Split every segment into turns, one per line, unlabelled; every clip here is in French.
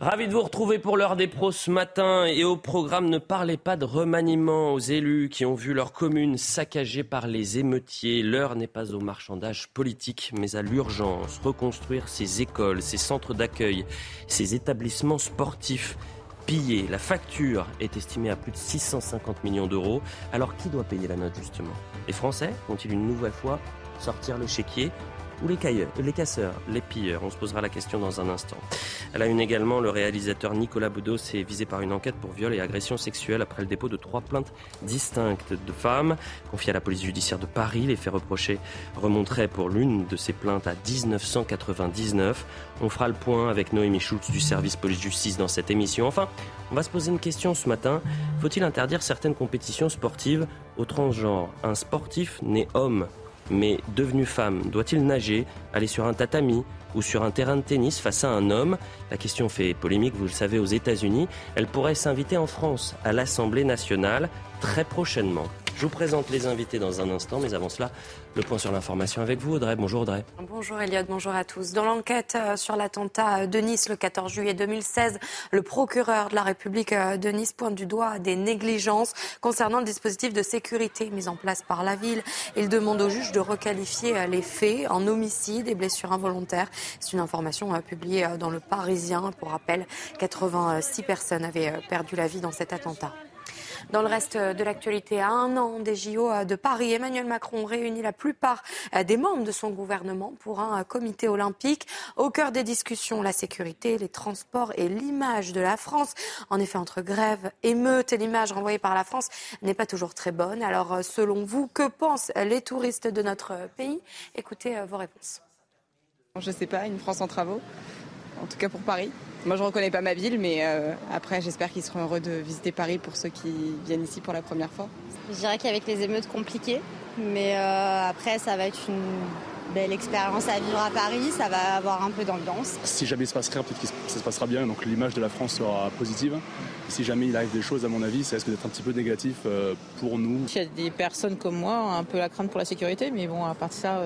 Ravi de vous retrouver pour l'heure des pros ce matin et au programme ne parlez pas de remaniement aux élus qui ont vu leur commune saccagée par les émeutiers. L'heure n'est pas au marchandage politique mais à l'urgence. Reconstruire ces écoles, ces centres d'accueil, ces établissements sportifs pillés. La facture est estimée à plus de 650 millions d'euros. Alors qui doit payer la note justement? Les Français vont-ils une nouvelle fois sortir le chéquier? Ou les, cailleurs, les casseurs, les pilleurs On se posera la question dans un instant. Elle a une également, le réalisateur Nicolas Boudot est visé par une enquête pour viol et agression sexuelle après le dépôt de trois plaintes distinctes de femmes confiées à la police judiciaire de Paris. Les faits reprochés remonteraient pour l'une de ces plaintes à 1999. On fera le point avec Noémie Schultz du service police-justice dans cette émission. Enfin, on va se poser une question ce matin. Faut-il interdire certaines compétitions sportives aux transgenres Un sportif né homme mais devenu femme, doit-il nager, aller sur un tatami ou sur un terrain de tennis face à un homme? La question fait polémique, vous le savez, aux États-Unis. Elle pourrait s'inviter en France à l'Assemblée nationale très prochainement. Je vous présente les invités dans un instant, mais avant cela, le point sur l'information avec vous, Audrey. Bonjour Audrey.
Bonjour Elliot, bonjour à tous. Dans l'enquête euh, sur l'attentat de Nice le 14 juillet 2016, le procureur de la République euh, de Nice pointe du doigt des négligences concernant le dispositif de sécurité mis en place par la ville. Il demande au juge de requalifier euh, les faits en homicide et blessures involontaires. C'est une information publiée dans le Parisien. Pour rappel, 86 personnes avaient perdu la vie dans cet attentat. Dans le reste de l'actualité, à un an des JO de Paris, Emmanuel Macron réunit la plupart des membres de son gouvernement pour un comité olympique. Au cœur des discussions, la sécurité, les transports et l'image de la France. En effet, entre grève, émeute et l'image renvoyée par la France n'est pas toujours très bonne. Alors, selon vous, que pensent les touristes de notre pays? Écoutez euh, vos réponses.
Je ne sais pas, une France en travaux, en tout cas pour Paris. Moi, je ne reconnais pas ma ville, mais euh, après, j'espère qu'ils seront heureux de visiter Paris pour ceux qui viennent ici pour la première fois.
Je dirais qu'avec les émeutes compliquées, mais euh, après, ça va être une belle expérience à vivre à Paris, ça va avoir un peu d'ambiance.
Si jamais il se passe rien, peut-être que ça se passera bien, donc l'image de la France sera positive. si jamais il arrive des choses, à mon avis, ça risque d'être un petit peu négatif euh, pour nous.
Il y a des personnes comme moi, un peu la crainte pour la sécurité, mais bon, à part de ça...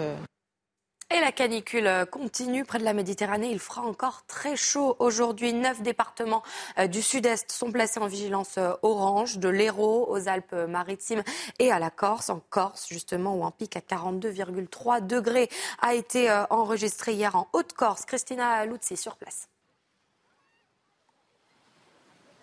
Et la canicule continue près de la Méditerranée. Il fera encore très chaud aujourd'hui. Neuf départements euh, du sud-est sont placés en vigilance euh, orange, de l'Hérault aux Alpes-Maritimes et à la Corse. En Corse, justement, où un pic à 42,3 degrés a été euh, enregistré hier en Haute-Corse. Christina Luzzi sur place.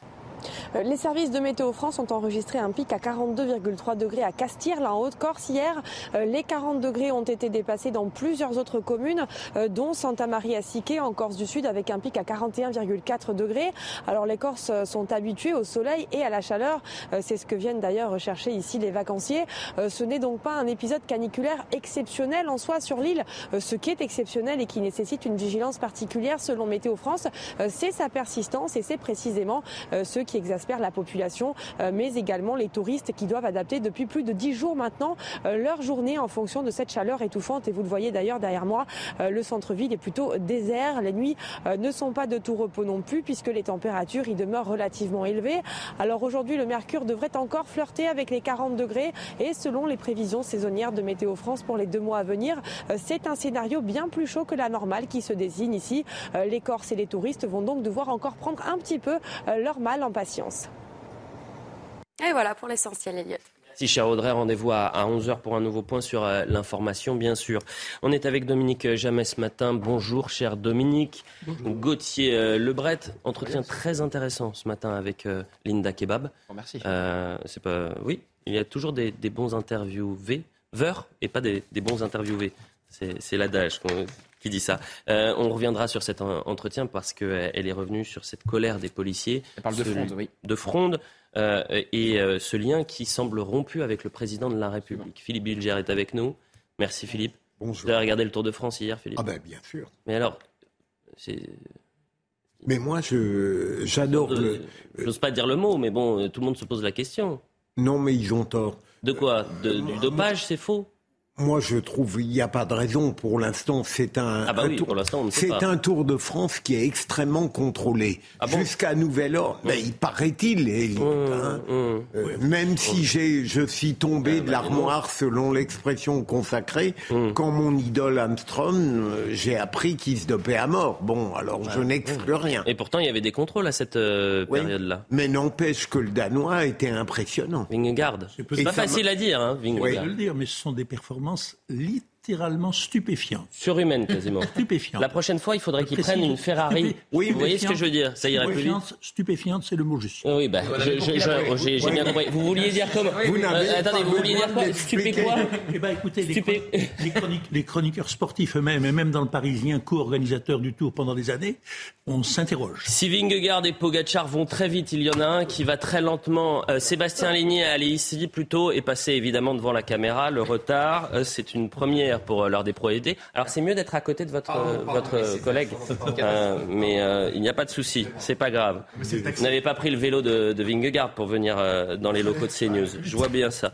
Euh, les services de Météo France ont enregistré un pic à 42,3 degrés à Castire, là en Haute-Corse. Hier, euh, les 40 degrés ont été dépassés dans plusieurs autres communes, euh, dont Santa Maria Sique en Corse du Sud, avec un pic à 41,4 degrés. Alors les Corses sont habitués au soleil et à la chaleur. C'est ce que viennent d'ailleurs rechercher ici les vacanciers. Ce n'est donc pas un épisode caniculaire exceptionnel en soi sur l'île. Ce qui est exceptionnel et qui nécessite une vigilance particulière selon Météo France, c'est sa persistance et c'est précisément ce qui exaspère la population, euh, mais également les touristes qui doivent adapter depuis plus de 10 jours maintenant euh, leur journée en fonction de cette chaleur étouffante. Et vous le voyez d'ailleurs derrière moi, euh, le centre-ville est plutôt désert. Les nuits ne sont pas de tout repos non plus puisque les températures y demeurent relativement élevées. Alors aujourd'hui, le mercure devrait encore flirter avec les 40 degrés et selon les prévisions saisonnières de Météo France pour les deux mois à venir, c'est un scénario bien plus chaud que la normale qui se désigne ici. Les Corses et les touristes vont donc devoir encore prendre un petit peu leur mal en patience.
Et voilà pour l'essentiel, Elliot.
Merci, cher Audrey. Rendez-vous à 11h pour un nouveau point sur euh, l'information, bien sûr. On est avec Dominique Jamais ce matin. Bonjour, cher Dominique. Gauthier euh, Lebret, entretien très intéressant ce matin avec euh, Linda Kebab.
Oh, merci.
c'est pas... Oui, il y a toujours des, bons interviewés, et pas des, bons interviewés. C'est l'adage qui dit ça. on reviendra sur cet entretien parce qu'elle est revenue sur cette colère des policiers.
Elle parle de fronde, oui.
De fronde. Euh, et euh, ce lien qui semble rompu avec le président de la République. Philippe Bilger est avec nous. Merci Philippe.
Bonjour.
Vous avez regardé le Tour de France hier, Philippe
Ah ben bien sûr.
Mais alors, c'est...
Mais moi, je, j'adore le...
J'ose pas dire le mot, mais bon, tout le monde se pose la question.
Non, mais ils ont tort.
De quoi? Du dopage, c'est faux?
Moi, je trouve qu'il n'y a pas de raison. Pour l'instant, c'est un,
ah bah
tour, c'est un Tour de France qui est extrêmement contrôlé. Ah Jusqu'à nouvel ordre, mais il paraît-il, mmh, hein. mmh. Euh, même si j'ai, je suis tombé de l'armoire selon l'expression consacrée, mmh. quand mon idole Armstrong, euh, j'ai appris qu'il se dopait à mort. Bon, alors je n'exclus rien.
Et pourtant, il y avait des contrôles à cette euh, période-là.
Mais n'empêche que le Danois était impressionnant.
Vingegaard. C'est pas facile à dire, hein, Vingegaard.
le dire, mais ce sont des performances commence littéralement stupéfiant.
Surhumaine quasiment.
stupéfiant.
La prochaine fois, il faudrait qu'ils prennent une Ferrari. Oui, vous voyez ce que je veux dire Ça irait plus vite.
Stupéfiante, c'est le mot juste.
Oui, bah, j'ai bien compris. Vous vouliez dire comment vous euh, Attendez, vous vouliez dire quoi Stupé quoi
Eh ben, écoutez, les, chroniqueurs sportifs eux-mêmes, et même dans le Parisien, co-organisateur du Tour pendant des années, on s'interroge.
Si Vingegaard et Pogacar vont très vite, il y en a un qui va très lentement. Euh, Sébastien Ligné aller ici plutôt et passer évidemment devant la caméra. Le retard, euh, c'est une première pour des pro Alors c'est mieux d'être à côté de votre, votre collègue, mais il n'y a pas de souci, c'est pas grave. Vous n'avez pas pris le vélo de, de Vingegaard pour venir dans les locaux de CNews. Je vois bien ça.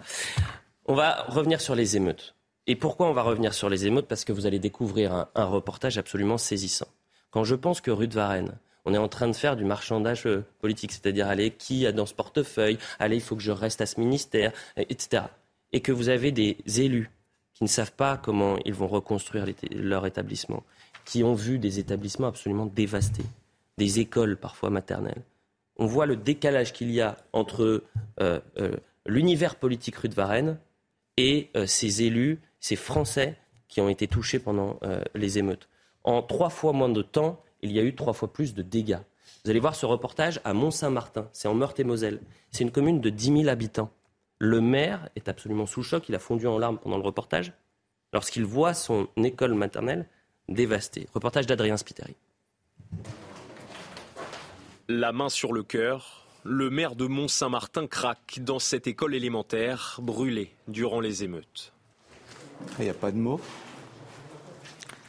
On va revenir sur les émeutes. Et pourquoi on va revenir sur les émeutes? Parce que vous allez découvrir un, reportage absolument saisissant. Quand je pense que rue de Varennes, on est en train de faire du marchandage euh, politique, c'est-à-dire, allez, qui a dans ce portefeuille Allez, il faut que je reste à ce ministère, etc. Et que vous avez des élus qui ne savent pas comment ils vont reconstruire leur établissement, qui ont vu des établissements absolument dévastés, des écoles parfois maternelles. On voit le décalage qu'il y a entre euh, euh, l'univers politique rue de Varennes et euh, ces élus, ces Français qui ont été touchés pendant les émeutes. En trois fois moins de temps, il y a eu trois fois plus de dégâts. Vous allez voir ce reportage à Mont-Saint-Martin, c'est en Meurthe-et-Moselle. C'est une commune de 10 000 habitants. Le maire est absolument sous choc, il a fondu en larmes pendant le reportage, lorsqu'il voit son école maternelle dévastée. Reportage d'Adrien Spiteri.
La main sur le cœur, le maire de Mont-Saint-Martin craque dans cette école élémentaire brûlée durant les émeutes.
Il n'y a pas de mots.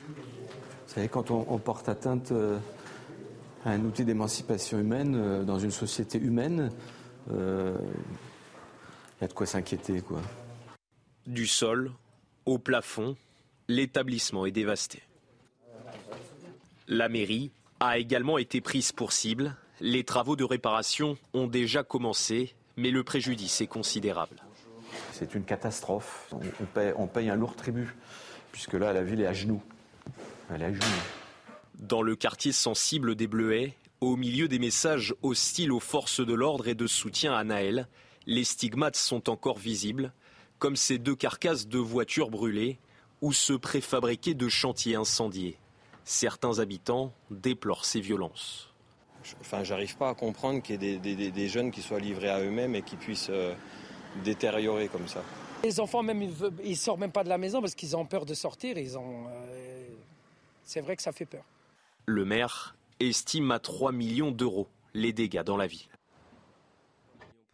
Vous savez, quand on, porte atteinte euh, à un outil d'émancipation humaine euh, dans une société humaine, euh, il y a de quoi s'inquiéter, quoi.
Du sol au plafond, l'établissement est dévasté. La mairie a également été prise pour cible. Les travaux de réparation ont déjà commencé, mais le préjudice est considérable.
C'est une catastrophe. On paye, un lourd tribut, puisque là, la ville est à genoux. Elle est à genoux.
Dans le quartier sensible des Bleuets, au milieu des messages hostiles aux forces de l'ordre et de soutien à Naël, les stigmates sont encore visibles, comme ces deux carcasses de voitures brûlées ou ceux préfabriqués de chantiers incendiés. Certains habitants déplorent ces violences.
Enfin, j'arrive pas à comprendre qu'il y ait des, jeunes qui soient livrés à eux-mêmes et qui puissent euh, détériorer comme ça.
Les enfants, même, ils, ne sortent même pas de la maison parce qu'ils ont peur de sortir. Ils ont, euh, c'est vrai que ça fait peur.
Le maire estime à 3 millions d'euros les dégâts dans la ville.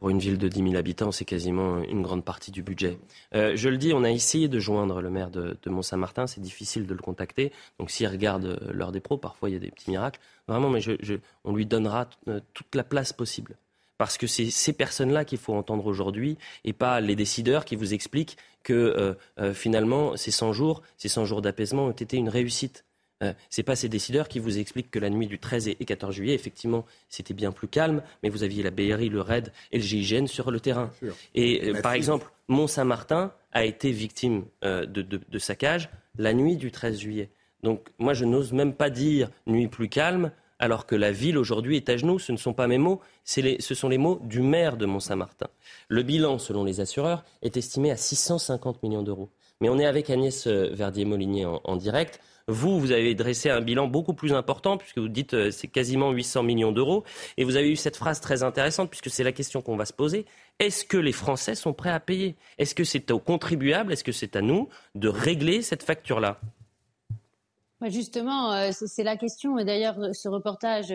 Pour une ville de 10 000 habitants, c'est quasiment une grande partie du budget. Euh, je le dis, on a essayé de joindre le maire de, Mont-Saint-Martin. C'est difficile de le contacter. Donc s'il regarde euh, l'heure des pros, parfois il y a des petits miracles. Vraiment, mais on lui donnera euh, toute la place possible. Parce que c'est ces personnes-là qu'il faut entendre aujourd'hui et pas les décideurs qui vous expliquent que finalement ces 100 jours, ces 100 jours d'apaisement ont été une réussite. Euh, c'est pas ces décideurs qui vous expliquent que la nuit du 13 et 14 juillet, effectivement, c'était bien plus calme, mais vous aviez la BRI, le RAID et le GIGN sur le terrain. Et euh, par exemple, Mont-Saint-Martin a été victime euh, de, saccage la nuit du 13 juillet. Donc moi, je n'ose même pas dire nuit plus calme, alors que la ville aujourd'hui est à genoux. Ce ne sont pas mes mots, ce sont les mots du maire de Mont-Saint-Martin. Le bilan, selon les assureurs, est estimé à 650 millions d'euros. Mais on est avec Agnès Verdier-Molinier en direct. Vous, vous avez dressé un bilan beaucoup plus important, puisque vous dites euh, c'est quasiment 800 millions d'euros. Et vous avez eu cette phrase très intéressante, puisque c'est la question qu'on va se poser. Est-ce que les Français sont prêts à payer? Est-ce que c'est aux contribuables Est-ce que c'est à nous de régler cette facture-là?
Justement, euh, c'est la question. Et d'ailleurs, ce reportage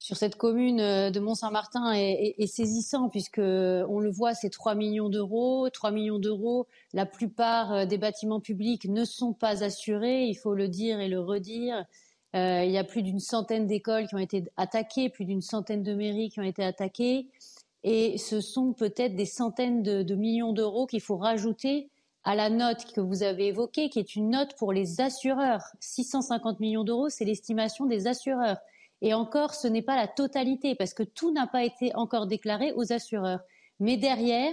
sur cette commune euh, de Mont-Saint-Martin est, saisissant puisque on le voit, c'est 3 millions d'euros. 3 millions d'euros, la plupart euh, des bâtiments publics ne sont pas assurés, il faut le dire et le redire. Euh, il y a plus d'une centaine d'écoles qui ont été attaquées, plus d'une centaine de mairies qui ont été attaquées. Et ce sont peut-être des centaines de, millions d'euros qu'il faut rajouter à la note que vous avez évoquée, qui est une note pour les assureurs. 650 millions d'euros, c'est l'estimation des assureurs. Et encore, ce n'est pas la totalité, parce que tout n'a pas été encore déclaré aux assureurs. Mais derrière,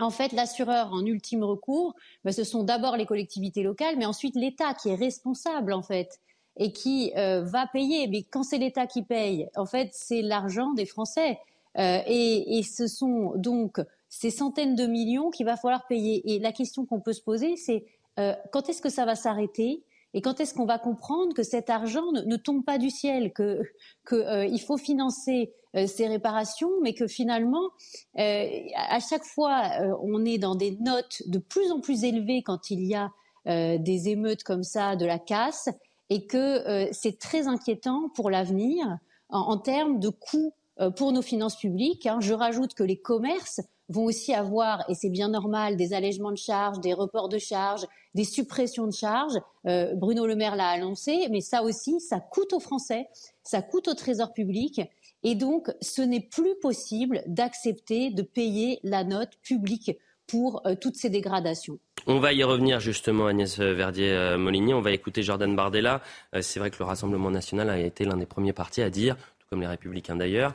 en fait, l'assureur en ultime recours, ben, ce sont d'abord les collectivités locales, mais ensuite l'État qui est responsable, en fait, et qui euh, va payer. Mais quand c'est l'État qui paye, en fait, c'est l'argent des Français. Euh, et, et, ce sont donc ces centaines de millions qu'il va falloir payer. Et la question qu'on peut se poser, c'est euh, quand est-ce que ça va s'arrêter? Et quand est-ce qu'on va comprendre que cet argent ne, tombe pas du ciel, que qu'il euh, faut financer euh, ces réparations, mais que finalement, euh, à chaque fois, on est dans des notes de plus en plus élevées quand il y a des émeutes comme ça, de la casse, et que c'est très inquiétant pour l'avenir en, termes de coûts pour nos finances publiques. Hein. Je rajoute que les commerces vont aussi avoir, et c'est bien normal, des allègements de charges, des reports de charges, des suppressions de charges. Euh, Bruno Le Maire l'a annoncé, mais ça aussi, ça coûte aux Français, ça coûte au Trésor public. Et donc, ce n'est plus possible d'accepter de payer la note publique pour euh, toutes ces dégradations.
On va y revenir justement, Agnès Verdier-Moligny. On va écouter Jordan Bardella. Euh, c'est vrai que le Rassemblement national a été l'un des premiers partis à dire, tout comme les Républicains d'ailleurs,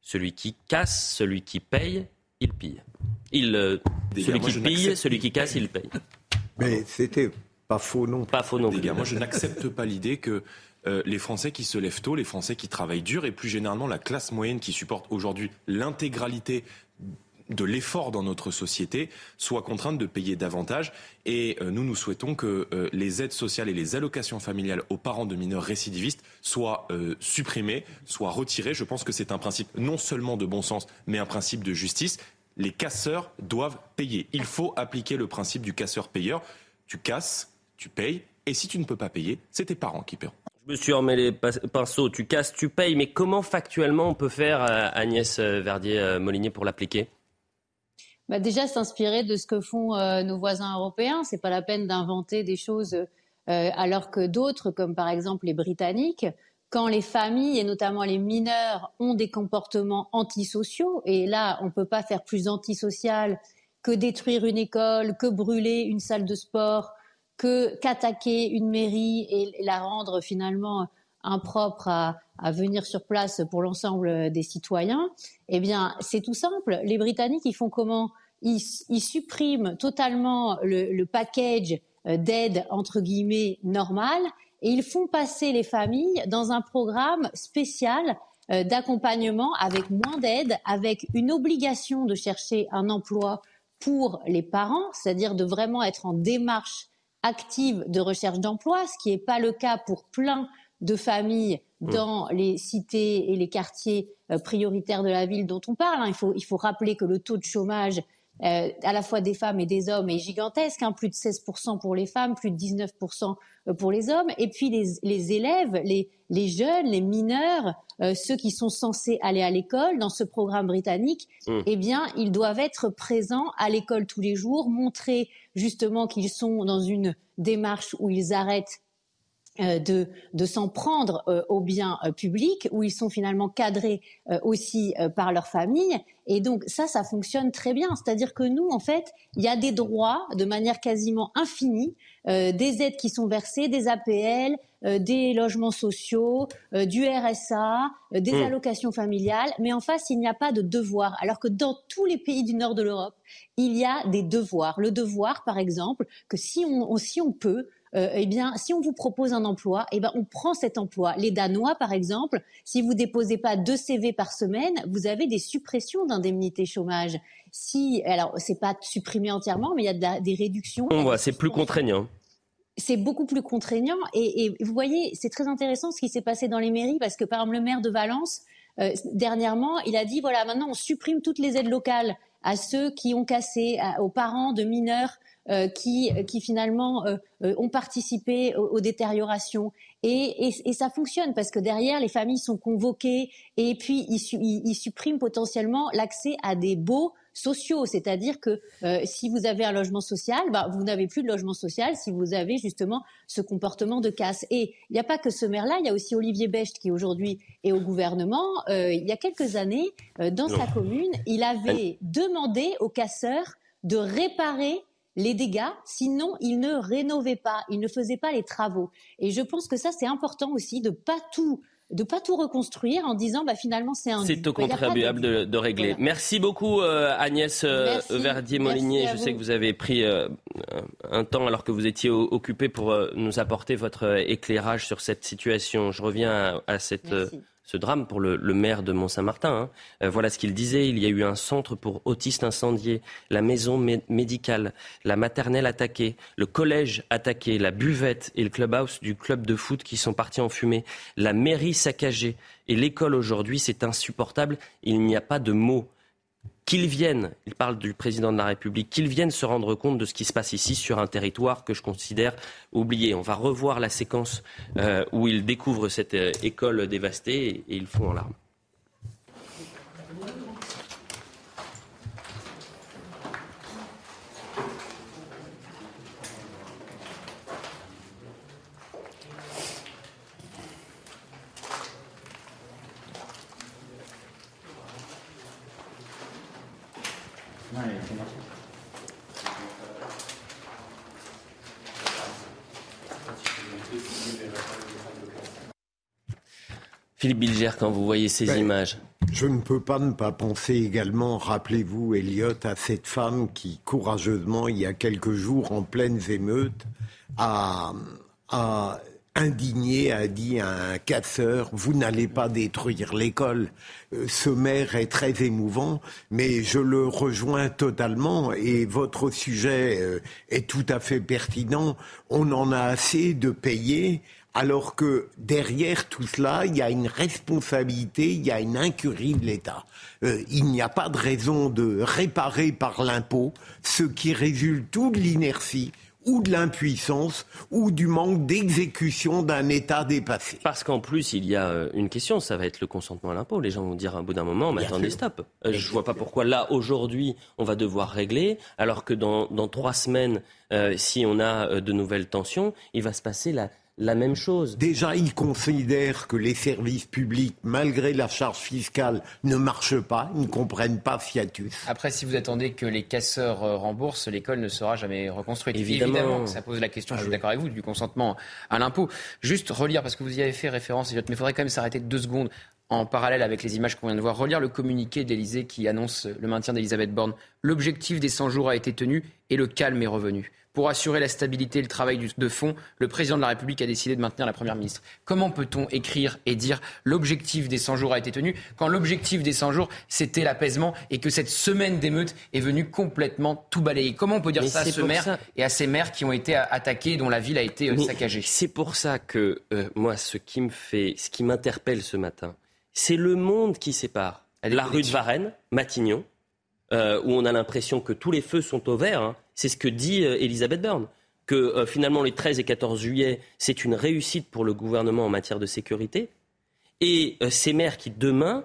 celui qui casse, celui qui paye, il pille. Il, euh, celui qui pille, celui qui casse, il paye.
Mais c'était pas faux non.
Pas faux non plus.
moi, je n'accepte pas l'idée que euh, les Français qui se lèvent tôt, les Français qui travaillent dur, et plus généralement la classe moyenne qui supporte aujourd'hui l'intégralité de l'effort dans notre société soient contraintes de payer davantage. Et euh, nous, nous souhaitons que les aides sociales et les allocations familiales aux parents de mineurs récidivistes soient supprimées, soient retirées. Je pense que c'est un principe non seulement de bon sens, mais un principe de justice les casseurs doivent payer. Il faut appliquer le principe du casseur-payeur. Tu casses, tu payes, et si tu ne peux pas payer, c'est tes parents qui paieront.
Je me suis emmêlé pinceau, tu casses, tu payes, mais comment factuellement on peut faire, euh, Agnès euh, Verdier-Molinier, pour l'appliquer?
Bah déjà s'inspirer de ce que font euh, nos voisins européens. C'est pas la peine d'inventer des choses alors que d'autres, comme par exemple les Britanniques, quand les familles et notamment les mineurs ont des comportements antisociaux, et là on ne peut pas faire plus antisocial que détruire une école, que brûler une salle de sport, que qu'attaquer une mairie et la rendre finalement impropre à, venir sur place pour l'ensemble des citoyens, eh bien c'est tout simple. Les Britanniques ils font comment? Ils, suppriment totalement le, le package euh, d'aide entre guillemets normal et ils font passer les familles dans un programme spécial euh, d'accompagnement avec moins d'aide, avec une obligation de chercher un emploi pour les parents, c'est-à-dire de vraiment être en démarche active de recherche d'emploi, ce qui n'est pas le cas pour plein de familles mmh. dans les cités et les quartiers euh, prioritaires de la ville dont on parle. Hein. Il, faut, il faut rappeler que le taux de chômage euh, à la fois des femmes et des hommes est gigantesque, hein, plus de 16% pour les femmes, plus de 19% euh, pour les hommes. Et puis les, les élèves, les, les, jeunes, les mineurs, euh, ceux qui sont censés aller à l'école dans ce programme britannique, mmh. eh bien, ils doivent être présents à l'école tous les jours, montrer justement qu'ils sont dans une démarche où ils arrêtent de, de s'en prendre euh, aux biens euh, publics, où ils sont finalement cadrés aussi par leur famille. Et donc ça, ça fonctionne très bien. C'est-à-dire que nous, en fait, il y a des droits de manière quasiment infinie, des aides qui sont versées, des APL, des logements sociaux, du RSA, des mmh. allocations familiales, mais en face, il n'y a pas de devoir. Alors que dans tous les pays du nord de l'Europe, il y a des devoirs. Le devoir, par exemple, que si on, si on peut, euh, eh bien, si on vous propose un emploi, eh ben, on prend cet emploi. Les Danois, par exemple, si vous déposez pas deux CV par semaine, vous avez des suppressions d'indemnités chômage. Si, alors, c'est pas supprimé entièrement, mais il y a des réductions.
On voit, c'est plus contraignant
c'est beaucoup plus contraignant. Et, vous voyez, c'est très intéressant ce qui s'est passé dans les mairies, parce que par exemple, le maire de Valence, euh, dernièrement, il a dit, voilà, maintenant on supprime toutes les aides locales à ceux qui ont cassé, aux parents de mineurs euh, qui, qui finalement euh, euh, ont participé aux, détériorations. Et, et, et, ça fonctionne parce que derrière, les familles sont convoquées et puis ils, ils, suppriment potentiellement l'accès à des baux sociaux, c'est-à-dire que si vous avez un logement social, bah, vous n'avez plus de logement social si vous avez justement ce comportement de casse. Et il n'y a pas que ce maire-là, il y a aussi Olivier Becht qui aujourd'hui est au gouvernement. il y a quelques années, dans sa commune, il avait demandé aux casseurs de réparer les dégâts, sinon ils ne rénovaient pas, ils ne faisaient pas les travaux. Et je pense que ça, c'est important aussi de pas tout de pas tout reconstruire en disant bah finalement c'est un
c'est au contribuable de, régler. Merci beaucoup euh, Agnès euh, Verdier-Molinier. Je sais que vous avez pris euh, un temps alors que vous étiez occupé pour nous apporter votre éclairage sur cette situation. Je reviens à, cette ce drame pour le, maire de Mont-Saint-Martin. Hein. Euh, voilà ce qu'il disait. Il y a eu un centre pour autistes incendiés, la maison médicale, la maternelle attaquée, le collège attaqué, la buvette et le clubhouse du club de foot qui sont partis en fumée, la mairie saccagée et l'école aujourd'hui. C'est insupportable. Il n'y a pas de mots qu'ils viennent, il parle du président de la République, qu'ils viennent se rendre compte de ce qui se passe ici sur un territoire que je considère oublié. On va revoir la séquence euh, où ils découvrent cette euh, école dévastée et, et ils font en larmes. Quand vous voyez ces ben, images
Je ne peux pas ne pas penser également, rappelez-vous, Elliot, à cette femme qui, courageusement, il y a quelques jours, en pleine émeute, a, indigné, a dit à un casseur, vous n'allez pas détruire l'école. Euh, ce maire est très émouvant, mais je le rejoins totalement et votre sujet euh, est tout à fait pertinent. On en a assez de payer alors que derrière tout cela, il y a une responsabilité, il y a une incurie de l'État. Euh, il n'y a pas de raison de réparer par l'impôt ce qui résulte ou de l'inertie ou de l'impuissance ou du manque d'exécution d'un État dépassé.
Parce qu'en plus, il y a euh, une question, ça va être le consentement à l'impôt. Les gens vont dire à bout d'un moment, mais attendez, stop. Euh, je ne vois pas pourquoi là, aujourd'hui, on va devoir régler, alors que dans, trois semaines, si on a de nouvelles tensions, il va se passer la, la même chose.
Déjà, ils considèrent que les services publics, malgré la charge fiscale, ne marchent pas, ils ne comprennent pas Fiatus.
Après, si vous attendez que les casseurs euh, remboursent, l'école ne sera jamais reconstruite. Évidemment, ça pose la question, je suis ah d'accord avec vous, du consentement à l'impôt. Juste relire, parce que vous y avez fait référence, mais il faudrait quand même s'arrêter deux secondes en parallèle avec les images qu'on vient de voir, relire le communiqué d'Elysée qui annonce le maintien d'Elisabeth Borne. L'objectif des 100 jours a été tenu et le calme est revenu. Pour assurer la stabilité et le travail de fond, le président de la République a décidé de maintenir la Première ministre. Comment peut-on écrire et dire l'objectif des 100 jours a été tenu quand l'objectif des 100 jours, c'était l'apaisement et que cette semaine d'émeute est venue complètement tout balayer? Comment on peut dire ça à ce maire et à ces maires qui ont été attaqués, dont la ville a été euh, saccagée?
C'est pour ça que euh, moi, ce qui me fait, ce qui m'interpelle ce matin, c'est le monde qui sépare la rue de Varennes, Matignon, euh, où on a l'impression que tous les feux sont au vert. Hein. C'est ce que dit euh, Elisabeth Borne. Que euh, finalement, les 13 et 14 juillet, c'est une réussite pour le gouvernement en matière de sécurité. Et ces maires qui, demain,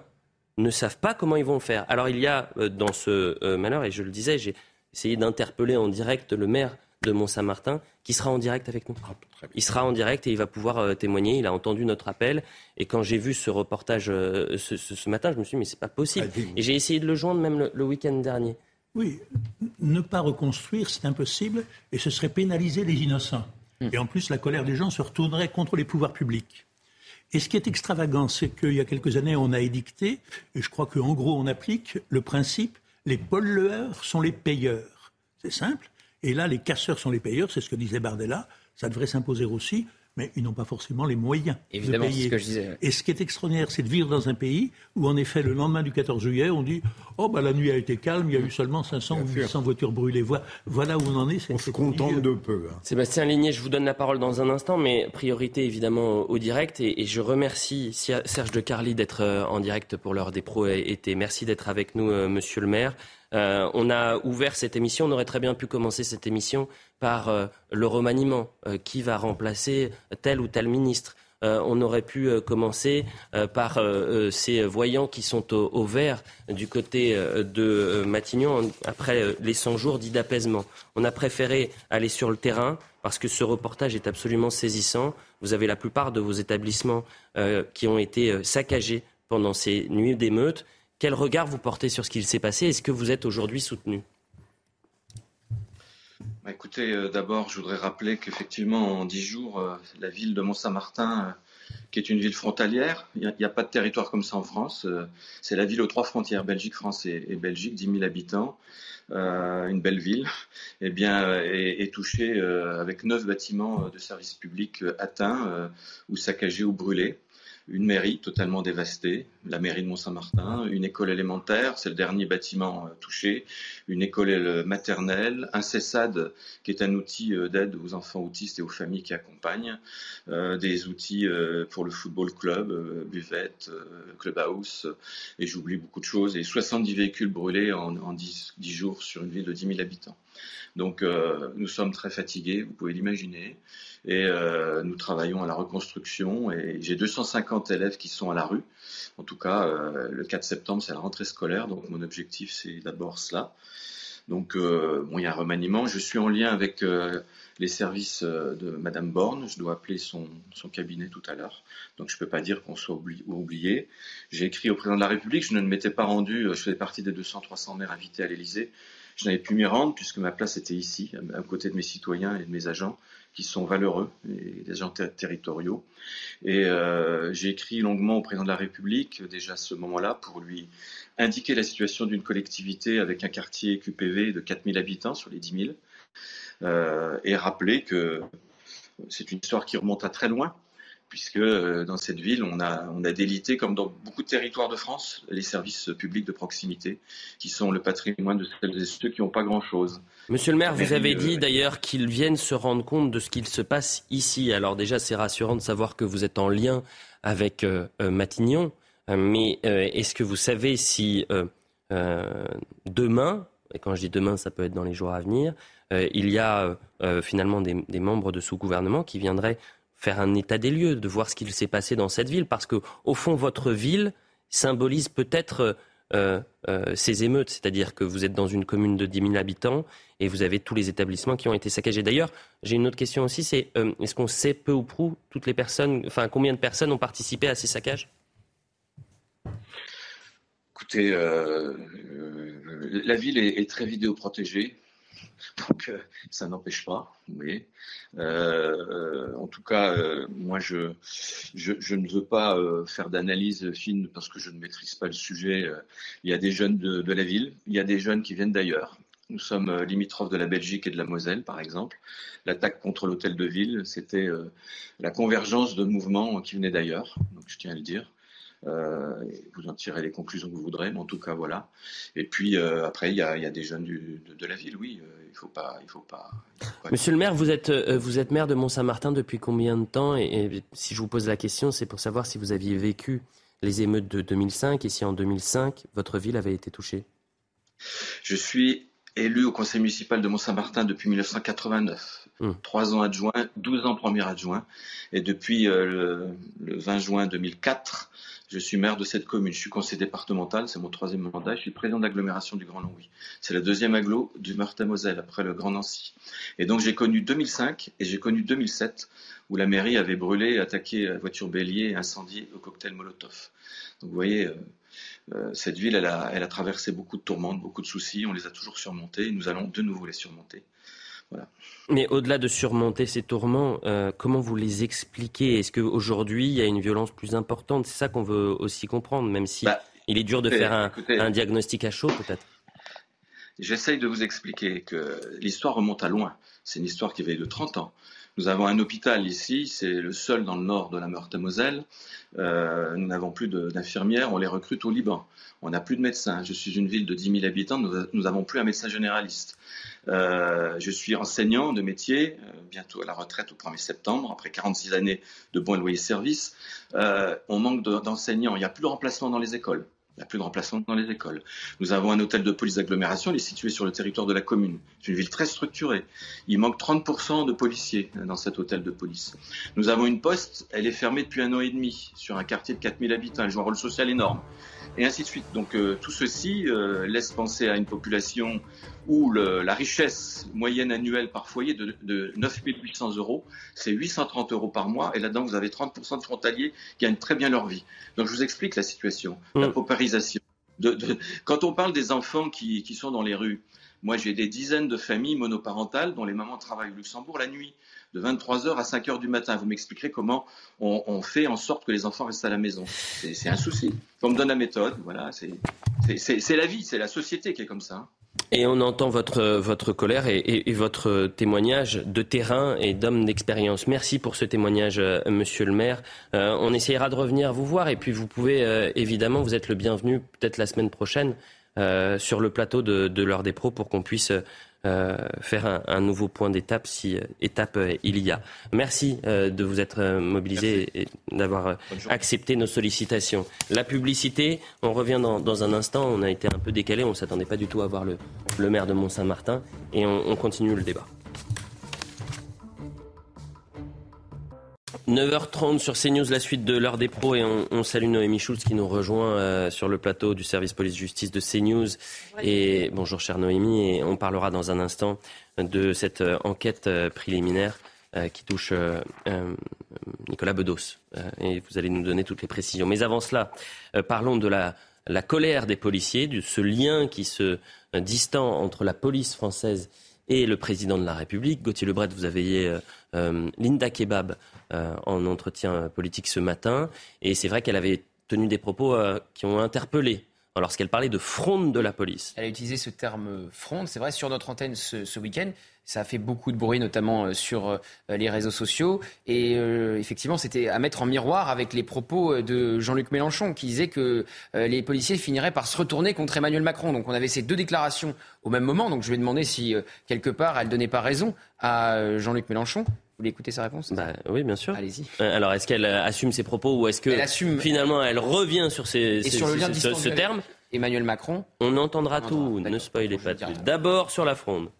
ne savent pas comment ils vont faire. Alors, il y a dans ce malheur, et je le disais, j'ai essayé d'interpeller en direct le maire de Mont-Saint-Martin, qui sera en direct avec nous. Ah, il sera en direct et il va pouvoir euh, témoigner. Il a entendu notre appel. Et quand j'ai vu ce reportage euh, ce, matin, je me suis dit, mais c'est pas possible. Et j'ai essayé de le joindre même le, week-end dernier.
Oui, ne pas reconstruire, c'est impossible. Et ce serait pénaliser les innocents. Hmm. Et en plus, la colère des gens se retournerait contre les pouvoirs publics. Et ce qui est extravagant, c'est qu'il y a quelques années, on a édicté, et je crois qu'en gros, on applique le principe les pollueurs sont les payeurs. C'est simple. Et là, les casseurs sont les payeurs, c'est ce que disait Bardella. Ça devrait s'imposer aussi, mais ils n'ont pas forcément les moyens
Évidemment,
de payer.
Ce que je disais.
Et ce qui est extraordinaire, c'est de vivre dans un pays où, en effet, le lendemain du 14 juillet, on dit Oh, bah, la nuit a été calme, il y a eu seulement 500 ou 800 voitures brûlées. Voilà où on en est.
On se contente de peu. Hein.
Sébastien Ligné, je vous donne la parole dans un instant, mais priorité évidemment au direct. Et, je remercie Serge de Carly d'être euh, en direct pour l'heure des pros été. Merci d'être avec nous, euh, monsieur le maire. Euh, on a ouvert cette émission, on aurait très bien pu commencer cette émission par euh, le remaniement, euh, qui va remplacer tel ou tel ministre? on aurait pu commencer par ces voyants qui sont au, vert du côté de Matignon après les 100 jours dits d'apaisement. On a préféré aller sur le terrain parce que ce reportage est absolument saisissant. Vous avez la plupart de vos établissements qui ont été saccagés pendant ces nuits d'émeutes. Quel regard vous portez sur ce qu'il s'est passé Est-ce que vous êtes aujourd'hui soutenu
Bah, écoutez, euh, d'abord, je voudrais rappeler qu'effectivement, en dix jours, euh, la ville de Mont-Saint-Martin, euh, qui est une ville frontalière, il n'y a, pas de territoire comme ça en France. c'est la ville aux trois frontières, Belgique, France et, Belgique, 10 000 habitants, une belle ville, eh bien, est, touchée avec neuf bâtiments de services publics atteints ou saccagés ou brûlés une mairie totalement dévastée, la mairie de Mont-Saint-Martin, une école élémentaire, c'est le dernier bâtiment euh, touché, une école maternelle, un CESAD qui est un outil euh, d'aide aux enfants autistes et aux familles qui accompagnent, euh, des outils pour le football club, buvette, clubhouse, et j'oublie beaucoup de choses, et 70 véhicules brûlés en, 10, 10, jours sur une ville de 10 000 habitants. Donc nous sommes très fatigués, vous pouvez l'imaginer et euh, nous travaillons à la reconstruction et j'ai 250 élèves qui sont à la rue. En tout cas, euh, le 4 septembre, c'est la rentrée scolaire, donc mon objectif, c'est d'abord cela. Donc, euh, bon, il y a un remaniement. Je suis en lien avec les services de Madame Borne. Je dois appeler son, cabinet tout à l'heure. Donc, je ne peux pas dire qu'on soit oublié. J'ai écrit au président de la République. Je ne m'étais pas rendu. Je faisais partie des 200-300 maires invités à l'Élysée. Je n'avais pu m'y rendre puisque ma place était ici, à côté de mes citoyens et de mes agents qui sont valeureux, et des agents territoriaux. Et euh, j'ai écrit longuement au président de la République, déjà à ce moment-là, pour lui indiquer la situation d'une collectivité avec un quartier QPV de 4000 habitants sur les 10 000, euh, et rappeler que c'est une histoire qui remonte à très loin, puisque euh, dans cette ville, on a, on a délité, comme dans beaucoup de territoires de France, les services publics de proximité, qui sont le patrimoine de celles et ceux qui n'ont pas grand-chose.
Monsieur le maire, vous avez dit d'ailleurs qu'ils viennent se rendre compte de ce qu'il se passe ici. Alors déjà, c'est rassurant de savoir que vous êtes en lien avec euh, euh, Matignon, mais est-ce que vous savez si demain, et quand je dis demain, ça peut être dans les jours à venir, il y a finalement des, des membres de sous-gouvernement qui viendraient faire un état des lieux, de voir ce qu'il s'est passé dans cette ville, parce que au fond, votre ville symbolise peut-être euh, euh, ces émeutes, c'est-à-dire que vous êtes dans une commune de 10 000 habitants et vous avez tous les établissements qui ont été saccagés. D'ailleurs, j'ai une autre question aussi, c'est euh, est-ce qu'on sait peu ou prou toutes les personnes, enfin combien de personnes ont participé à ces saccages?
Écoutez, la ville est, est très vidéoprotégée. Donc euh, ça n'empêche pas. Mais euh, en tout cas, euh, moi je, je, ne veux pas faire d'analyse fine parce que je ne maîtrise pas le sujet. Il y a des jeunes de, la ville, il y a des jeunes qui viennent d'ailleurs. Nous sommes limitrophes de la Belgique et de la Moselle, par exemple. L'attaque contre l'hôtel de ville, c'était la convergence de mouvements qui venaient d'ailleurs, donc je tiens à le dire. Euh, vous en tirez les conclusions que vous voudrez, mais en tout cas, voilà. Et puis, euh, après, il y, a, des jeunes de, la ville, oui. Euh, il ne faut pas. Il faut pas,
Monsieur le maire, vous êtes, vous êtes maire de Mont-Saint-Martin depuis combien de temps et, si je vous pose la question, c'est pour savoir si vous aviez vécu les émeutes de 2005 et si en 2005, votre ville avait été touchée.
Je suis élu au conseil municipal de Mont-Saint-Martin depuis 1989. Hum. Trois ans adjoint, 12 ans premier adjoint. Et depuis le, le, 20 juin 2004, je suis maire de cette commune. Je suis conseiller départemental, c'est mon troisième mandat. Je suis président d'agglomération du Grand Longwy. C'est la deuxième agglo du Meurthe-et-Moselle après le Grand Nancy. Et donc j'ai connu 2005 et j'ai connu 2007 où la mairie avait brûlé, attaqué la voiture bélier incendié au cocktail Molotov. Donc vous voyez, euh, euh, cette ville, elle a, elle a traversé beaucoup de tourmentes, beaucoup de soucis. On les a toujours surmontés et nous allons de nouveau les surmonter.
Mais au-delà de surmonter ces tourments, euh, comment vous les expliquez? Est-ce qu'aujourd'hui, il y a une violence plus importante? C'est ça qu'on veut aussi comprendre, même si bah, il est dur de faire un, diagnostic à chaud, peut-être.
J'essaye de vous expliquer que l'histoire remonte à loin. C'est une histoire qui avait de 30 ans. Nous avons un hôpital ici, c'est le seul dans le nord de la Meurthe-et-Moselle. Euh, nous n'avons plus d'infirmières, on les recrute au Liban. On n'a plus de médecins. Je suis une ville de 10 000 habitants, nous n'avons plus un médecin généraliste. Euh, je suis enseignant de métier, euh, bientôt à la retraite au 1er septembre, après 46 années de bons loyers services. On manque d'enseignants, il n'y a plus de remplacement dans les écoles. Il n'y a plus de remplacement dans les écoles. Nous avons un hôtel de police d'agglomération, il est situé sur le territoire de la commune. C'est une ville très structurée. Il manque 30% de policiers dans cet hôtel de police. Nous avons une poste, elle est fermée depuis un an et demi, sur un quartier de 4000 habitants. Elle joue un rôle social énorme et ainsi de suite. Donc euh, tout ceci euh, laisse penser à une population où la richesse moyenne annuelle par foyer de, de 9 800 euros, c'est 830 euros par mois, et là-dedans vous avez 30% de frontaliers qui gagnent très bien leur vie. Donc je vous explique la situation, la mmh. paupérisation, quand on parle des enfants qui, sont dans les rues, moi j'ai des dizaines de familles monoparentales dont les mamans travaillent au Luxembourg la nuit, de 23h à 5h du matin. Vous m'expliquerez comment on, fait en sorte que les enfants restent à la maison. C'est un souci. On me donne la méthode, voilà, c'est la vie, c'est la société qui est comme ça.
Et on entend votre, votre colère et, votre témoignage de terrain et d'homme d'expérience. Merci pour ce témoignage, euh, monsieur le maire. Euh, on essayera de revenir vous voir et puis vous pouvez, euh, évidemment, vous êtes le bienvenu peut-être la semaine prochaine sur le plateau de, de l'heure des pros pour qu'on puisse euh, faire un, nouveau point d'étape si euh, étape euh, il y a. Merci de vous être mobilisé et d'avoir accepté nos sollicitations. La publicité, on revient dans, un instant. On a été un peu décalé, on ne s'attendait pas du tout à voir le, maire de Mont-Saint-Martin et on continue le débat. 9h30 sur CNews, la suite de l'heure des pros et on, salue Noémie Schulz qui nous rejoint euh, sur le plateau du service police-justice de CNews. Et bonjour chère Noémie et on parlera dans un instant de cette euh, enquête euh, préliminaire qui touche Nicolas Bedos. et vous allez nous donner toutes les précisions. Mais avant cela, parlons de la, la colère des policiers, de ce lien qui se distend entre la police française et le président de la République. Gauthier Lebret, vous avez Linda Kebab en entretien politique ce matin. Et c'est vrai qu'elle avait tenu des propos euh, qui ont interpellé lorsqu'elle parlait de fronde de la police.
Elle a utilisé ce terme fronde, c'est vrai, sur notre antenne ce, week-end. Ça a fait beaucoup de bruit, notamment euh, sur les réseaux sociaux. Et effectivement, c'était à mettre en miroir avec les propos de Jean-Luc Mélenchon, qui disait que les policiers finiraient par se retourner contre Emmanuel Macron. Donc on avait ces deux déclarations au même moment. Donc je lui ai demandé si, quelque part, elle ne donnait pas raison à Jean-Luc Mélenchon. Vous voulez écouter sa réponse
bah, Oui, bien sûr.
Allez-y.
Euh, alors, est-ce qu'elle assume ses propos ou est-ce que finalement elle revient sur, ces, sur le lien ce, terme
Emmanuel Macron
On entendra tout, ne spoilez pas tout. D'abord sur la fronde.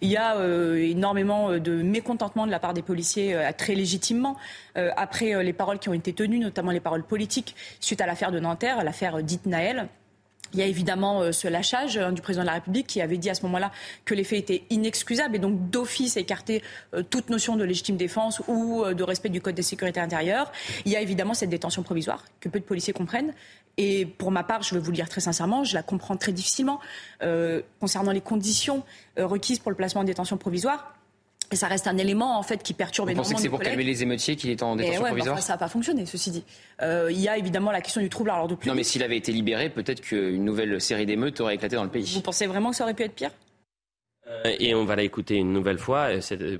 Il y a euh, énormément euh, de mécontentement de la part des policiers, très légitimement, après les paroles qui ont été tenues, notamment les paroles politiques, suite à l'affaire de Nanterre, l'affaire dite Naël. Il y a évidemment euh, ce lâchage hein, du président de la République qui avait dit à ce moment-là que les faits étaient inexcusables et donc d'office écarter euh, toute notion de légitime défense ou euh, de respect du Code de sécurité intérieure. Il y a évidemment cette détention provisoire que peu de policiers comprennent. Et pour ma part, je veux vous le dire très sincèrement, je la comprends très difficilement concernant les conditions requises pour le placement en détention provisoire. Et ça reste un élément en fait qui perturbe
énormément. Vous pensez que c'est pour calmer les émeutiers qu'il est en détention ouais, provisoire
Ça n'a pas fonctionné, ceci dit. Euh, il y a évidemment la question du trouble à l'ordre public.
Non, mais s'il avait été libéré, peut-être qu'une nouvelle série d'émeutes aurait éclaté dans le pays.
Vous pensez vraiment que ça aurait pu être pire?
Euh, Et on va l'écouter une nouvelle fois, euh,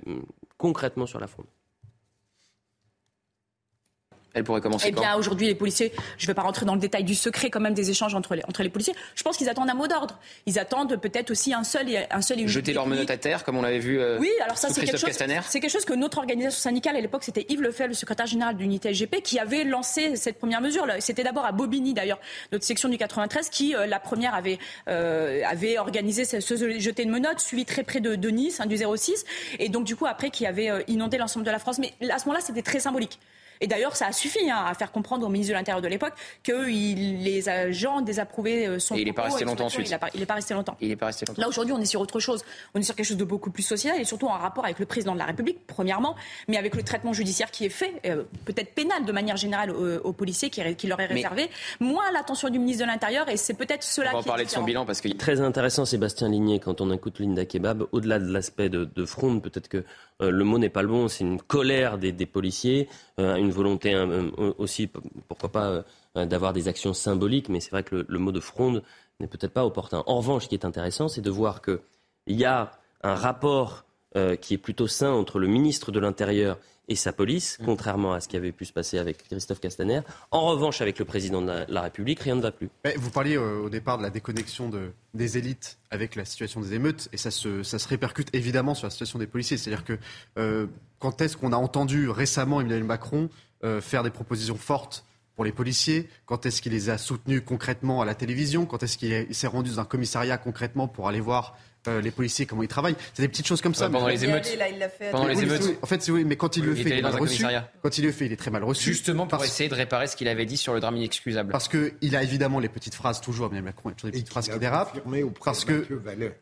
concrètement sur la fronde.
Elle pourrait commencer
Eh bien, aujourd'hui, les policiers, je ne vais pas rentrer dans le détail du secret quand même des échanges entre les, entre les policiers. Je pense qu'ils attendent un mot d'ordre. Ils attendent peut-être aussi un seul et un seul.
Jeter leurs menottes à terre, comme on l'avait vu. Euh,
oui, alors ça, c'est quelque chose. C'est quelque chose que notre organisation syndicale à l'époque, c'était Yves Lefebvre, le secrétaire général d'unité LGP, qui avait lancé cette première mesure. C'était d'abord à Bobigny, d'ailleurs, notre section du 93, qui euh, la première avait euh, avait organisé ce, ce, jeter de menottes, suivi très près de, de Nice, hein, du 06, et donc du coup après qui avait inondé l'ensemble de la France. Mais à ce moment-là, c'était très symbolique. Et d'ailleurs, ça a suffi hein, à faire comprendre au ministre de l'Intérieur de l'époque que les agents désapprouvaient euh, son
et il n'est pas resté longtemps ensuite.
Il n'est pas resté longtemps.
Il est pas resté longtemps.
Là, aujourd'hui, on est sur autre chose. On est sur quelque chose de beaucoup plus social et surtout en rapport avec le président de la République, premièrement, mais avec le traitement judiciaire qui est fait, euh, peut-être pénal de manière générale aux, policiers qui, qui, leur est réservé, moins l'attention du ministre de l'Intérieur et c'est peut-être cela
on
va
qui parler de son bilan parce que
très intéressant Sébastien Ligné quand on écoute Linda Kebab au-delà de l'aspect de, de fronde peut-être que euh, le mot n'est pas le bon, c'est une colère des, policiers, euh, une volonté euh, aussi, pourquoi pas, d'avoir des actions symboliques, mais c'est vrai que le, mot de fronde n'est peut-être pas opportun. En revanche, ce qui est intéressant, c'est de voir qu'il y a un rapport qui est plutôt sain entre le ministre de l'Intérieur et sa police, mm. contrairement à ce qui avait pu se passer avec Christophe Castaner. En revanche, avec le président de la, République, rien ne va plus.
vous parliez euh, au départ de la déconnexion de, des élites avec la situation des émeutes, et ça se, ça se répercute évidemment sur la situation des policiers. C'est-à-dire que euh, quand est-ce qu'on a entendu récemment Emmanuel Macron euh, faire des propositions fortes pour les policiers? Quand est-ce qu'il les a soutenus concrètement à la télévision? Quand est-ce qu'il s'est rendu dans un commissariat concrètement pour aller voir euh, les policiers, comment ils travaillent. C'est des petites choses comme ça.
pendant les émeutes. pendant les émeutes.
En fait, oui, mais quand il le fait, il est mal reçu. Quand il le fait, il est très mal reçu.
Justement pour essayer de réparer ce qu'il avait dit sur le drame inexcusable.
Parce qu'il a évidemment les petites phrases, toujours, bien Macron, toujours des petites phrases qui dérapent. Parce que,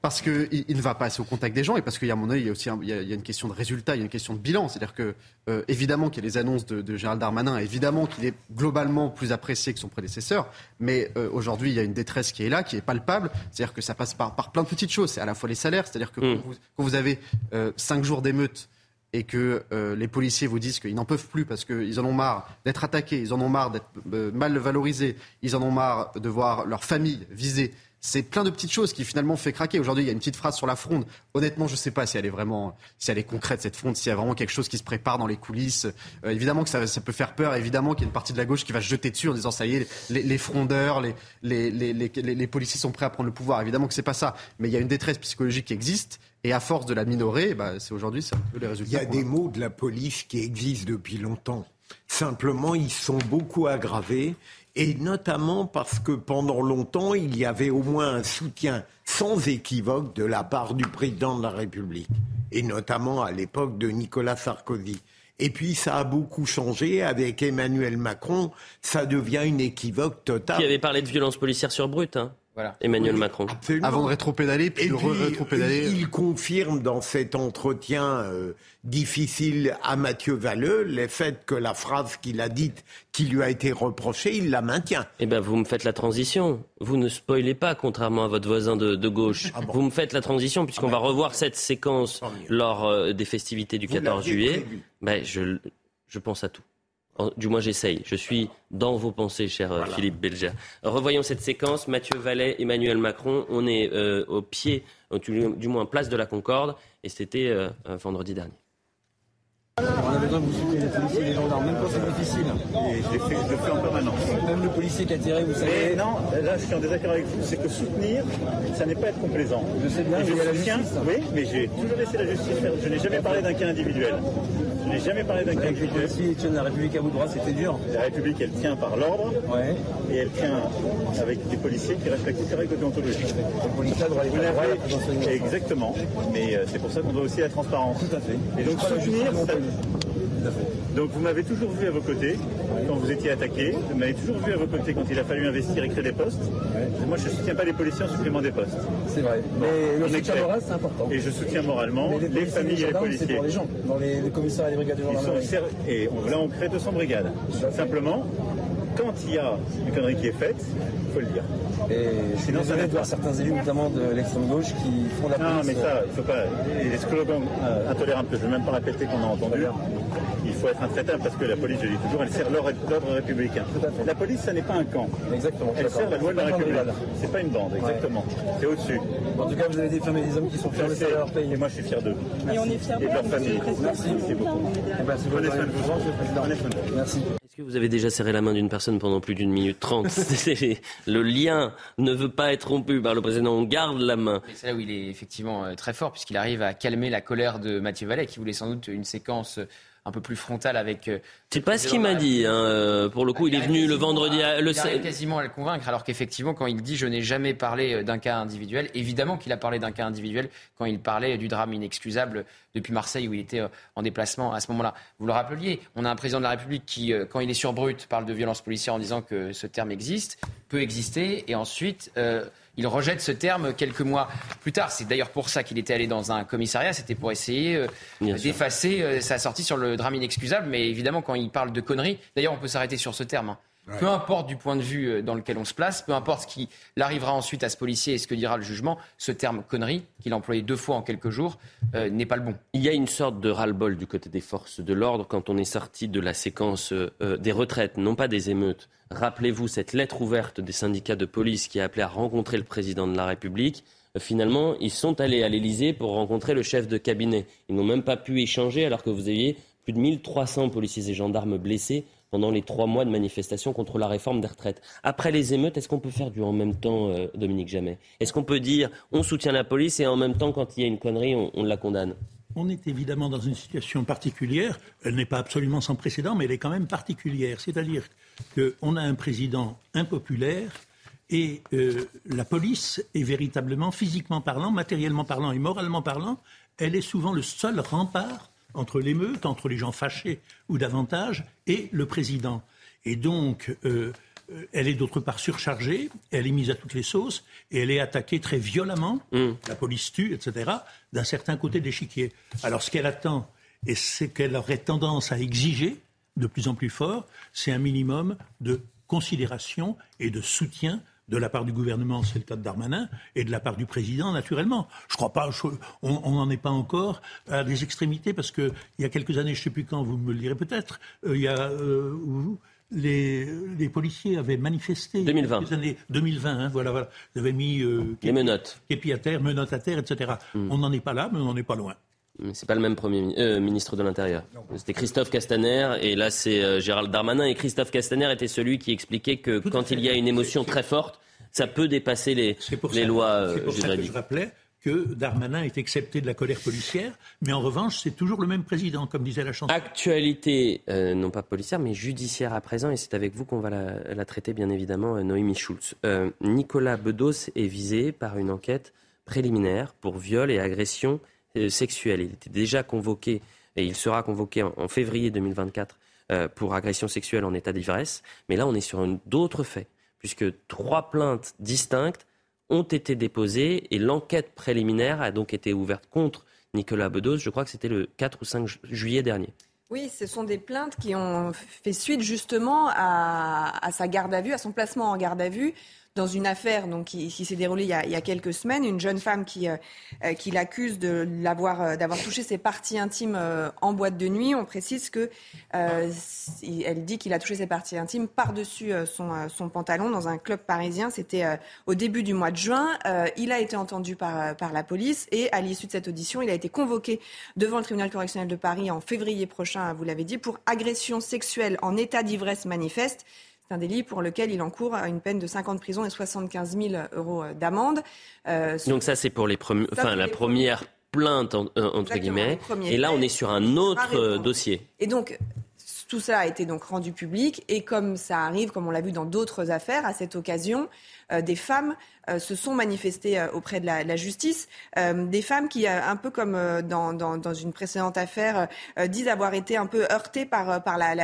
parce que il, ne va pas assez au contact des gens et parce qu'il y a, à mon avis, il y a aussi il y a, une question de résultat, il y a une question de bilan. C'est-à-dire que, euh, évidemment, qu'il y a les annonces de, de Gérald Darmanin, évidemment qu'il est globalement plus apprécié que son prédécesseur, mais euh, aujourd'hui, il y a une détresse qui est là, qui est palpable. C'est-à-dire que ça passe par, par plein de petites choses. C'est à la fois les salaires, c'est-à-dire que quand, mm. vous, avez euh, cinq jours d'émeute et que euh, les policiers vous disent qu'ils n'en peuvent plus parce qu'ils en ont marre d'être attaqués, ils en ont marre d'être mal valorisés, ils en ont marre de voir leur famille visée, c'est plein de petites choses qui finalement fait craquer. Aujourd'hui, il y a une petite phrase sur la fronde. Honnêtement, je ne sais pas si elle est vraiment, si elle est concrète cette fronde, s'il y a vraiment quelque chose qui se prépare dans les coulisses. Euh, évidemment que ça, ça, peut faire peur. Évidemment qu'il y a une partie de la gauche qui va se jeter dessus en disant ça y est, les, les frondeurs, les, les, les, policiers sont prêts à prendre le pouvoir. Évidemment que c'est pas ça. Mais il y a une détresse psychologique qui existe. Et à force de la minorer, bah, c'est aujourd'hui c'est un peu les résultats.
Il y a des mots de la police qui existent depuis longtemps. Simplement, ils sont beaucoup aggravés et notamment parce que pendant longtemps, il y avait au moins un soutien sans équivoque de la part du président de la République, et notamment à l'époque de Nicolas Sarkozy. Et puis ça a beaucoup changé avec Emmanuel Macron, ça devient une équivoque totale.
Qui avait parlé de violence policière sur brut, hein Emmanuel Macron.
Avant de rétro-pédaler, puis, de rétro-pédaler.
Il confirme dans cet entretien euh, difficile à Mathieu Valleux le fait que la phrase qu'il a dite, qui lui a été reprochée, il la maintient.
Eh bien, vous me faites la transition. Vous ne spoilez pas, contrairement à votre voisin de, gauche. Ah vous me faites la transition, puisqu'on ah va ben, revoir cette séquence lors euh, des festivités du 14 juillet. Ben, je, je pense à tout. Du moins, j'essaye. Je suis dans vos pensées, cher euh, Philippe Belger. Revoyons cette séquence. Mathieu Vallet, Emmanuel Macron. On est euh, au pied, du moins place de la Concorde, et c'était euh, vendredi dernier.
On a besoin que vous souteniez les policiers et les gendarmes, même quand c'est difficile.
Et je, fais, je le fais en permanence.
Même le policier qui a tiré, vous savez.
non, là je suis en désaccord avec vous, c'est que soutenir, ça n'est pas être complaisant.
Je sais bien, mais y a la justice.
Oui, mais j'ai toujours laissé la justice faire. Je n'ai jamais parlé d'un cas individuel. Je n'ai jamais parlé d'un cas individuel.
Si tiennent la République à bout de bras, c'était dur.
La République, elle tient par l'ordre.
Ouais.
Et elle tient avec des policiers qui respectent toutes les règles
aller
Exactement. Mais euh, c'est pour ça qu'on doit aussi la transparence.
Tout à fait.
Et donc soutenir, donc vous m'avez toujours vu à vos côtés quand vous étiez attaqué. Vous m'avez toujours vu à vos côtés quand il a fallu investir et créer des postes. Moi, je ne soutiens pas les policiers en supplément des postes.
C'est vrai. Mais le soutien moral, c'est important.
Et je soutiens moralement les, familles et les policiers.
C'est pour les gens. Dans les, commissariats et les brigades de gendarmerie.
Et là, on crée 200 brigades. Simplement, quand il y a une connerie qui est faite, il faut le dire.
Et sinon, ça va de voir certains élus, notamment de l'extrême gauche, qui font la
Non, mais ça, il faut pas. Les slogans euh, intolérables que je ne vais même pas répéter qu'on a entendu, il faut être intraitable parce que la police, je dis toujours, elle sert l'ordre républicain. La police, ça n'est pas un camp.
Exactement.
Elle sert la loi de la République. C'est pas une bande, exactement. C'est au-dessus.
En tout cas, vous avez défamé des hommes qui sont fiers de leur pays.
Et moi, je suis fier d'eux.
Et on est fiers
de leur famille.
Merci.
Merci beaucoup.
Merci beaucoup.
Merci. Est-ce que vous avez déjà serré la main d'une personne pendant plus d'une minute trente Le lien ne veut pas être rompu par le président. On garde la main.
C'est là où il est effectivement euh, très fort, puisqu'il arrive à calmer la colère de Mathieu Vallet, qui voulait sans doute une séquence un peu plus frontal avec. Euh,
c'est pas ce qu'il m'a dit. Hein, euh, pour le coup, il est venu le vendredi. À, le...
Il arrive quasiment à le convaincre, alors qu'effectivement, quand il dit je n'ai jamais parlé euh, d'un cas individuel, évidemment qu'il a parlé d'un cas individuel quand il parlait du drame inexcusable depuis Marseille où il était en déplacement à ce moment-là. Vous le rappeliez, on a un président de la République qui, quand il est sur brut, parle de violence policière en disant que ce terme existe, peut exister, et ensuite il rejette ce terme quelques mois plus tard. C'est d'ailleurs pour ça qu'il était allé dans un commissariat, c'était pour essayer euh, d'effacer euh, sa sortie sur le drame inexcusable. Mais évidemment, quand il parle de conneries, d'ailleurs, on peut s'arrêter sur ce terme. Hein. Peu importe du point de vue euh, dans lequel on se place, peu importe ce qui arrivera ensuite à ce policier et ce que dira le jugement, ce terme connerie, qu'il a employé deux fois en quelques jours, n'est pas le bon.
Il y a une sorte de ras-le-bol du côté des forces de l'ordre quand on est sorti de la séquence des retraites, non pas des émeutes, Rappelez-vous cette lettre ouverte des syndicats de police qui a appelé à rencontrer le président de la République. Euh, finalement, ils sont allés à l'Élysée pour rencontrer le chef de cabinet. Ils n'ont même pas pu échanger alors que vous aviez plus de 1300 policiers et gendarmes blessés pendant les trois mois de manifestation contre la réforme des retraites. Après les émeutes, est-ce qu'on peut faire du en même temps, euh, Dominique Jamais? Est-ce qu'on peut dire on soutient la police et en même temps, quand il y a une connerie, on la condamne?
On est évidemment dans une situation particulière. Elle n'est pas absolument sans précédent, mais elle est quand même particulière. C'est-à-dire qu'on a un président impopulaire Et euh, la police est véritablement, physiquement parlant, matériellement parlant et moralement parlant, elle est souvent le seul rempart entre l'émeute, entre les gens fâchés ou davantage, et le président. Et donc, euh, euh, elle est d'autre part surchargée, elle est mise à toutes les sauces, et elle est attaquée très violemment, mm. la police tue, etc., d'un certain côté de l'échiquier. Alors ce qu'elle attend, et ce qu'elle aurait tendance à exiger de plus en plus fort, c'est un minimum de considération et de soutien de la part du gouvernement, c'est le cas de Darmanin, et de la part du président, naturellement. Je crois pas, on n'en est pas encore à des extrémités, parce qu'il y a quelques années, je ne sais plus quand, vous me le direz peut-être, euh, il y a, euh, les, les, policiers avaient manifesté.
2020.
Les années 2020, hein, voilà, voilà. Ils avaient mis.
Euh, les menottes.
Képi à terre, menottes à terre, etc. Hmm. On n'en est pas là, mais on n'en est pas loin.
C'est pas le même premier euh, ministre de l'Intérieur. C'était Christophe Castaner et là c'est euh, Gérald Darmanin et Christophe Castaner était celui qui expliquait que quand il y a une émotion très forte, ça peut dépasser les, les lois euh,
C'est pour ça que je rappelais que Darmanin est excepté de la colère policière, mais en revanche, c'est toujours le même président, comme disait la chanson.
Actualité, euh, non pas policière, mais judiciaire à présent, et c'est avec vous qu'on va la, traiter, bien évidemment, euh, Noémie Schulz. Euh, Nicolas Bedos est visé par une enquête préliminaire pour viol et agression sexuelle. Il était déjà convoqué, et il sera convoqué en, février 2024 pour agression sexuelle en état d'ivresse, mais là, on est sur d'autres faits, puisque trois plaintes distinctes ont été déposées et l'enquête préliminaire a donc été ouverte contre Nicolas Bedos. Je crois que c'était le 4 ou 5 juillet dernier.
Oui, ce sont des plaintes qui ont fait suite justement à, sa garde à vue, à son placement en garde à vue dans une affaire donc, qui, s'est déroulée il y, a, quelques semaines, une jeune femme qui, euh, euh, qui l'accuse de l'avoir, euh, d'avoir touché ses parties intimes en boîte de nuit. On précise que elle dit qu'il a touché ses parties intimes par-dessus son, son, pantalon dans un club parisien. C'était au début du mois de juin. il a été entendu par, par la police et à l'issue de cette audition, il a été convoqué devant le tribunal correctionnel de Paris en février prochain, vous l'avez dit, pour agression sexuelle en état d'ivresse manifeste. C'est un délit pour lequel il encourt une peine de 50 ans de prison et 75 000 euros euh, d'amende.
Euh, Donc ça, c'est pour les enfin, la première plainte, euh, entre guillemets. Et là, on est sur un autre dossier.
Et donc, tout ça a été donc rendu public. Et comme ça arrive, comme on l'a vu dans d'autres affaires, à cette occasion, euh, des femmes euh, se sont manifestées euh, auprès de la, justice. des femmes qui, un peu comme dans, une précédente affaire, disent avoir été un peu heurtées par,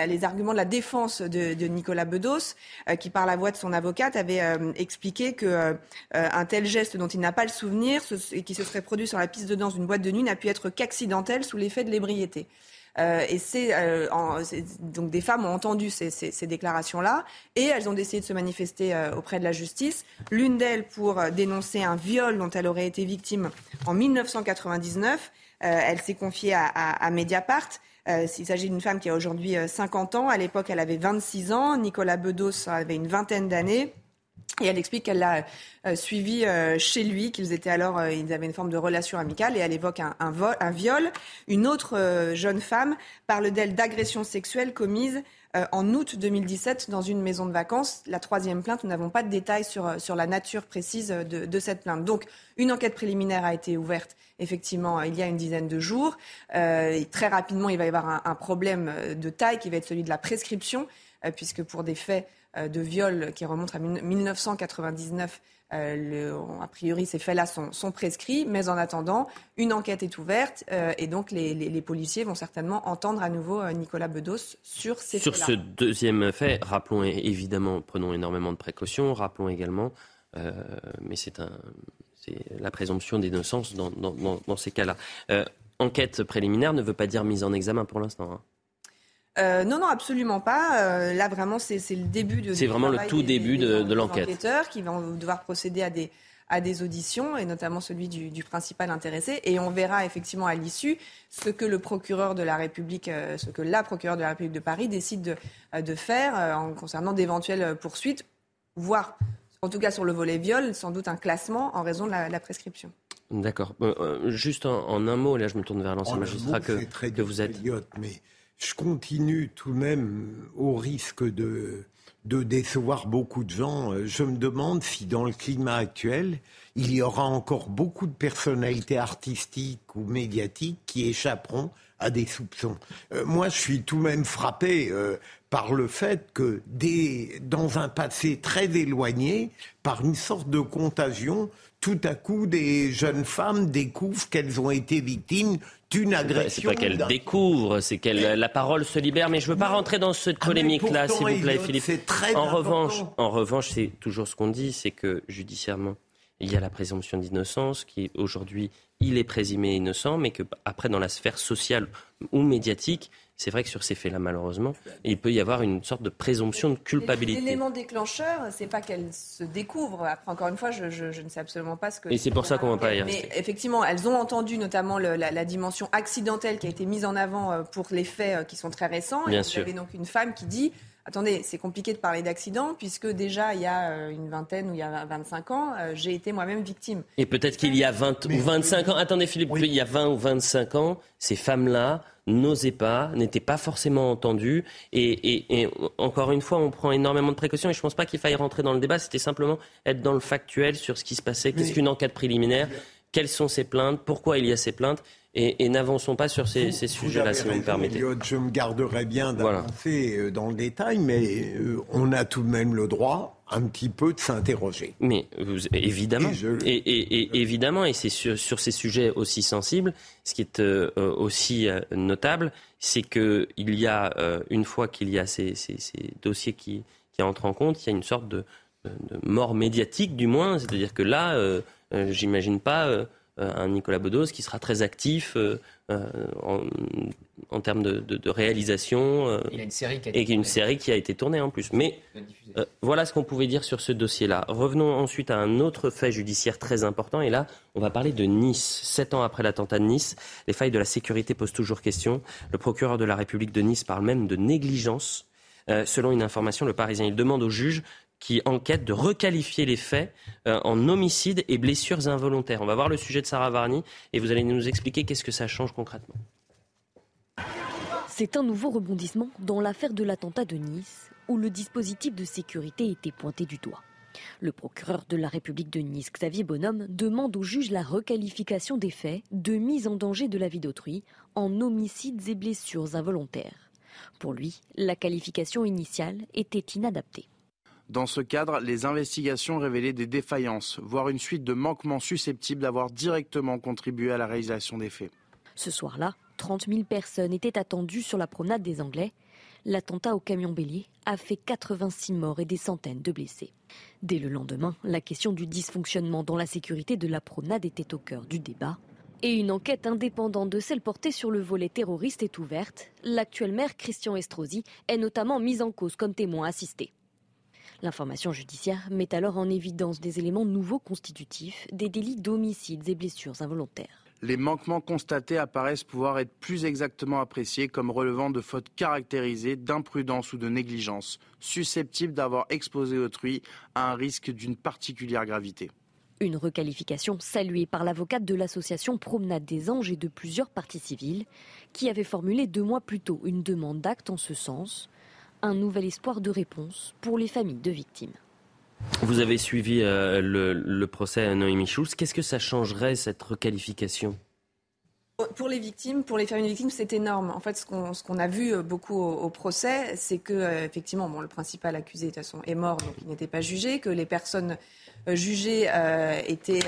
les arguments de la défense de, Nicolas Bedos, qui, par la voix de son avocate, avait expliqué que un tel geste dont il n'a pas le souvenir et qui se serait produit sur la piste de danse d'une boîte de nuit n'a pu être qu'accidentel sous l'effet de l'ébriété. Euh, et euh, c'est donc des femmes ont entendu ces, déclarations-là et elles ont décidé de se manifester euh, auprès de la justice. L'une d'elles pour dénoncer un viol dont elle aurait été victime en 1999. elle s'est confiée à, à Mediapart. il s'agit d'une femme qui a aujourd'hui 50 ans. À l'époque, elle avait 26 ans. Nicolas Bedos avait une vingtaine d'années. Et elle explique qu'elle l'a euh, suivi euh, chez lui, qu'ils étaient alors, euh, ils avaient une forme de relation amicale, et elle évoque un, viol. Une autre jeune femme parle d'elle d'agression sexuelle commise en août 2017 dans une maison de vacances. La troisième plainte, nous n'avons pas de détails sur, la nature précise de, cette plainte. Donc, une enquête préliminaire a été ouverte, effectivement, il y a une dizaine de jours. très rapidement, il va y avoir un, problème de taille qui va être celui de la prescription, puisque pour des faits de viol qui remonte à 1999. Euh, a priori, ces faits-là sont, prescrits, mais en attendant, une enquête est ouverte euh, et donc les, policiers vont certainement entendre à nouveau Nicolas Bedos sur ces
faits-là. Sur ce deuxième fait, rappelons évidemment, prenons énormément de précautions, rappelons également, mais c'est un, la présomption d'innocence dans, dans, ces cas-là. enquête préliminaire ne veut pas dire mise en examen pour l'instant. Hein.
Euh, non, non, absolument pas. Euh, là, vraiment, c'est le début de.
C'est vraiment le tout début de, de l'enquête.
enquêteurs qui vont devoir procéder à des à des auditions, et notamment celui du, principal intéressé. Et on verra effectivement à l'issue ce que le procureur de la République, euh, ce que la procureure de la République de Paris décide de, de faire en concernant d'éventuelles poursuites, voire, en tout cas sur le volet viol, sans doute un classement en raison de la, prescription.
D'accord. juste en, un mot, là je me tourne vers l'ancien magistrat que, que vous êtes.
mais je continue tout de même, au risque de, de décevoir beaucoup de gens, je me demande si dans le climat actuel, il y aura encore beaucoup de personnalités artistiques ou médiatiques qui échapperont à des soupçons. Euh, moi, je suis tout de même frappé euh, par le fait que dans un passé très éloigné, par une sorte de contagion, tout à coup, des jeunes femmes découvrent qu'elles ont été victimes d'une agression.
C'est pas, qu'elles découvrent, c'est que la parole se libère. Mais je ne veux pas rentrer dans cette ah, polémique-là, s'il vous plaît, Philippe.
Très
en revanche, en revanche, c'est toujours ce qu'on dit, c'est que judiciairement, il y a la présomption d'innocence qui aujourd'hui il est présumé innocent, mais que après dans la sphère sociale ou médiatique, c'est vrai que sur ces faits-là, malheureusement, il peut y avoir une sorte de présomption de culpabilité.
L'élément déclencheur, c'est pas qu'elles se découvrent. Après, encore une fois, je, ne sais absolument pas ce que.
Et c'est pour ça qu'on va pas y rester.
Mais effectivement, elles ont entendu notamment la, dimension accidentelle qui a été mise en avant euh, pour les faits euh, qui sont très récents.
Bien
et
sûr.
vous avez donc une femme qui dit Attendez, c'est compliqué de parler d'accident puisque déjà il y a euh, une vingtaine ou il y a 25 ans, j'ai été moi-même victime.
Et peut-être qu'il y a 20 ou 25 ans, attendez Philippe, il y a 20 ou 25 ans, ces femmes-là n'osaient pas, n'étaient pas forcément entendues. Et, encore une fois, on prend énormément de précautions et je ne pense pas qu'il faille rentrer dans le débat. C'était simplement être dans le factuel sur ce qui se passait. Qu'est-ce qu'une enquête préliminaire Quelles sont ces plaintes Pourquoi il y a ces plaintes et, n'avançons pas sur ces, sujets-là, si vous me permettez.
Je me garderai bien d'avancer euh, dans le détail, mais euh, on a tout de même le droit un petit peu de s'interroger.
Mais évidemment, et, évidemment, et c'est sur, ces sujets aussi sensibles, ce qui est euh, aussi notable, c'est qu'il y a, une fois qu'il y a ces, dossiers qui, entrent en compte, il y a une sorte de, de mort médiatique, du moins. C'est-à-dire que là, j'imagine pas un Nicolas Bedos qui sera très actif euh, euh, en, termes de, réalisation.
Il a une série qui a
été et une série qui a été tournée en plus. Mais voilà ce qu'on pouvait dire sur ce dossier-là. Revenons ensuite à un autre fait judiciaire très important. Et là, on va parler de Nice. Sept ans après l'attentat de Nice, les failles de la sécurité posent toujours question. Le procureur de la République de Nice parle même de négligence. selon une information, le Parisien, il demande au juge qui enquête de requalifier les faits euh, en homicide et blessures involontaires. On va voir le sujet de Sarah Varny et vous allez nous expliquer qu'est-ce que ça change concrètement.
C'est un nouveau rebondissement dans l'affaire de l'attentat de Nice où le dispositif de sécurité était pointé du doigt. Le procureur de la République de Nice, Xavier Bonhomme, demande au juge la requalification des faits de mise en danger de la vie d'autrui en homicides et blessures involontaires. Pour lui, la qualification initiale était inadaptée.
Dans ce cadre, les investigations révélaient des défaillances, voire une suite de manquements susceptibles d'avoir directement contribué à la réalisation des faits.
Ce soir-là, 30 000 personnes étaient attendues sur la promenade des Anglais. L'attentat au camion bélier a fait 86 morts et des centaines de blessés. Dès le lendemain, la question du dysfonctionnement dans la sécurité de la promenade était au cœur du débat. Et une enquête indépendante de celle portée sur le volet terroriste est ouverte. L'actuel maire Christian Estrosi est notamment mis en cause comme témoin assisté. L'information judiciaire met alors en évidence des éléments nouveaux constitutifs des délits d'homicides et blessures involontaires.
Les manquements constatés apparaissent pouvoir être plus exactement appréciés comme relevant de fautes caractérisées d'imprudence ou de négligence, susceptibles d'avoir exposé autrui à un risque d'une particulière gravité.
Une requalification saluée par l'avocate de l'association Promenade des Anges et de plusieurs parties civiles, qui avait formulé deux mois plus tôt une demande d'acte en ce sens un nouvel espoir de réponse pour les familles de victimes.
Vous avez suivi euh, le, procès à Noémie Schulz. Qu'est-ce que ça changerait, cette requalification?
Pour les victimes, pour les familles de victimes, c'est énorme. En fait, ce qu'on a vu euh, beaucoup au, procès, c'est que euh, le principal accusé de est mort, donc il n'était pas jugé, que les personnes euh, jugées étaient,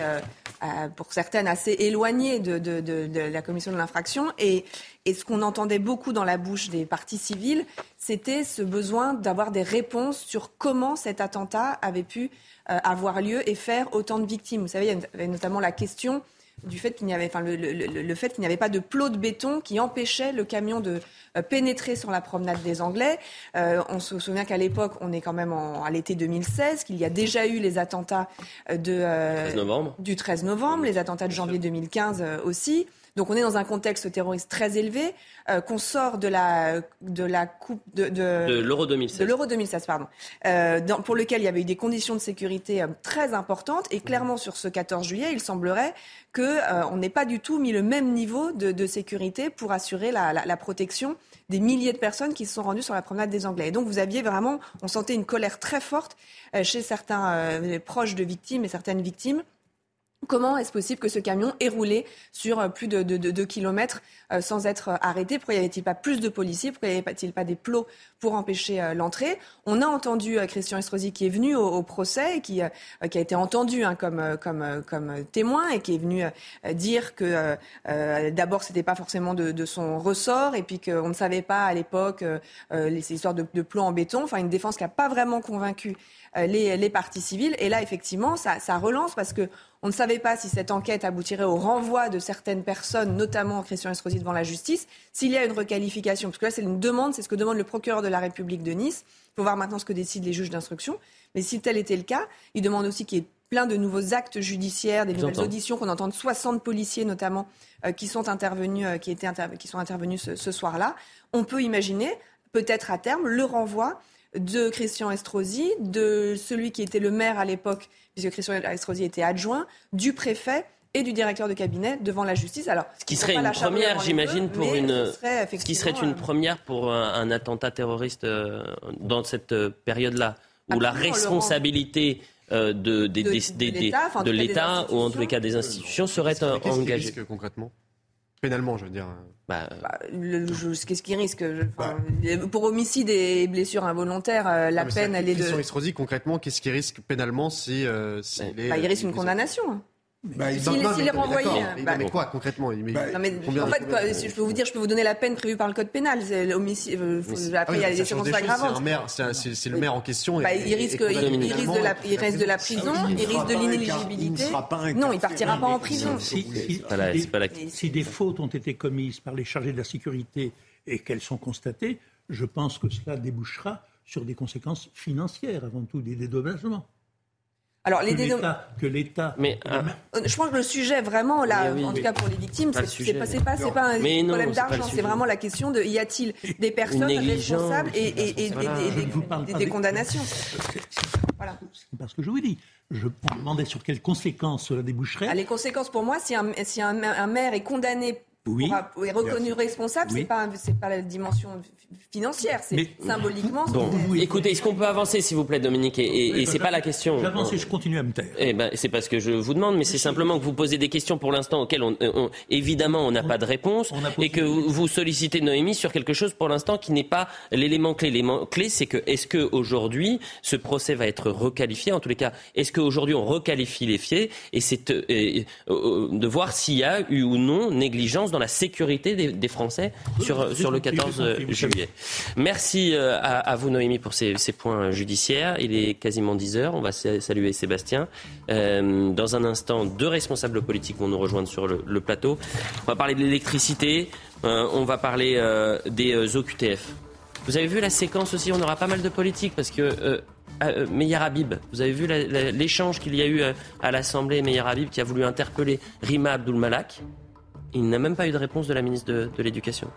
pour certaines, assez éloignées de, la commission de l'infraction. Et, ce qu'on entendait beaucoup dans la bouche des partis civils, c'était ce besoin d'avoir des réponses sur comment cet attentat avait pu avoir lieu et faire autant de victimes. Vous savez, il y avait notamment la question du fait qu'il n'y avait, enfin, le, fait qu'il n'y avait pas de plot de béton qui empêchait le camion de euh, pénétrer sur la promenade des Anglais. Euh, on se souvient qu'à l'époque, on est quand même en, à l'été 2016, qu'il y a déjà eu les attentats de,
euh,
du 13 novembre, les attentats de janvier 2015 aussi. Donc on est dans un contexte terroriste très élevé, euh, qu'on sort de la de la coupe de
de, l'euro 2016.
De l'euro 2016, pardon, euh, dans, pour lequel il y avait eu des conditions de sécurité euh, très importantes. Et clairement sur ce 14 juillet, il semblerait que euh, on n'ait pas du tout mis le même niveau de, de sécurité pour assurer la, la, la, protection des milliers de personnes qui se sont rendues sur la promenade des Anglais. Et donc vous aviez vraiment, on sentait une colère très forte chez certains proches de victimes et certaines victimes Comment est-ce possible que ce camion ait roulé sur euh, plus de 2 kilomètres euh, sans être euh, arrêté? Pourquoi n'y avait-il pas plus de policiers? Pourquoi n'y avait-il pas des plots pour empêcher l'entrée? On a entendu Christian Estrosi qui est venu au, procès et qui, a été entendu hein, comme, témoin et qui est venu dire que d'abord c'était pas forcément de, son ressort et puis qu'on ne savait pas à l'époque les histoires de, de plots en béton. Enfin une défense qui n'a pas vraiment convaincu les, les parties civiles. Et là effectivement ça, ça relance parce que on ne savait pas si cette enquête aboutirait au renvoi de certaines personnes, notamment Christian Estrosi, devant la justice, s'il y a une requalification. Parce que là, c'est une demande, c'est ce que demande le procureur de la République de Nice. Il faut voir maintenant ce que décident les juges d'instruction. Mais si tel était le cas, il demande aussi qu'il y ait plein de nouveaux actes judiciaires, des nouvelles auditions, qu'on entende 60 policiers notamment euh, qui sont intervenus, euh, qui, étaient qui sont intervenus ce, ce soir-là. On peut imaginer peut-être à terme le renvoi de Christian Estrosi, de celui qui était le maire à l'époque puisque Christian Estrosi était adjoint, du préfet et du directeur de cabinet devant la justice.
Alors, ce qui serait une première, j'imagine, pour une, ce, qui serait une première pour un, attentat terroriste euh, dans cette euh, période-là, où la responsabilité euh, de, de, l'État, ou en tous les cas des institutions, serait engagée.
concrètement? Pénalement, je veux dire.
Bah, Qu'est-ce qu'il risque bah. Pour homicide et blessure involontaire, euh, la peine, elle est de.
Estrosi, concrètement, qu'est-ce qu'il risque pénalement si. Euh,
bah, il risque une condamnation. Bah, S'il est renvoyé.
Bah, mais quoi concrètement
bah, En fait, je peux vous dire, je peux vous donner la peine prévue par le code pénal. L'homicide. Euh, après, ah il y a des circonstances aggravantes.
C'est le maire en question.
il risque, il, risque de la, il reste de la prison, il risque de l'inéligibilité. Non, il partira pas en prison.
Si des fautes ont été commises par les chargés de la sécurité et qu'elles sont constatées, je pense que cela débouchera sur des conséquences financières avant tout, des dédommagements.
Alors, les
que l'État.
Mais euh, je pense que le sujet vraiment là, en tout cas pour les victimes, c'est pas, pas, pas, pas un problème d'argent, c'est vraiment la question de y a-t-il des personnes responsables et, et, des, condamnations.
Voilà. C'est parce que je vous dis. Je me demandais sur quelles conséquences cela déboucherait.
Ah, les conséquences pour moi, si un, si un maire est condamné oui. est reconnu responsable, c'est pas c'est pas la dimension financière, c'est symboliquement.
Bon, écoutez, est-ce qu'on peut avancer, s'il vous plaît, Dominique Et, et, c'est pas la question.
J'avance et je continue à me taire.
Eh ben, c'est parce que je vous demande, mais c'est simplement que vous posez des questions pour l'instant auxquelles, on, évidemment, on n'a pas de réponse, et que vous sollicitez Noémie sur quelque chose pour l'instant qui n'est pas l'élément clé. L'élément clé, c'est que est-ce que aujourd'hui ce procès va être requalifié? En tous les cas, est-ce qu'aujourd'hui on requalifie les faits? Et c'est euh, euh, de voir s'il y a eu ou non négligence dans la sécurité des, Français sur, sur le 14 juillet. Merci euh, à, vous, Noémie, pour ces, points judiciaires. Il est quasiment 10 heures. On va saluer Sébastien. Euh, dans un instant, deux responsables politiques vont nous rejoindre sur le, plateau. On va parler de l'électricité. Euh, on va parler des OQTF. Vous avez vu la séquence aussi, on aura pas mal de politique parce que Meir Habib, vous avez vu l'échange qu'il y a eu à l'Assemblée, Meir Habib qui a voulu interpeller Rima Abdul Malak. Il n'a même pas eu de réponse de la ministre de, l'Éducation.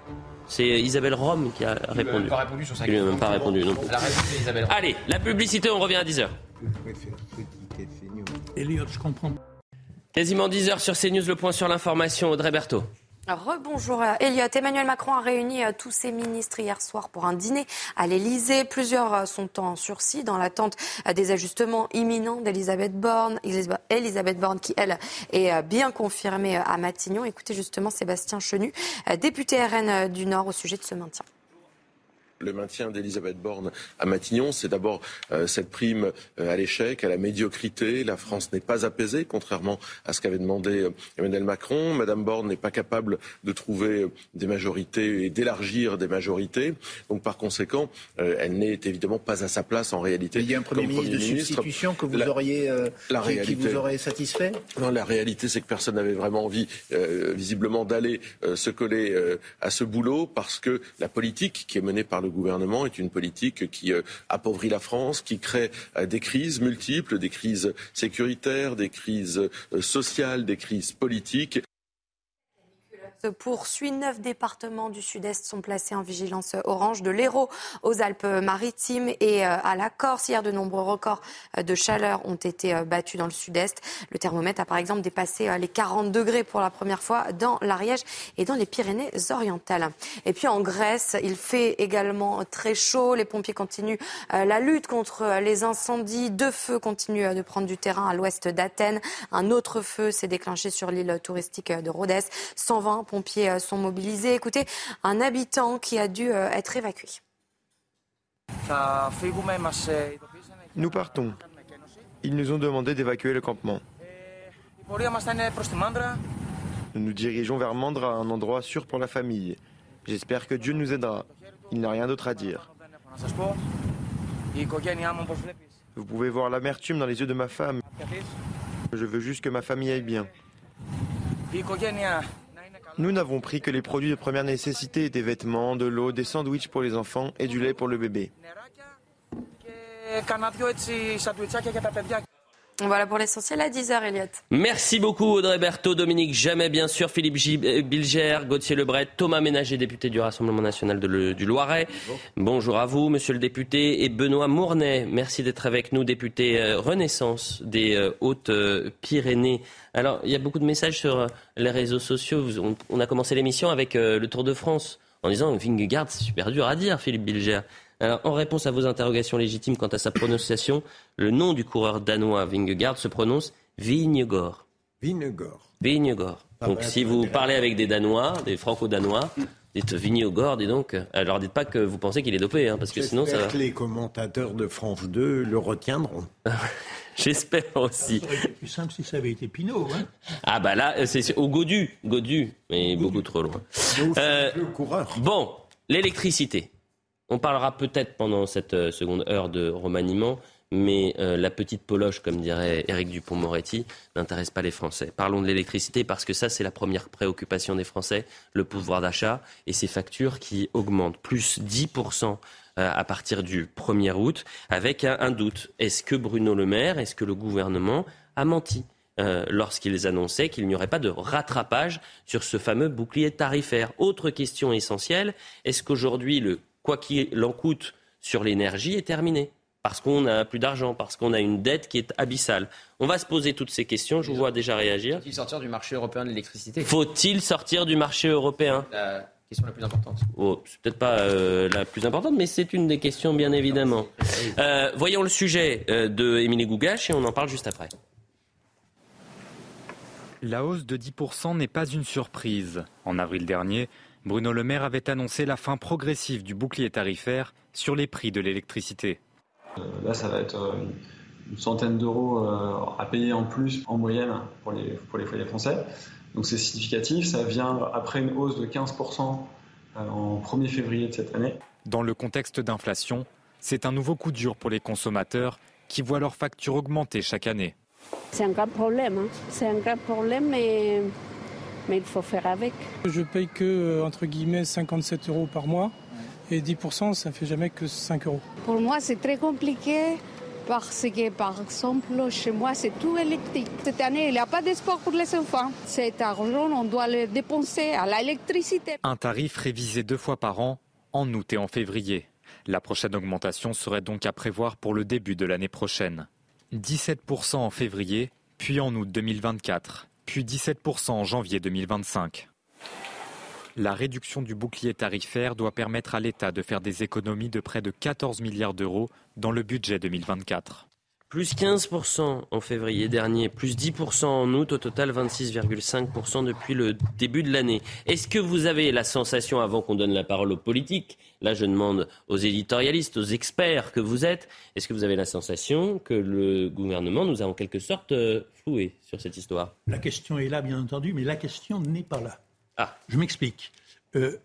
C'est Isabelle Rome qui a répondu. Il n'a
pas répondu sur
sa question. Il n'a même pas répondu non plus. Allez, la publicité, on revient à 10h.
Elliot, je comprends.
Quasiment 10h sur CNews, le point sur l'information, Audrey Berthaud.
Rebonjour Elliot. Emmanuel Macron a réuni euh, tous ses ministres hier soir pour un dîner à l'Elysée. Plusieurs euh, sont en sursis dans l'attente euh, des ajustements imminents d'Elisabeth Borne. Elisabeth Borne qui, elle, est bien confirmée à Matignon. Écoutez justement Sébastien Chenu, député RN du Nord au sujet de ce maintien
le maintien d'Elisabeth Borne à Matignon, c'est d'abord euh, cette prime euh, à l'échec, à la médiocrité. La France n'est pas apaisée, contrairement à ce qu'avait demandé euh, Emmanuel Macron. Madame Borne n'est pas capable de trouver des majorités et d'élargir des majorités. Donc, par conséquent, elle n'est évidemment pas à sa place en réalité.
il y a un Premier, ministre de substitution que vous auriez, la qui, réalité, qui, vous aurait satisfait?
Non, la réalité, c'est que personne n'avait vraiment envie, visiblement, d'aller se coller à ce boulot parce que la politique qui est menée par le gouvernement est une politique qui euh, appauvrit la France, qui crée euh, des crises multiples, des crises sécuritaires, des crises euh, sociales, des crises politiques.
Poursuit. Neuf départements du sud-est sont placés en vigilance orange, de l'Hérault aux Alpes-Maritimes et euh, à la Corse. Hier, de nombreux records euh, de chaleur ont été euh, battus dans le sud-est. Le thermomètre a par exemple dépassé les 40 degrés pour la première fois dans l'Ariège et dans les Pyrénées-Orientales. Et puis en Grèce, il fait également très chaud. Les pompiers continuent la lutte contre les incendies. Deux feux continuent de prendre du terrain à l'ouest d'Athènes. Un autre feu s'est déclenché sur l'île touristique de Rhodes. 120 pompiers euh, sont mobilisés. Écoutez, un habitant qui a dû euh, être évacué.
Nous partons. Ils nous ont demandé d'évacuer le campement. Nous nous dirigeons vers Mandra, un endroit sûr pour la famille. J'espère que Dieu nous aidera. Il n'a rien d'autre à dire. Vous pouvez voir l'amertume dans les yeux de ma femme. Je veux juste que ma famille aille bien. Nous n'avons pris que les produits de première nécessité, des vêtements, de l'eau, des sandwichs pour les enfants et du lait pour le bébé.
Voilà pour l'essentiel à 10h, Elliot.
Merci beaucoup, Audrey Berthaud, Dominique Jamais, bien sûr, Philippe euh, Bilger, Gauthier Lebret, Thomas Ménager, député du Rassemblement national du Loiret. Bonjour. à vous, monsieur le député, et Benoît Mournet. Merci d'être avec nous, député euh, Renaissance des euh, Hautes-Pyrénées. Alors, il y a beaucoup de messages sur les réseaux sociaux. On, a commencé l'émission avec le Tour de France en disant Vingegaard, c'est super dur à dire, Philippe Bilger. Alors, en réponse à vos interrogations légitimes quant à sa prononciation, le nom du coureur danois Vingegaard se prononce Vignegor.
Vignegor.
Vignegor. Ah donc, bah, si vous parlez avec des Danois, des Franco-Danois, dites Vignegor, dis donc. Alors, dites pas que vous pensez qu'il est dopé, hein, parce que sinon ça va.
que les commentateurs de France 2 le retiendront.
J'espère aussi.
Ça aurait été plus simple si ça avait été Pinot. Hein
ah bah là, c'est au Godu, Godu, mais beaucoup trop loin.
Euh, le coureur.
Bon, l'électricité. On parlera peut-être pendant cette euh, seconde heure de remaniement, mais euh, la petite poloche, comme dirait Éric Dupont-Moretti, n'intéresse pas les Français. Parlons de l'électricité parce que ça, c'est la première préoccupation des Français, le pouvoir d'achat et ces factures qui augmentent, plus 10% euh, à partir du 1er août, avec un, doute. Est-ce que Bruno Le Maire, est-ce que le gouvernement a menti lorsqu'ils annonçaient qu'il n'y aurait pas de rattrapage sur ce fameux bouclier tarifaire? Autre question essentielle, est-ce qu'aujourd'hui le quoi qu'il en coûte sur l'énergie, est terminé. Parce qu'on n'a plus d'argent, parce qu'on a une dette qui est abyssale. On va se poser toutes ces questions. Je vous vois déjà réagir.
Faut-il sortir du marché européen de l'électricité?
Faut-il sortir du marché européen?
La question la plus importante.
Oh, c'est peut-être pas euh, la plus importante, mais c'est une des questions, bien évidemment. Euh, voyons le sujet euh, de Émilie Gougache et on en parle juste après.
La hausse de 10% n'est pas une surprise. En avril dernier, Bruno Le Maire avait annoncé la fin progressive du bouclier tarifaire sur les prix de l'électricité.
Euh, là, ça va être euh, une centaine d'euros euh, à payer en plus en moyenne pour les, pour les foyers français. Donc c'est significatif, ça vient après une hausse de 15% en 1er février de cette année.
Dans le contexte d'inflation, c'est un nouveau coup dur pour les consommateurs qui voient leurs factures augmenter chaque année.
C'est un grand problème, hein. c'est un grand problème mais mais il faut faire avec.
Je paye que, euh, entre guillemets, 57 euros par mois. Et 10%, ça fait jamais que 5 euros.
Pour moi, c'est très compliqué parce que, par exemple, chez moi, c'est tout électrique. Cette année, il n'y a pas d'espoir pour les enfants. Cet argent, on doit le dépenser à l'électricité.
Un tarif révisé deux fois par an, en août et en février. La prochaine augmentation serait donc à prévoir pour le début de l'année prochaine. 17% en février, puis en août 2024 puis 17% en janvier 2025. La réduction du bouclier tarifaire doit permettre à l'État de faire des économies de près de 14 milliards d'euros dans le budget 2024.
Plus 15% en février dernier, plus 10% en août, au total 26,5% depuis le début de l'année. Est-ce que vous avez la sensation, avant qu'on donne la parole aux politiques, là je demande aux éditorialistes, aux experts que vous êtes, est-ce que vous avez la sensation que le gouvernement nous a en quelque sorte euh, floué sur cette histoire?
La question est là, bien entendu, mais la question n'est pas là.
Ah.
Je m'explique. Euh,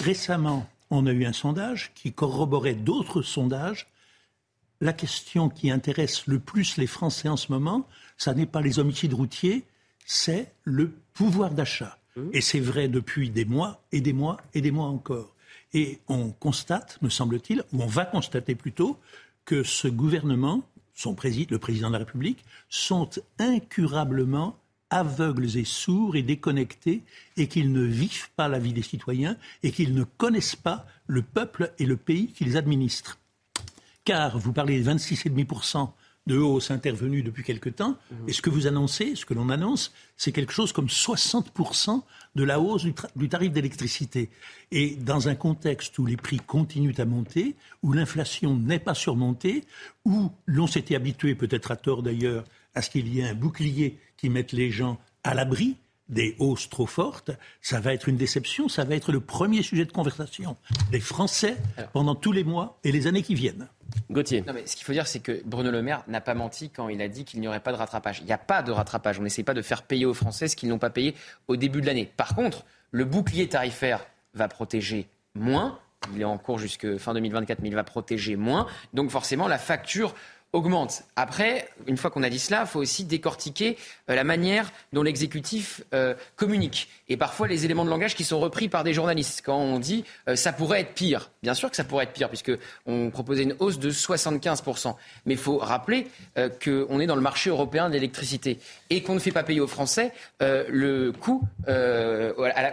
récemment, on a eu un sondage qui corroborait d'autres sondages la question qui intéresse le plus les Français en ce moment, ça n'est pas les homicides routiers, c'est le pouvoir d'achat. Mmh. Et c'est vrai depuis des mois et des mois et des mois encore. Et on constate, me semble-t-il, ou on va constater plutôt, que ce gouvernement, son président, le président de la République, sont incurablement aveugles et sourds et déconnectés et qu'ils ne vivent pas la vie des citoyens et qu'ils ne connaissent pas le peuple et le pays qu'ils administrent. Car vous parlez de 26,5% de hausse intervenue depuis quelque temps. Et ce que vous annoncez, ce que l'on annonce, c'est quelque chose comme 60% de la hausse du, tarif d'électricité? Et dans un contexte où les prix continuent à monter, où l'inflation n'est pas surmontée, où l'on s'était habitué, peut-être à tort d'ailleurs, à ce qu'il y ait un bouclier qui mette les gens à l'abri, des hausses trop fortes, ça va être une déception, ça va être le premier sujet de conversation des Français pendant tous les mois et les années qui viennent.
Gauthier.
Non, mais ce qu'il faut dire, c'est que Bruno Le Maire n'a pas menti quand il a dit qu'il n'y aurait pas de rattrapage. Il n'y a pas de rattrapage. On n'essaie pas de faire payer aux Français ce qu'ils n'ont pas payé au début de l'année. Par contre, le bouclier tarifaire va protéger moins. Il est en cours jusqu'à fin 2024, mais il va protéger moins. Donc forcément, la facture augmente. Après, une fois qu'on a dit cela, il faut aussi décortiquer euh, la manière dont l'exécutif euh, communique. Et parfois, les éléments de langage qui sont repris par des journalistes. Quand on dit euh, ça pourrait être pire, bien sûr que ça pourrait être pire, puisqu'on proposait une hausse de 75%. Mais il faut rappeler qu'on est dans le marché européen de l'électricité et qu'on ne fait pas payer aux Français le coût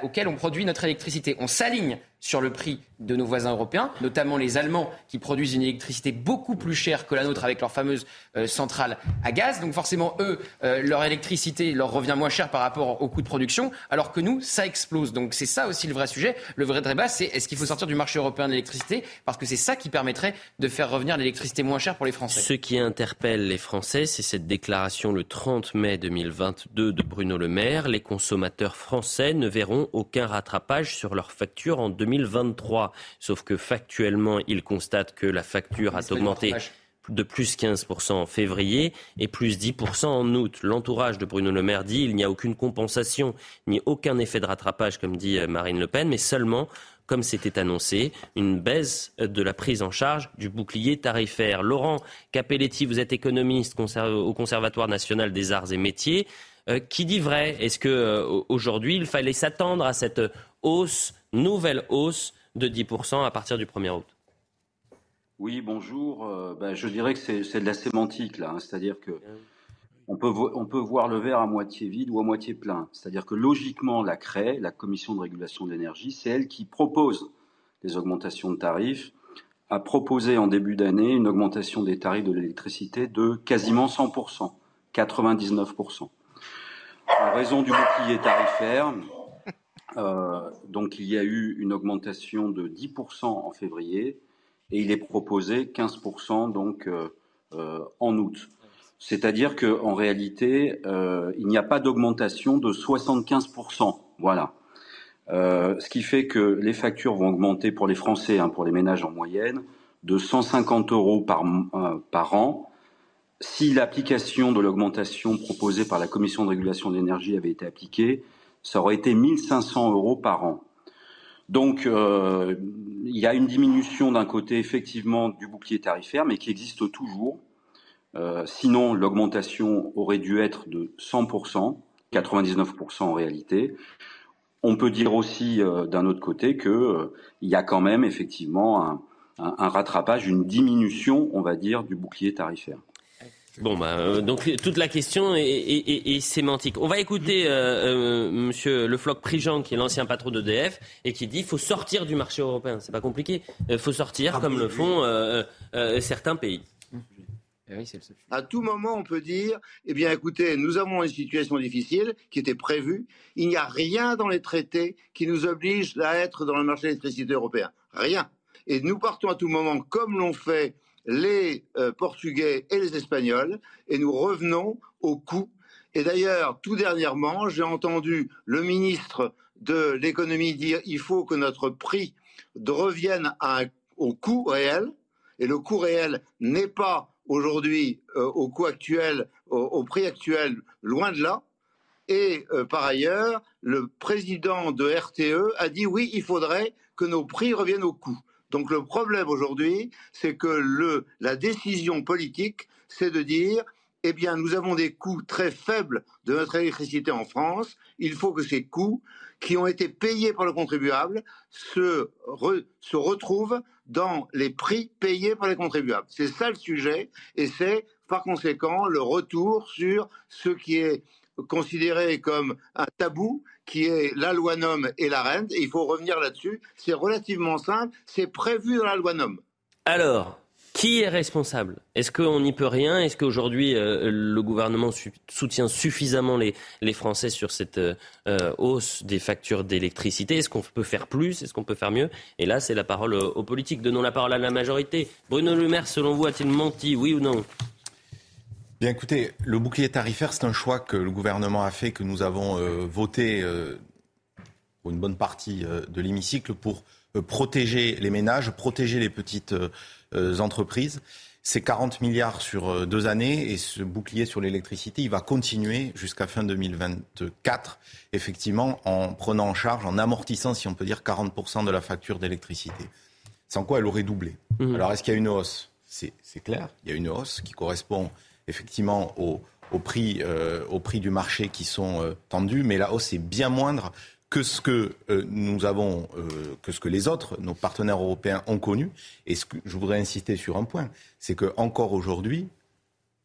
auquel on produit notre électricité. On s'aligne sur le prix de nos voisins européens, notamment les Allemands qui produisent une électricité beaucoup plus chère que la nôtre avec leur fameuse euh, centrale à gaz. Donc forcément, eux, euh, leur électricité leur revient moins cher par rapport au coût de production, alors que nous, ça explose. Donc c'est ça aussi le vrai sujet. Le vrai débat, c'est est-ce qu'il faut sortir du marché européen de l'électricité? Parce que c'est ça qui permettrait de faire revenir l'électricité moins chère pour les Français.
Ce qui interpelle les Français, c'est cette déclaration le 30 mai 2022 de Bruno Le Maire. Les consommateurs français ne verront aucun rattrapage sur leur facture en 2020. 2023. Sauf que factuellement, il constate que la facture a augmenté de plus 15% en février et plus 10% en août. L'entourage de Bruno Le Maire dit il n'y a aucune compensation ni aucun effet de rattrapage, comme dit euh, Marine Le Pen, mais seulement comme c'était annoncé, une baisse de la prise en charge du bouclier tarifaire. Laurent Capelletti, vous êtes économiste au Conservatoire national des arts et métiers. Euh, qui dit vrai? Est-ce qu'aujourd'hui, euh, il fallait s'attendre à cette hausse nouvelle hausse de 10% à partir du 1er août?
Oui, bonjour. Euh, ben, je dirais que c'est de la sémantique, là. Hein. C'est-à-dire que on peut, on peut voir le verre à moitié vide ou à moitié plein. C'est-à-dire que logiquement, la CRE, la Commission de régulation de l'énergie, c'est elle qui propose les augmentations de tarifs, a proposé en début d'année une augmentation des tarifs de l'électricité de quasiment 100%, 99%. En raison du bouclier tarifaire, euh, donc il y a eu une augmentation de 10% en février et il est proposé 15% donc euh, euh, en août. C'est-à-dire qu'en réalité, il n'y a pas d'augmentation de 75%. Voilà. ce qui fait que les factures vont augmenter pour les Français, hein, pour les ménages en moyenne, de 150 euros par, par an. Si l'application de l'augmentation proposée par la Commission de régulation de l'énergie avait été appliquée, ça aurait été 1500 euros par an. Donc, euh, il y a une diminution d'un côté, effectivement, du bouclier tarifaire, mais qui existe toujours. Euh, sinon, l'augmentation aurait dû être de 100%, 99% en réalité. On peut dire aussi, euh, d'un autre côté, qu'il y a quand même, effectivement, un rattrapage, une diminution, on va dire, du bouclier tarifaire.
Bon, bah, euh, donc toute la question est, sémantique. On va écouter euh, euh, Monsieur Le Floch Prigent, qui est l'ancien patron d'EDF, et qui dit qu'il faut sortir du marché européen. C'est pas compliqué. Il faut sortir, ah, comme le font certains pays.
Eh à tout moment, on peut dire, eh bien, écoutez, nous avons une situation difficile qui était prévue. Il n'y a rien dans les traités qui nous oblige à être dans le marché de l'électricité européen. Rien. Et nous partons à tout moment, comme l'ont fait les euh, Portugais et les Espagnols, et nous revenons au coût. Et d'ailleurs, tout dernièrement, j'ai entendu le ministre de l'économie dire il faut que notre prix revienne au coût réel, et le coût réel n'est pas aujourd'hui euh, au coût actuel, au, prix actuel, loin de là. Et euh, par ailleurs, le président de RTE a dit oui, il faudrait que nos prix reviennent au coût. Donc le problème aujourd'hui, c'est que le, la décision politique, c'est de dire, eh bien, nous avons des coûts très faibles de notre électricité en France. Il faut que ces coûts, qui ont été payés par le contribuable, se, se retrouvent dans les prix payés par les contribuables. C'est ça le sujet, et c'est par conséquent le retour sur ce qui est considéré comme un tabou qui est la loi NOM et la rente. Et il faut revenir là-dessus. C'est relativement simple. C'est prévu dans la loi NOM.
Alors, qui est responsable? Est-ce qu'on n'y peut rien? Est-ce qu'aujourd'hui euh, le gouvernement soutient suffisamment les, Français sur cette euh, hausse des factures d'électricité? Est-ce qu'on peut faire plus? Est-ce qu'on peut faire mieux? Et là, c'est la parole aux politiques. Donnons la parole à la majorité. Bruno Le Maire, selon vous, a-t-il menti? Oui ou non?
Bien écoutez, le bouclier tarifaire, c'est un choix que le gouvernement a fait, que nous avons euh, voté pour une bonne partie de l'hémicycle pour protéger les ménages, protéger les petites euh, entreprises. C'est 40 milliards sur euh, deux années et ce bouclier sur l'électricité, il va continuer jusqu'à fin 2024, effectivement, en prenant en charge, en amortissant, si on peut dire, 40% de la facture d'électricité. Sans quoi elle aurait doublé. Mmh. Alors, est-ce qu'il y a une hausse? C'est, clair, il y a une hausse qui correspond effectivement au, prix, euh, prix du marché qui sont tendus, mais la hausse est bien moindre que ce que euh, nous avons, euh, que ce que les autres, nos partenaires européens ont connu. Et ce que je voudrais insister sur un point, c'est que encore aujourd'hui,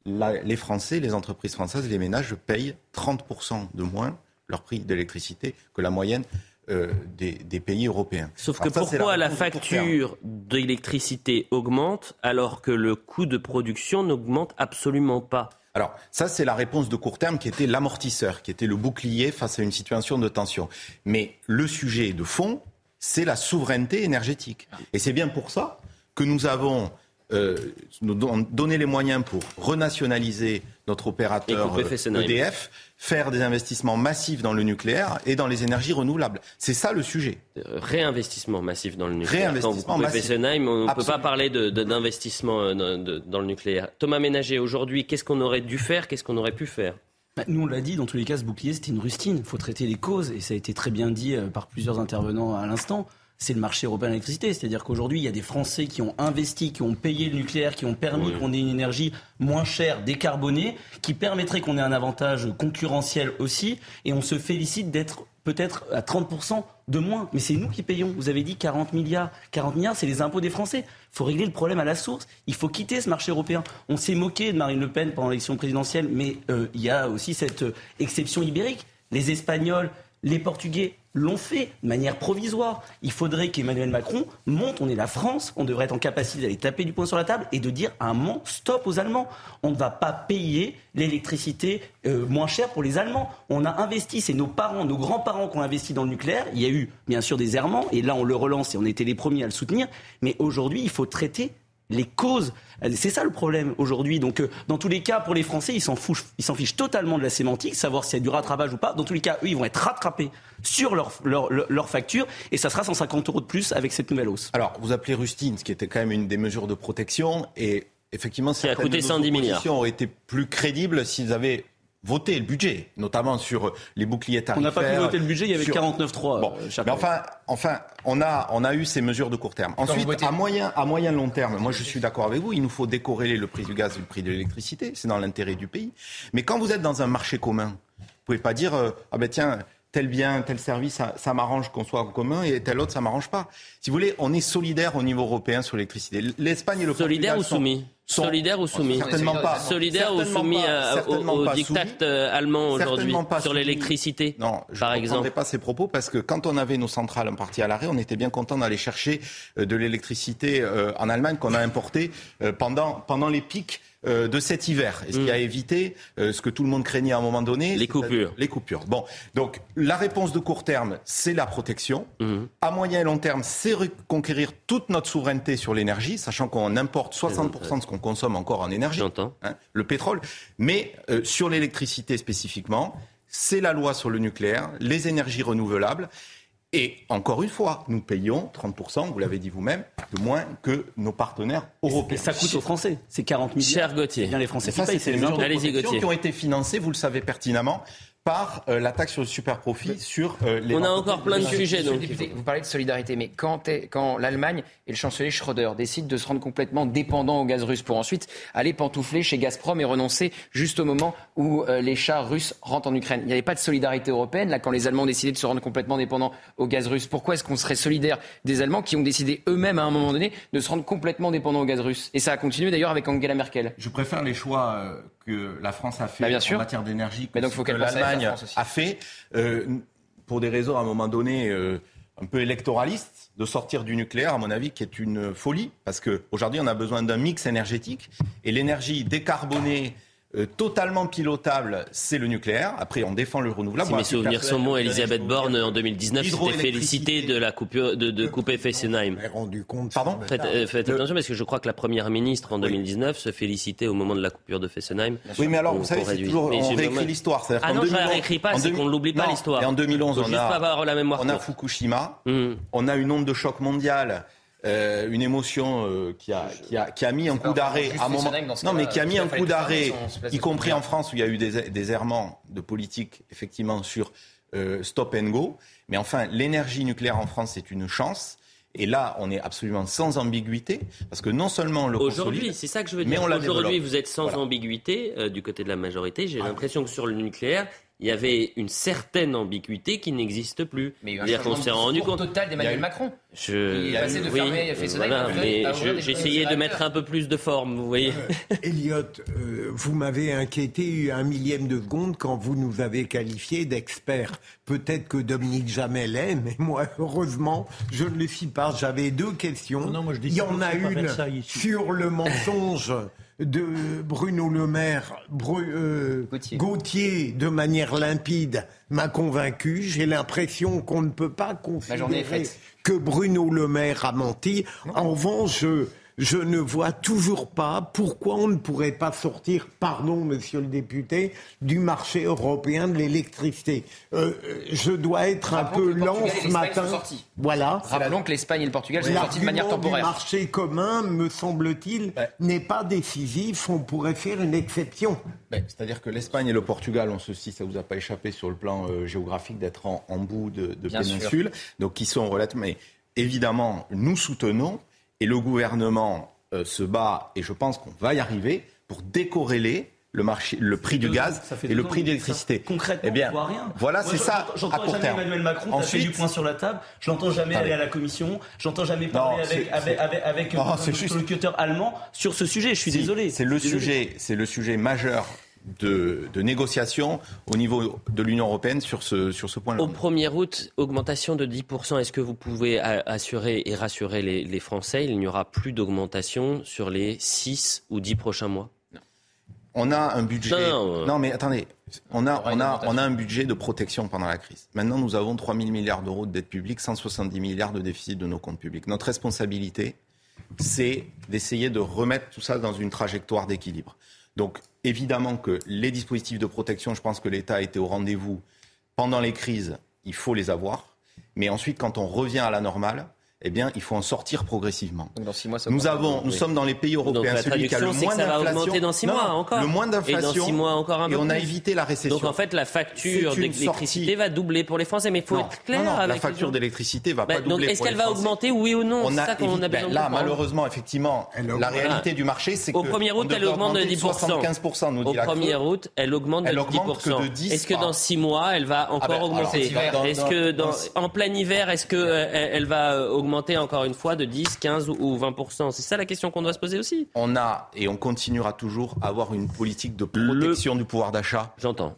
les Français, les entreprises françaises, les ménages payent 30% de moins leur prix d'électricité que la moyenne euh, des, pays européens.
Sauf que pourquoi la, facture d'électricité augmente alors que le coût de production n'augmente absolument pas
alors, ça, c'est la réponse de court terme qui était l'amortisseur, qui était le bouclier face à une situation de tension. Mais le sujet de fond, c'est la souveraineté énergétique. Et c'est bien pour ça que nous avons euh, nous donner les moyens pour renationaliser notre opérateur EDF, e faire des investissements massifs dans le nucléaire et dans les énergies renouvelables. C'est ça le sujet.
Euh, réinvestissement massif dans le nucléaire. Réinvestissement massif. on ne peut pas parler d'investissement euh, dans le nucléaire. Thomas Ménager, aujourd'hui, qu'est-ce qu'on aurait dû faire Qu'est-ce qu'on aurait pu faire?
Bah, nous, on l'a dit, dans tous les cas, ce bouclier, c'était une rustine. Il faut traiter les causes, et ça a été très bien dit par plusieurs intervenants à l'instant c'est le marché européen de l'électricité. C'est-à-dire qu'aujourd'hui, il y a des Français qui ont investi, qui ont payé le nucléaire, qui ont permis qu'on ait une énergie moins chère, décarbonée, qui permettrait qu'on ait un avantage concurrentiel aussi. Et on se félicite d'être peut-être à 30% de moins. Mais c'est nous qui payons. Vous avez dit 40 milliards. 40 milliards, c'est les impôts des Français. Il faut régler le problème à la source. Il faut quitter ce marché européen. On s'est moqué de Marine Le Pen pendant l'élection présidentielle, mais euh, il y a aussi cette euh, exception ibérique. Les Espagnols, les Portugais l'ont fait de manière provisoire. Il faudrait qu'Emmanuel Macron monte, on est la France, on devrait être en capacité d'aller taper du poing sur la table et de dire un moment stop aux Allemands. On ne va pas payer l'électricité euh, moins cher pour les Allemands. On a investi, c'est nos parents, nos grands-parents qui ont investi dans le nucléaire. Il y a eu bien sûr des errements et là on le relance et on était les premiers à le soutenir. Mais aujourd'hui, il faut traiter les causes. C'est ça le problème aujourd'hui. Donc, euh, dans tous les cas, pour les Français, ils s'en fichent, ils s'en fichent totalement de la sémantique, savoir s'il y a du rattrapage ou pas. Dans tous les cas, eux, ils vont être rattrapés sur leur, leur, leur, facture et ça sera 150 euros de plus avec cette nouvelle hausse.
Alors, vous appelez Rustine, ce qui était quand même une des mesures de protection et effectivement,
ça a coûté 110 milliards.
auraient été plus crédibles s'ils avaient voter le budget, notamment sur les boucliers tarifaires.
On n'a pas pu voter le budget, il y avait 49-3.
Bon, euh, mais enfin, enfin on, a, on a eu ces mesures de court terme. Ensuite, à moyen, à moyen long terme, moi je suis d'accord avec vous, il nous faut décorréler le prix du gaz et le prix de l'électricité, c'est dans l'intérêt du pays. Mais quand vous êtes dans un marché commun, vous pouvez pas dire, euh, ah ben tiens, tel bien, tel service, ça, m'arrange qu'on soit en commun et tel autre, ça m'arrange pas. Si vous voulez, on est solidaire au niveau européen sur l'électricité. L'Espagne et le
Solidaire ou soumis Solidaire ou soumis
Certainement pas.
Solidaire ou soumis au, diktat euh, allemand aujourd'hui sur l'électricité
Non, je par ne pas ces propos parce que quand on avait nos centrales en partie à l'arrêt, on était bien content d'aller chercher euh, de l'électricité euh, en Allemagne qu'on a importée pendant, pendant les pics euh, de cet hiver, et ce qui a mm. évité euh, ce que tout le monde craignait à un moment donné.
Les coupures.
Les coupures. Bon, donc la réponse de court terme, c'est la protection. Mm. À moyen et long terme, c'est reconquérir toute notre souveraineté sur l'énergie, sachant qu'on importe 60% de ce qu'on consomme encore en énergie, hein, le pétrole. Mais euh, sur l'électricité spécifiquement, c'est la loi sur le nucléaire, les énergies renouvelables. Et encore une fois, nous payons 30%, vous l'avez dit vous-même, de moins que nos partenaires européens. Et
ça coûte aux Français, c'est 40 milliards.
Cher Gauthier.
bien les Français
ça, c'est les mesures de qui ont été financées, vous le savez pertinemment, par euh, la taxe sur le super profit sur euh, les.
On a encore plein de sujets. Donc.
vous parlez de solidarité, mais quand, quand l'Allemagne et le chancelier Schröder décident de se rendre complètement dépendants au gaz russe pour ensuite aller pantoufler chez Gazprom et renoncer juste au moment où euh, les chars russes rentrent en Ukraine, il n'y avait pas de solidarité européenne là quand les Allemands ont décidé de se rendre complètement dépendants au gaz russe. Pourquoi est-ce qu'on serait solidaire des Allemands qui ont décidé eux-mêmes à un moment donné de se rendre complètement dépendants au gaz russe? Et ça a continué d'ailleurs avec Angela Merkel.
Je préfère les choix que la France a fait bah, en matière d'énergie, que, que l'Allemagne a fait, euh, pour des raisons à un moment donné euh, un peu électoralistes, de sortir du nucléaire, à mon avis, qui est une folie, parce qu'aujourd'hui, on a besoin d'un mix énergétique, et l'énergie décarbonée euh, totalement pilotable, c'est le nucléaire. Après, on défend le renouvelable.
Si mes souvenirs sont bons, Elisabeth Borne, en 2019, s'était félicitée de la coupure de, de couper Fessenheim.
rendu compte.
Pardon
Faites, euh, attention, parce que je crois que la première ministre, en 2019, se félicitait au moment de la coupure de Fessenheim.
Oui, mais alors, vous savez, c'est toujours, on réécrit l'histoire.
Ah non, je ne réécris pas, c'est qu'on ne l'oublie pas, l'histoire.
Et en 2011, on
a, la mémoire
on a Fukushima, hmm. on a une onde de choc mondiale euh, une émotion euh, qui, a, qui, a, qui, a, mis un coup d'arrêt à un moment. Non, mais qui a mis un coup d'arrêt, y compris en France où il y a eu des, des errements de politique, effectivement, sur euh, stop and go. Mais enfin, l'énergie nucléaire en France, c'est une chance. Et là, on est absolument sans ambiguïté, parce que non seulement le
Aujourd'hui, c'est ça que je veux dire. Aujourd'hui, vous êtes sans ambiguïté du côté de la majorité. J'ai ah. l'impression que sur le nucléaire, il y avait une certaine ambiguïté qui n'existe plus.
Mais il y a eu un s'est rendu compte total d'Emmanuel Macron.
Je... Il est passé de fermer oui, voilà, mais j'essayais de mettre un peu plus de forme, vous voyez.
Euh, Elliot, euh, vous m'avez inquiété un millième de seconde quand vous nous avez qualifié d'experts. Peut-être que Dominique Jamel est, mais moi, heureusement, je ne le suis pas. J'avais deux questions.
Non, moi, je
il y en a une sur le mensonge de Bruno Le Maire, euh, Gauthier. de manière limpide, m'a convaincu. J'ai l'impression qu'on ne peut pas considérer que Bruno Le Maire a menti. En revanche, je, je ne vois toujours pas pourquoi on ne pourrait pas sortir, pardon monsieur le député, du marché européen de l'électricité. Euh, je dois être un peu lent ce matin. Voilà.
Rappelons que l'Espagne et le Portugal sont sortis de manière temporaire.
Le marché commun, me semble-t-il, n'est pas décisif. On pourrait faire une exception.
C'est-à-dire que l'Espagne et le Portugal ont ceci, ça vous a pas échappé sur le plan euh, géographique d'être en, bout de, de péninsule, donc qui sont relativement. Mais évidemment, nous soutenons et le gouvernement euh, se bat, et je pense qu'on va y arriver, pour décorréler le, marché, le prix du gaz et le prix de l'électricité.
Concrètement, eh bien, on voit rien.
Voilà, c'est ça.
J'entends jamais Emmanuel Macron Ensuite, du poing sur la table. Je l'entends jamais aller à la Commission. J'entends jamais parler avec, avec, avec, interlocuteur allemand sur ce sujet. Je suis désolé.
C'est le sujet, c'est le sujet majeur de, de négociations au niveau de l'Union européenne sur ce, sur ce point-là.
Au 1er août, augmentation de 10%. Est-ce que vous pouvez assurer et rassurer les, les Français Il n'y aura plus d'augmentation sur les 6 ou 10 prochains mois?
On a un budget. Non, non, mais attendez. On a, on, a, on a un budget de protection pendant la crise. Maintenant, nous avons 3 000 milliards d'euros de dette publique, 170 milliards de déficit de nos comptes publics. Notre responsabilité, c'est d'essayer de remettre tout ça dans une trajectoire d'équilibre. Donc évidemment que les dispositifs de protection, je pense que l'État était au rendez-vous pendant les crises, il faut les avoir. Mais ensuite, quand on revient à la normale, eh bien, il faut en sortir progressivement.
dans six mois,
nous avons, nous sommes dans les pays européens
celui qui a le moins d'inflation. dans six mois encore.
Le moins d'inflation.
Et dans six mois encore un peu
Et on a évité la récession.
Donc en fait, la facture d'électricité va doubler pour les Français, mais il faut être clair.
Non,
avec
la facture d'électricité va bah, pas doubler.
Donc est-ce qu'elle va augmenter, oui ou non C'est ça qu'on a besoin
Là, malheureusement, effectivement, la réalité du marché, c'est que
au 1er août, elle augmente de 10
75 nous dit
Au 1er août, elle augmente de 10% Est-ce que dans six mois, elle va encore ben, augmenter Est-ce que en plein hiver, est-ce qu'elle va augmenter encore une fois de 10, 15 ou 20 C'est ça la question qu'on doit se poser aussi?
On a et on continuera toujours à avoir une politique de protection du pouvoir d'achat.
J'entends.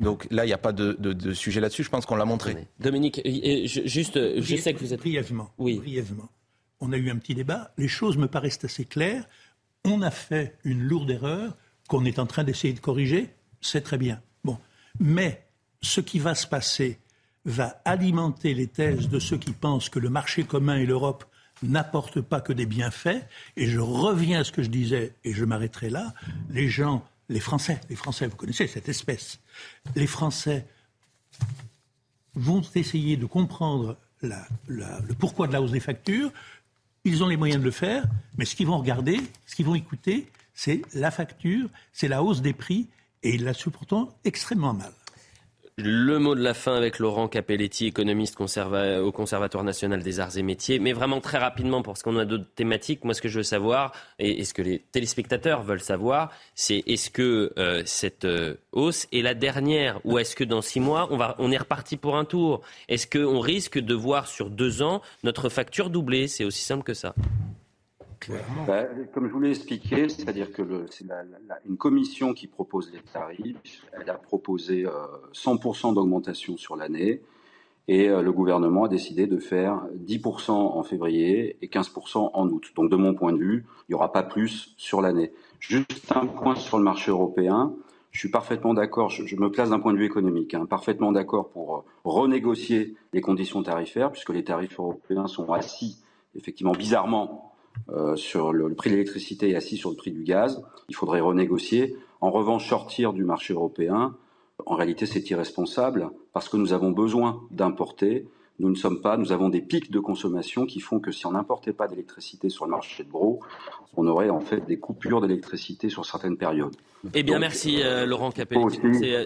Donc là, il n'y a pas de, sujet là-dessus. Je pense qu'on l'a montré.
Dominique, juste, je sais que vous êtes
brièvement. Oui. Brièvement. On a eu un petit débat. Les choses me paraissent assez claires. On a fait une lourde erreur qu'on est en train d'essayer de corriger. C'est très bien. Bon, mais ce qui va se passer va alimenter les thèses de ceux qui pensent que le marché commun et l'Europe n'apporte pas que des bienfaits. Et je reviens à ce que je disais, et je m'arrêterai là. Les gens, les Français, les Français, vous connaissez cette espèce, les Français vont essayer de comprendre le pourquoi de la hausse des factures. Ils ont les moyens de le faire, mais ce qu'ils vont regarder, ce qu'ils vont écouter, c'est la facture, c'est la hausse des prix, et ils la supportent extrêmement mal.
Le mot de la fin avec Laurent Capelletti, économiste au Conservatoire national des arts et métiers. Mais vraiment très rapidement, parce qu'on a d'autres thématiques. Moi, ce que je veux savoir, et, ce que les téléspectateurs veulent savoir, c'est est-ce que euh, cette euh, hausse est la dernière ou est-ce que dans six mois, on, va, on est reparti pour un tour? Est-ce qu'on risque de voir sur deux ans notre facture doubler? C'est aussi simple que ça.
Bah, comme je vous l'ai expliqué, c'est-à-dire que c'est une commission qui propose les tarifs. Elle a proposé 100% d'augmentation sur l'année. Et le gouvernement a décidé de faire 10% en février et 15% en août. Donc de mon point de vue, il n'y aura pas plus sur l'année. Juste un point sur le marché européen. Je suis parfaitement d'accord, je, me place d'un point de vue économique, hein, parfaitement d'accord pour euh, renégocier les conditions tarifaires, puisque les tarifs européens sont assis, effectivement, bizarrement, euh, sur le, prix de l'électricité et assis sur le prix du gaz. Il faudrait renégocier. En revanche, sortir du marché européen, en réalité, c'est irresponsable, parce que nous avons besoin d'importer nous ne sommes pas, nous avons des pics de consommation qui font que si on n'importait pas d'électricité sur le marché de gros, on aurait en fait des coupures d'électricité sur certaines périodes.
Eh bien, merci euh, Laurent Capelli,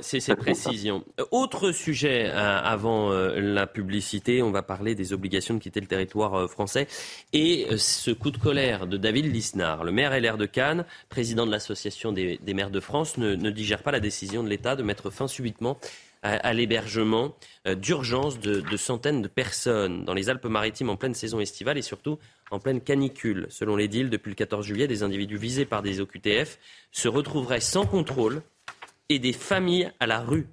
c'est ces précisions. Euh, autre sujet euh, avant la publicité, on va parler des obligations de quitter le territoire français et ce coup de colère de David Lisnard, le maire LR de Cannes, président de l'association des, maires de France, ne, ne digère pas la décision de l'État de mettre fin subitement à, l'hébergement euh, d'urgence de, centaines de personnes dans les Alpes-Maritimes en pleine saison estivale et surtout en pleine canicule. Selon les deals, depuis le 14 juillet, des individus visés par des OQTF se retrouveraient sans contrôle et des familles à la rue.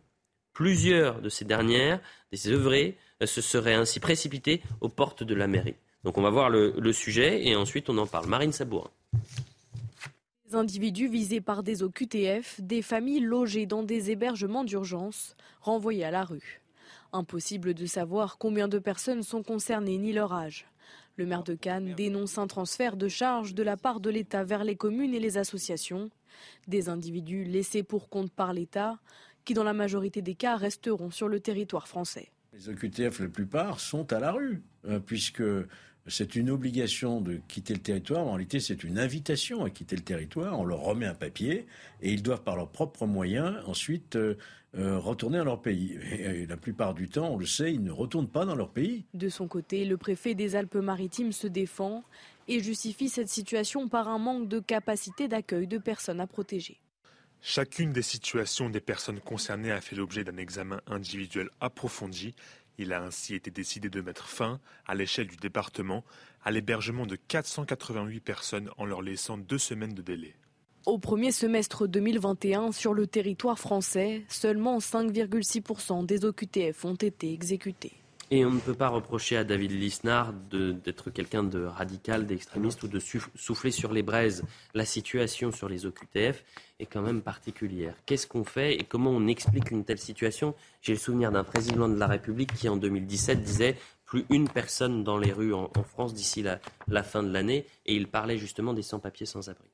Plusieurs de ces dernières, des œuvrés, euh, se seraient ainsi précipitées aux portes de la mairie. Donc on va voir le, le sujet et ensuite on en parle. Marine Sabourin.
Individus visés par des OQTF, des familles logées dans des hébergements d'urgence, renvoyées à la rue. Impossible de savoir combien de personnes sont concernées ni leur âge. Le maire de Cannes dénonce un transfert de charges de la part de l'État vers les communes et les associations. Des individus laissés pour compte par l'État, qui dans la majorité des cas resteront sur le territoire français.
Les OQTF, la plupart, sont à la rue, euh, puisque c'est une obligation de quitter le territoire. En réalité, c'est une invitation à quitter le territoire. On leur remet un papier et ils doivent, par leurs propres moyens, ensuite euh, euh, retourner à leur pays. Et, la plupart du temps, on le sait, ils ne retournent pas dans leur pays.
De son côté, le préfet des Alpes-Maritimes se défend et justifie cette situation par un manque de capacité d'accueil de personnes à protéger.
Chacune des situations des personnes concernées a fait l'objet d'un examen individuel approfondi il a ainsi été décidé de mettre fin, à l'échelle du département, à l'hébergement de 488 personnes en leur laissant deux semaines de délai.
Au premier semestre 2021, sur le territoire français, seulement 5,6% des OQTF ont été exécutés.
Et on ne peut pas reprocher à David Lisnard d'être quelqu'un de radical, d'extrémiste ou de souffler sur les braises. La situation sur les OQTF est quand même particulière. Qu'est-ce qu'on fait et comment on explique une telle situation? J'ai le souvenir d'un président de la République qui, en 2017, disait plus une personne dans les rues en, France d'ici la, fin de l'année. Et il parlait justement des sans-papiers sans-abri.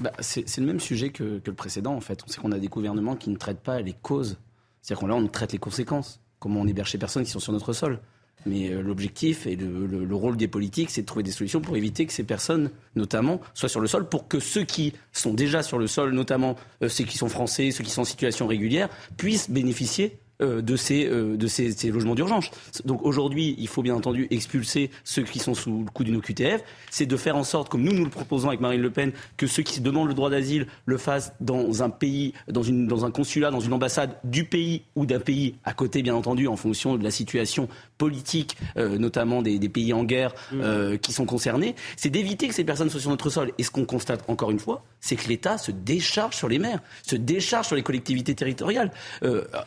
Bah, c'est le même sujet que, le précédent, en fait. On sait qu'on a des gouvernements qui ne traitent pas les causes. C'est-à-dire qu'on là, traite les conséquences comment on héberge ces personnes qui sont sur notre sol. Mais euh, l'objectif et le, rôle des politiques, c'est de trouver des solutions pour éviter que ces personnes, notamment, soient sur le sol, pour que ceux qui sont déjà sur le sol, notamment euh, ceux qui sont français, ceux qui sont en situation régulière, puissent bénéficier de, ces, euh, de ces, logements d'urgence. Donc aujourd'hui, il faut bien entendu expulser ceux qui sont sous le coup d'une OQTF. C'est de faire en sorte, comme nous nous le proposons avec Marine Le Pen, que ceux qui demandent le droit d'asile le fassent dans un pays, dans, une, dans un consulat, dans une ambassade du pays ou d'un pays à côté, bien entendu, en fonction de la situation politique, euh, notamment des, pays en guerre mmh. qui sont concernés. C'est d'éviter que ces personnes soient sur notre sol. Et ce qu'on constate encore une fois, c'est que l'État se décharge sur les maires, se décharge sur les collectivités territoriales.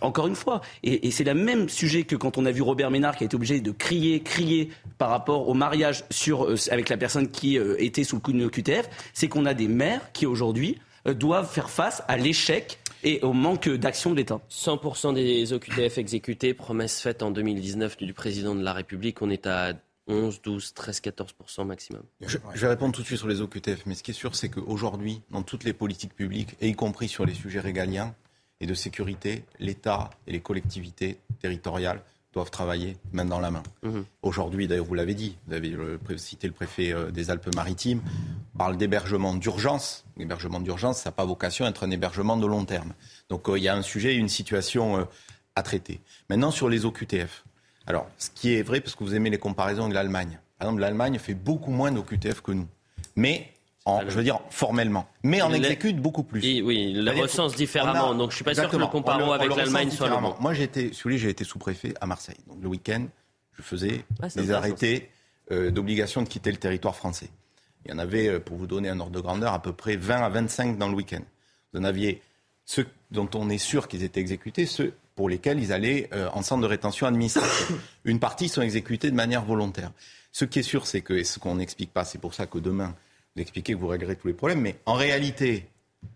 encore une fois, et, c'est le même sujet que quand on a vu Robert Ménard qui a été obligé de crier, crier par rapport au mariage sur, euh, avec la personne qui euh, était sous le coup d'une QTF, c'est qu'on a des maires qui aujourd'hui euh, doivent faire face à l'échec et au manque d'action de l'État.
100% des OQTF exécutés, promesse faite en 2019 du président de la République, on est à 11, 12, 13, 14% maximum.
Je, je, vais répondre tout de suite sur les OQTF, mais ce qui est sûr, c'est qu'aujourd'hui, dans toutes les politiques publiques, et y compris sur les sujets régaliens, et de sécurité, l'État et les collectivités territoriales doivent travailler main dans la main. Mhm. Aujourd'hui, d'ailleurs, vous l'avez dit, vous avez cité le préfet euh, des Alpes-Maritimes, parle d'hébergement d'urgence. L'hébergement d'urgence, ça n'a pas vocation à être un hébergement de long terme. Donc euh, il y a un sujet, une situation euh, à traiter. Maintenant, sur les OQTF. Alors, ce qui est vrai, parce que vous aimez les comparaisons avec l'Allemagne. Par exemple, l'Allemagne fait beaucoup moins d'OQTF que nous. Mais je veux dire formellement, mais on exécute beaucoup plus.
oui, il le recense différemment, donc je suis pas sûr que le comparo avec l'Allemagne soit le bon.
Moi, j'ai été, j'ai été sous-préfet à Marseille. Donc le week-end, je faisais ah, des arrêtés euh, d'obligation de quitter le territoire français. Il y en avait, pour vous donner un ordre de grandeur, à peu près 20 à 25 dans le week-end. Vous en aviez ceux dont on est sûr qu'ils étaient exécutés, ceux pour lesquels ils allaient en centre de rétention administrative. Une partie sont exécutés de manière volontaire. Ce qui est sûr, c'est que, et ce qu'on n'explique pas, c'est pour ça que demain, expliquez que vous réglerez tous les problèmes, mais en réalité,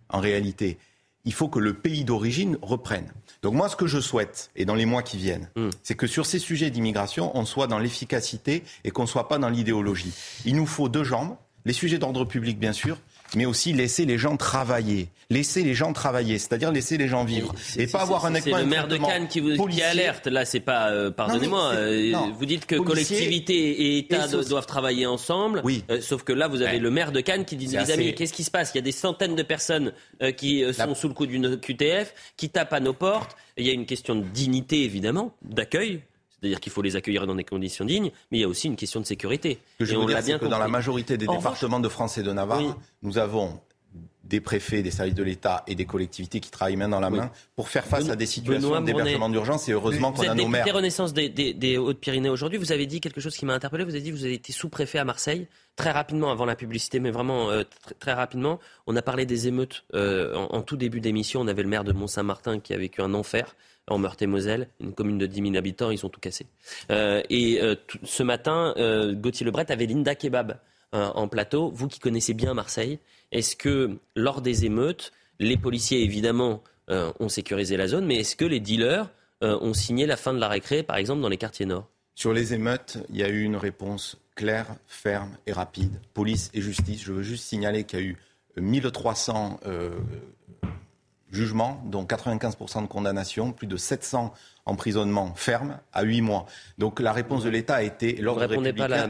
en réalité, il faut que le pays d'origine reprenne. Donc moi, ce que je souhaite, et dans les mois qui viennent, hmm. c'est que sur ces sujets d'immigration, on soit dans l'efficacité et qu'on ne soit pas dans l'idéologie. Il nous faut deux jambes, les sujets d'ordre public, bien sûr, mais aussi laisser les gens travailler. Laisser les gens travailler, c'est-à-dire laisser les gens vivre. Et pas avoir un
C'est le maire de Cannes qui, vous, qui alerte. Là, c'est pas. Euh, pardonnez-moi. Euh, vous dites que collectivité et État doivent travailler ensemble. Oui. Euh, sauf que là, vous avez le maire de Cannes qui dit les amis, qu'est-ce qui se passe? Il y a des centaines de personnes qui sont sous le coup d'une QTF, qui tapent à nos portes. Il y a une question de dignité, évidemment, d'accueil c'est-à-dire qu'il faut les accueillir dans des conditions dignes, mais il y a aussi une question de sécurité.
Ce que je veux dire, c'est que dans la majorité des départements de France et de Navarre, nous avons des préfets, des services de l'État et des collectivités qui travaillent main dans la main pour faire face à des situations d'hébergement d'urgence. Et heureusement qu'on a nos maires.
Vous Renaissance des, des, Hautes-Pyrénées aujourd'hui. Vous avez dit quelque chose qui m'a interpellé. Vous avez dit que vous avez été sous-préfet à Marseille très rapidement avant la publicité, mais vraiment euh, très, rapidement. On a parlé des émeutes euh, en, en, tout début d'émission. On avait le maire de Mont-Saint-Martin qui a vécu un enfer en Meurthe-et-Moselle, une commune de 10 000 habitants, ils ont tout cassé. Euh, et euh, ce matin, euh, Gauthier Lebret avait Linda Kebab en plateau. Vous qui connaissez bien Marseille, est-ce que lors des émeutes, les policiers évidemment ont sécurisé la zone, mais est-ce que les dealers ont signé la fin de la récré, par exemple, dans les quartiers nord?
Sur les émeutes, il y a eu une réponse claire, ferme et rapide. Police et justice. Je veux juste signaler qu'il y a eu 1300 jugements, dont 95% de condamnation, plus de 700 emprisonnements fermes à 8 mois. Donc la réponse de l'État a été l'ordre républicain pas la...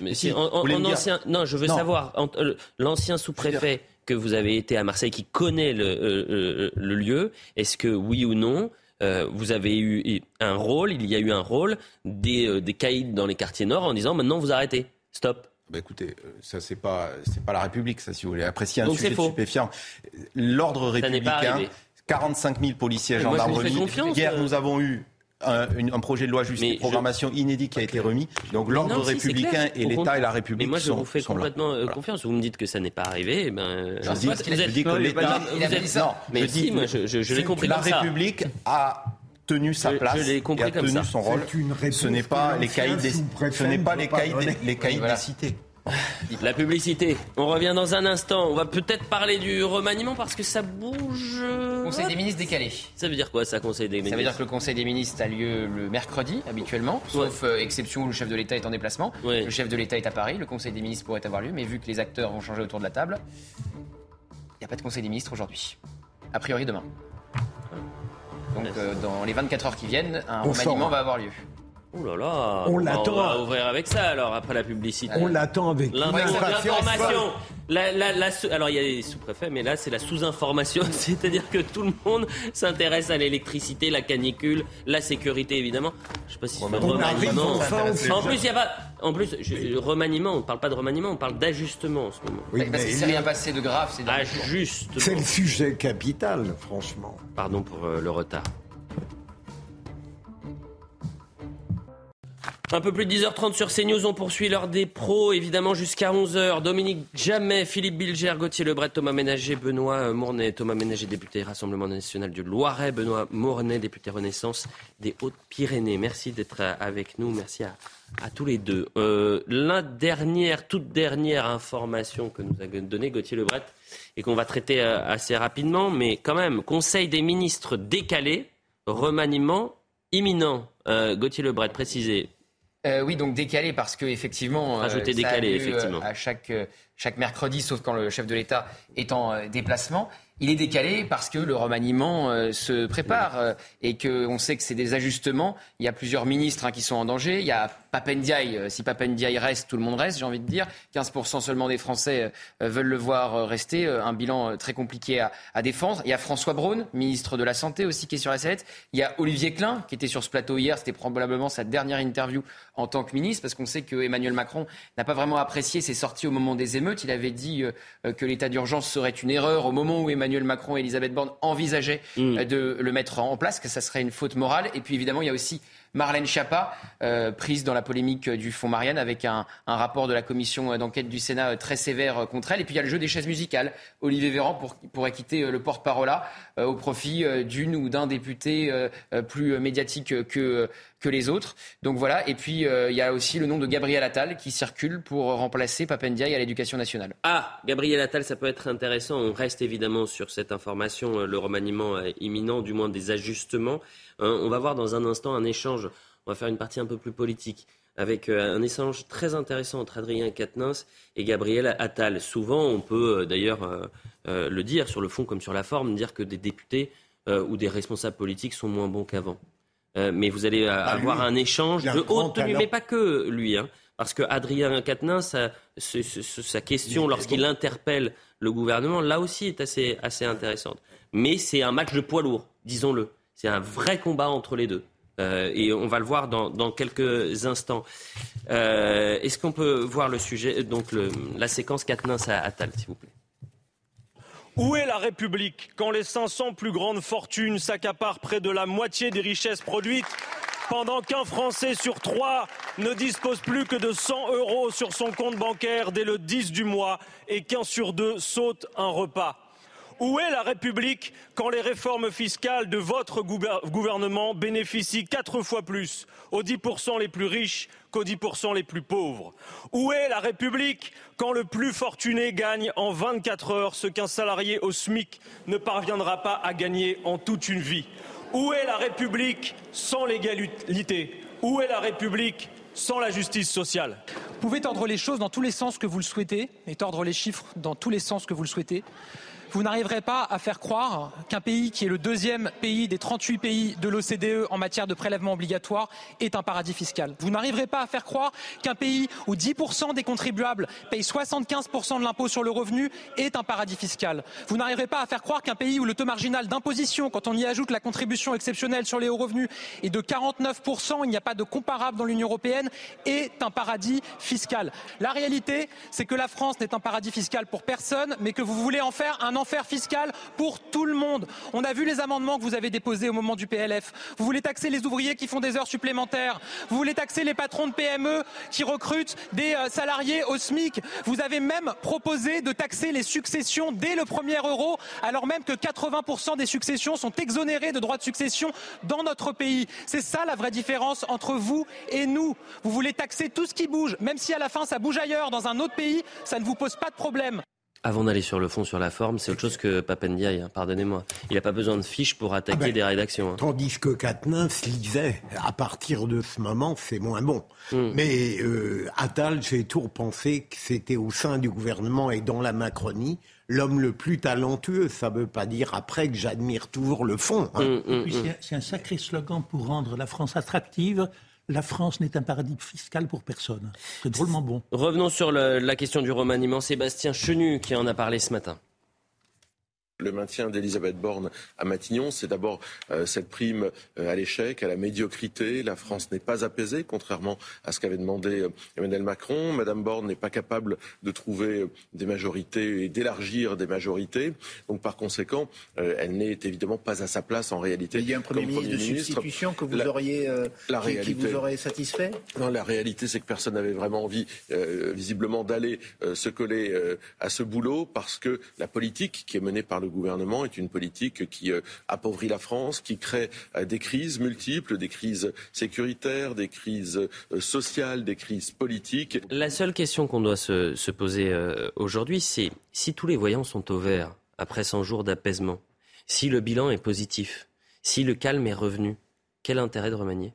Mais si, en, ancien... Non, je veux savoir, euh, l'ancien sous-préfet que vous avez été à Marseille, qui connaît le, euh, euh, le lieu, est-ce que oui ou non vous avez eu un rôle, il y a eu un rôle des, des caïds dans les quartiers nord en disant maintenant vous arrêtez, stop
bah écoutez, euh, ça c'est pas c'est pas la République, ça si vous voulez. apprécier un sujet stupéfiant, l'ordre républicain, 45 000 policiers et gendarmerie. Hier, euh. nous avons eu un, projet de loi justice programmation inédit qui a été remis. Donc l'ordre républicain et l'État et la République
Mais moi,
je
vous fais complètement
euh,
confiance. Vous me dites que ça n'est pas arrivé. Eh ben,
je, dis, je dis que l'État.
Non, mais je dis, moi, je, je, l'ai compris
La République a tenu sa place
je, compris
et a tenu son rôle. Ce n'est pas les caïds des, ce n'est pas les caïds des, les caïds des cités.
La publicité. On revient dans un instant. On va peut-être parler du remaniement parce que ça bouge.
Conseil des ministres décalé.
Ça veut dire quoi ça, Conseil des ministres
Ça veut dire que le Conseil des ministres a lieu le mercredi habituellement, sauf euh, exception où le chef de l'État est en déplacement. Le chef de l'État est à Paris. Le Conseil des ministres pourrait avoir lieu, mais vu que les acteurs vont changer autour de la table, il n'y a pas de Conseil des ministres aujourd'hui. A priori demain. Donc euh, dans les 24 heures qui viennent, un remaniement va avoir lieu.
Oh là là On l'attend. On va ouvrir avec ça alors après la publicité.
On l'attend avec
l'information. La, la, la, alors il y a les sous-préfets, mais là c'est la sous-information, c'est-à-dire que tout le monde s'intéresse à l'électricité, la canicule, la sécurité évidemment. Je sais pas si c'est remaniement. En plus il y a pas. En plus, remaniement, on ne parle pas de remaniement, on parle d'ajustement en ce moment.
Oui, parce qu'il s'est rien passé de grave, c'est
ajustement.
C'est le sujet capital, franchement.
Pardon pour euh, le retard. Un peu plus de 10h30 sur CNews, on poursuit l'heure des pros, évidemment jusqu'à 11h. Dominique Jamais, Philippe Bilger, Gauthier Lebret, Thomas Ménager, Benoît Mournet. Thomas Ménager, député Rassemblement national du Loiret. Benoît Mournet, député Renaissance des Hautes-Pyrénées. Merci d'être avec nous. Merci à, tous les deux. Euh, la dernière, toute dernière information que nous a donnée Gauthier Lebret et qu'on va traiter euh, assez rapidement, mais quand même, Conseil des ministres décalé, remaniement imminent. Euh, Gauthier Lebret, précisé
euh, oui, donc décalé parce que effectivement,
euh, décalé, effectivement.
à chaque chaque mercredi, sauf quand le chef de l'État est en déplacement. Il est décalé parce que le remaniement euh, se prépare euh, et qu'on sait que c'est des ajustements. Il y a plusieurs ministres hein, qui sont en danger. Il y a Papendiaï. Euh, si Papendiaï reste, tout le monde reste, j'ai envie de dire. 15% seulement des Français veulent le voir rester. Un bilan très compliqué à, à, défendre. Il y a François Braun, ministre de la Santé aussi, qui est sur la sellette. Il y a Olivier Klein, qui était sur ce plateau hier. C'était probablement sa dernière interview en tant que ministre, parce qu'on sait que Emmanuel Macron n'a pas vraiment apprécié ses sorties au moment des émeutes. Il avait dit que l'état d'urgence serait une erreur au moment où Emmanuel Macron et Elisabeth Borne envisageaient mm. de le mettre en place, que ça serait une faute morale. Et puis évidemment, il y a aussi Marlène Schiappa, euh, prise dans la polémique du fonds Marianne avec un, rapport de la commission d'enquête du Sénat euh, très sévère contre elle. Et puis il y a le jeu des chaises musicales. Olivier Véran pour, pourrait quitter euh, le porte-parole au profit d'une ou d'un député plus médiatique que, que les autres. Donc voilà. Et puis il y a aussi le nom de Gabriel Attal qui circule pour remplacer Papendiaï à l'éducation nationale.
Ah, Gabriel Attal, ça peut être intéressant. On reste évidemment sur cette information, le remaniement imminent, du moins des ajustements. Hein, on va voir dans un instant un échange, on va faire une partie un peu plus politique, avec euh, un échange très intéressant entre Adrien Quatennens et Gabriel Attal. Souvent, on peut euh, d'ailleurs euh, le dire sur le fond comme sur la forme, dire que des députés ou des responsables politiques sont moins bons qu'avant. Mais vous allez bah, avoir un échange de haute tenue, mais pas que lui. Hein, parce que Adrien Quatennens, sa, question lorsqu'il interpelle le gouvernement, là aussi est assez, assez intéressante. Mais c'est un match de poids lourd, disons-le. C'est un vrai combat entre les deux. Euh, et on va le voir dans, quelques instants. Euh, est-ce qu'on peut voir le sujet, donc la séquence Katnins à Attal, s'il vous plaît?
Où est la République quand les 500 plus grandes fortunes s'accaparent près de la moitié des richesses produites pendant qu'un Français sur trois ne dispose plus que de 100 euros sur son compte bancaire dès le 10 du mois et qu'un sur deux saute un repas? Où est la République quand les réformes fiscales de votre gouvernement bénéficient quatre fois plus aux 10% les plus riches qu'aux 10% les plus pauvres? Où est la République quand le plus fortuné gagne en 24 heures ce qu'un salarié au SMIC ne parviendra pas à gagner en toute une vie? Où est la République sans l'égalité? Où est la République sans la justice sociale?
Vous pouvez tordre les choses dans tous les sens que vous le souhaitez et tordre les chiffres dans tous les sens que vous le souhaitez vous n'arriverez pas à faire croire qu'un pays qui est le deuxième pays des 38 pays de l'OCDE en matière de prélèvement obligatoire est un paradis fiscal. Vous n'arriverez pas à faire croire qu'un pays où 10% des contribuables payent 75% de l'impôt sur le revenu est un paradis fiscal. Vous n'arriverez pas à faire croire qu'un pays où le taux marginal d'imposition, quand on y ajoute la contribution exceptionnelle sur les hauts revenus, est de 49%, il n'y a pas de comparable dans l'Union européenne, est un paradis fiscal. La réalité, c'est que la France n'est un paradis fiscal pour personne, mais que vous voulez en faire un enfer fiscal pour tout le monde. On a vu les amendements que vous avez déposés au moment du PLF. Vous voulez taxer les ouvriers qui font des heures supplémentaires. Vous voulez taxer les patrons de PME qui recrutent des euh, salariés au SMIC. Vous avez même proposé de taxer les successions dès le premier euro, alors même que 80% des successions sont exonérées de droits de succession dans notre pays. C'est ça la vraie différence entre vous et nous. Vous voulez taxer tout ce qui bouge, même si à la fin ça bouge ailleurs, dans un autre pays, ça ne vous pose pas de problème.
Avant d'aller sur le fond, sur la forme, c'est autre chose que Papendiaï, hein, pardonnez-moi. Il n'a pas besoin de fiches pour attaquer ah ben, des rédactions. Hein.
Tandis que se lisait, à partir de ce moment, c'est moins bon. Hmm. Mais euh, Attal, j'ai toujours pensé que c'était au sein du gouvernement et dans la Macronie l'homme le plus talentueux. Ça ne veut pas dire après que j'admire toujours le fond. Hein.
Hmm, hmm, c'est un sacré slogan pour rendre la France attractive la France n'est un paradis fiscal pour personne. C'est drôlement bon.
Revenons sur la question du remaniement. Sébastien Chenu qui en a parlé ce matin.
Le maintien d'Elisabeth Borne à Matignon, c'est d'abord euh, cette prime euh, à l'échec, à la médiocrité. La France n'est pas apaisée, contrairement à ce qu'avait demandé euh, Emmanuel Macron. Madame Borne n'est pas capable de trouver des majorités et d'élargir des majorités. Donc, par conséquent, elle n'est évidemment pas à sa place en réalité.
il y a un Premier, ministre de substitution que vous auriez, la qui, réalité, qui, vous aurait satisfait?
Non, la réalité, c'est que personne n'avait vraiment envie, visiblement, d'aller se coller à ce boulot parce que la politique qui est menée par le gouvernement est une politique qui euh, appauvrit la France, qui crée euh, des crises multiples, des crises sécuritaires, des crises euh, sociales, des crises politiques.
La seule question qu'on doit se, poser aujourd'hui, c'est si tous les voyants sont au vert après 100 jours d'apaisement, si le bilan est positif, si le calme est revenu, quel intérêt de remanier?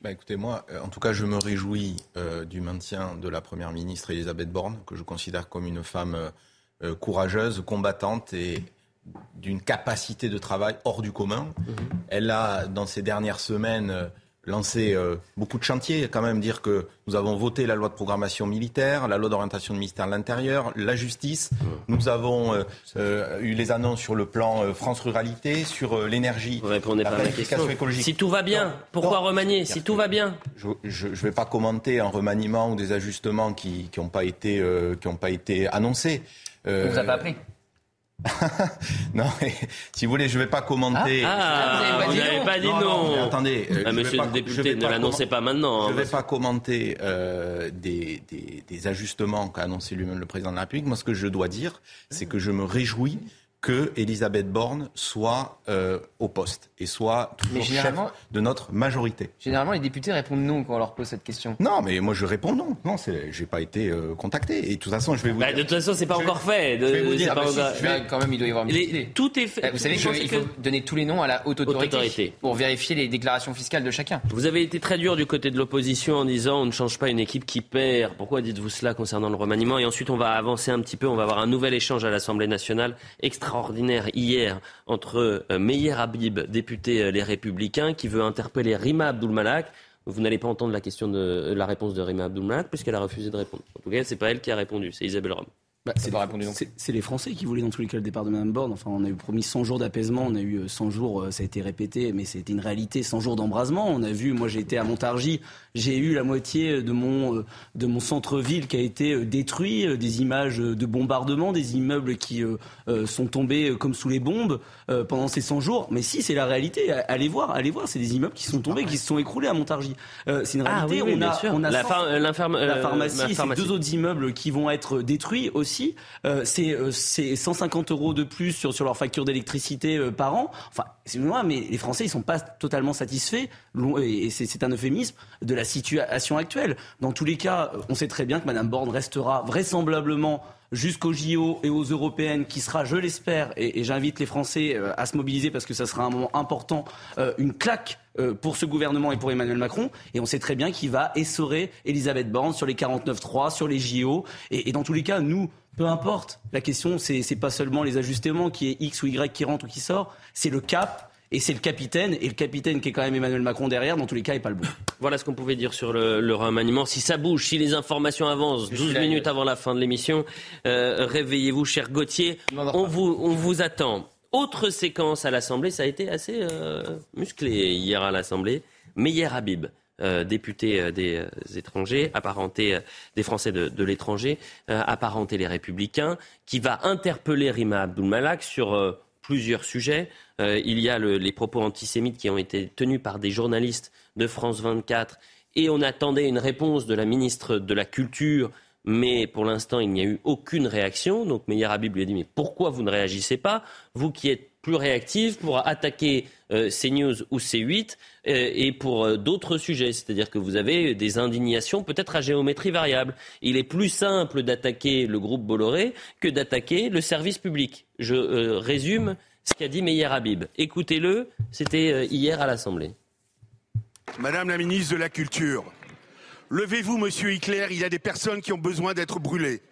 Bah écoutez, moi, en tout cas, je me réjouis du maintien de la Première ministre Elisabeth Borne, que je considère comme une femme euh, courageuse, combattante et d'une capacité de travail hors du commun. Mhm. Elle a, dans ces dernières semaines, euh, lancé euh, beaucoup de chantiers. Quand même dire que nous avons voté la loi de programmation militaire, la loi d'orientation du ministère de l'Intérieur, la justice. Nous avons eu les annonces sur le plan France Ruralité, sur l'énergie.
Ma question. Écologique. Si tout va bien, pourquoi remanier Si tout va bien
Je ne vais pas commenter un remaniement ou des ajustements qui n'ont pas, été, qui pas été annoncés.
Euh, vous n'avez pas appris
non, mais si vous voulez, je ne vais pas commenter.
Ah, ah vous n'avez pas dit non.
attendez,
ah, monsieur le député, ne l'annoncez pas maintenant.
Je ne hein, vais pas commenter euh, des, des, des, ajustements qu'a annoncé lui-même le président de la République. Moi, ce que je dois dire, c'est que je me réjouis que Elisabeth Borne soit euh, au poste et soit toujours chef de notre majorité.
Généralement, les députés répondent non quand on leur pose cette question.
Non, mais moi je réponds non. Non, j'ai pas été euh, contacté. Et de toute façon, je vais vous.
Bah, de toute façon, c'est pas encore fait.
je vais vous dire. Quand même, il doit y avoir
une Tout est fait.
Vous savez qu'il faut donner tous les noms à la haute autorité, pour vérifier les déclarations fiscales de chacun.
Vous avez été très dur du côté de l'opposition en disant on ne change pas une équipe qui perd. Pourquoi dites-vous cela concernant le remaniement? Et ensuite, on va avancer un petit peu. On va avoir un nouvel échange à l'Assemblée nationale extra extraordinaire hier entre euh, Meyer Habib, député euh, Les Républicains, qui veut interpeller Rima Abdulmalak. Vous n'allez pas entendre la question de la réponse de Rima Abdulmalak puisqu'elle a refusé de répondre. En tout cas, c'est pas elle qui a répondu, c'est Isabelle Rome.
Bah, c'est les Français qui voulaient dans tous les cas le départ de Mme Borne. Enfin, on a eu promis 100 jours d'apaisement, on a eu 100 euh, jours, euh, ça a été répété, mais c'était une réalité, 100 jours d'embrasement. On a vu, moi j'ai été à Montargis, j'ai eu la moitié de mon, euh, de mon centre-ville qui a été détruit, des images de bombardements, des immeubles qui sont tombés comme sous les bombes pendant ces 100 jours. Mais si, c'est la réalité. Allez voir, allez voir, c'est des immeubles qui sont tombés, qui se sont écréulés à Montargis. c'est une
ah réalité. on, a, on, a,
la, la pharmacie, c'est deux autres immeubles qui vont être détruits aussi euh, c'est 150 euh, euros de plus sur, leur facture d'électricité euh, par an. Enfin, c'est moi, mais les Français, ils sont pas totalement satisfaits, et c'est un euphémisme, de la situation actuelle. Dans tous les cas, on sait très bien que Mme Borne restera vraisemblablement jusqu'aux JO et aux européennes, qui sera, je l'espère, et, j'invite les Français à se mobiliser parce que ça sera un moment important, une claque pour ce gouvernement et pour Emmanuel Macron. Et on sait très bien qu'il va essorer Elisabeth Borne sur les 49-3, sur les JO. Et, dans tous les cas, nous, peu importe. La question, c'est n'est pas seulement les ajustements, qui est X ou Y qui rentre ou qui sort, c'est le cap. Et c'est le capitaine, et le capitaine qui est quand même Emmanuel Macron derrière, dans tous les cas, n'est pas le bon.
Voilà ce qu'on pouvait dire sur le, remaniement. Si ça bouge, si les informations avancent, 12 minutes avant la fin de l'émission, euh, réveillez-vous, cher Gauthier. On vous, on vous attend. Autre séquence à l'Assemblée, ça a été assez euh, musclé hier à l'Assemblée. Meyer Habib, euh, député euh, des euh, étrangers, apparenté des Français de, l'étranger, apparenté les Républicains, qui va interpeller Rima Abdulmalak sur plusieurs sujets. il y a les propos antisémites qui ont été tenus par des journalistes de France 24 et on attendait une réponse de la ministre de la Culture mais pour l'instant, il n'y a eu aucune réaction. Donc Meyer Habib lui a dit Mais pourquoi vous ne réagissez pas Vous qui êtes plus réactif pour attaquer euh, CNews ou C8 euh, et pour euh, d'autres sujets. C'est-à-dire que vous avez des indignations peut-être à géométrie variable. Il est plus simple d'attaquer le groupe Bolloré que d'attaquer le service public. Je résume ce qu'a dit Meyer Habib. Écoutez-le, c'était hier à l'Assemblée.
Madame la ministre de la Culture, levez-vous, monsieur Hitler, il y a des personnes qui ont besoin d'être brûlées.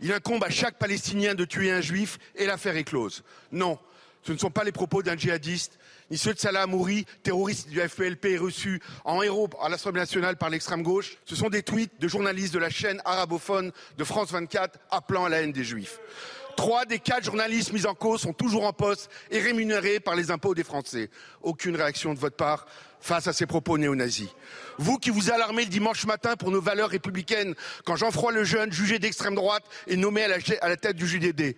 Il incombe à chaque Palestinien de tuer un juif et l'affaire est close. Non, ce ne sont pas les propos d'un djihadiste, ni ceux de Salah Amouri, terroriste du FPLP reçu en héros à l'Assemblée nationale par l'extrême gauche. Ce sont des tweets de journalistes de la chaîne arabophone de France 24 appelant à la haine des juifs. Trois des quatre journalistes mis en cause sont toujours en poste et rémunérés par les impôts des Français. Aucune réaction de votre part face à ces propos néo-nazis. Vous qui vous alarmez le dimanche matin pour nos valeurs républicaines quand Jean-François Lejeune, jugé d'extrême droite, est nommé à la, à la tête du JDD.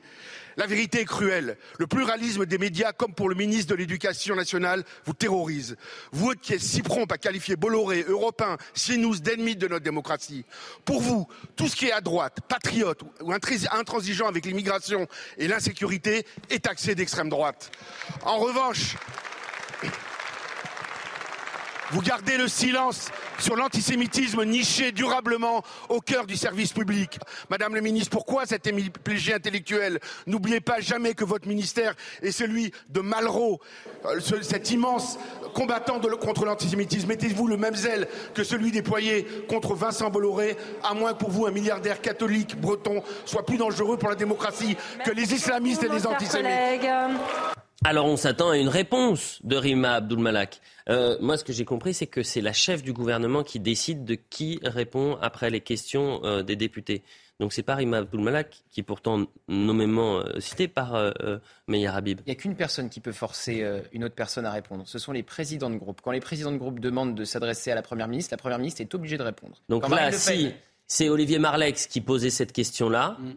La vérité est cruelle. Le pluralisme des médias, comme pour le ministre de l'Éducation nationale, vous terrorise. Vous qui êtes si prompt à qualifier Bolloré, Européen, CNews d'ennemis de notre démocratie. Pour vous, tout ce qui est à droite, patriote ou intransigeant avec l'immigration et l'insécurité est taxé d'extrême droite. En revanche, vous gardez le silence sur l'antisémitisme niché durablement au cœur du service public. Madame la ministre, pourquoi cette hémiplégie intellectuelle N'oubliez pas jamais que votre ministère est celui de Malraux, euh, cet immense combattant contre l'antisémitisme. Mettez-vous le même zèle que celui déployé contre Vincent Bolloré, à moins que pour vous un milliardaire catholique breton soit plus dangereux pour la démocratie que les islamistes et les antisémites.
Alors on s'attend à une réponse de Rima Abdulmalak. Euh, moi, ce que j'ai compris, c'est que c'est la chef du gouvernement qui décide de qui répond après les questions euh, des députés. Donc c'est pas Rima Abdulmalak, qui est pourtant nommément euh, cité par euh, Meyer Habib.
Il n'y a qu'une personne qui peut forcer une autre personne à répondre. Ce sont les présidents de groupe. Quand les présidents de groupe demandent de s'adresser à la Première ministre, la Première ministre est obligée de répondre.
Donc là, si c'est Olivier Marlex qui posait cette question-là, mm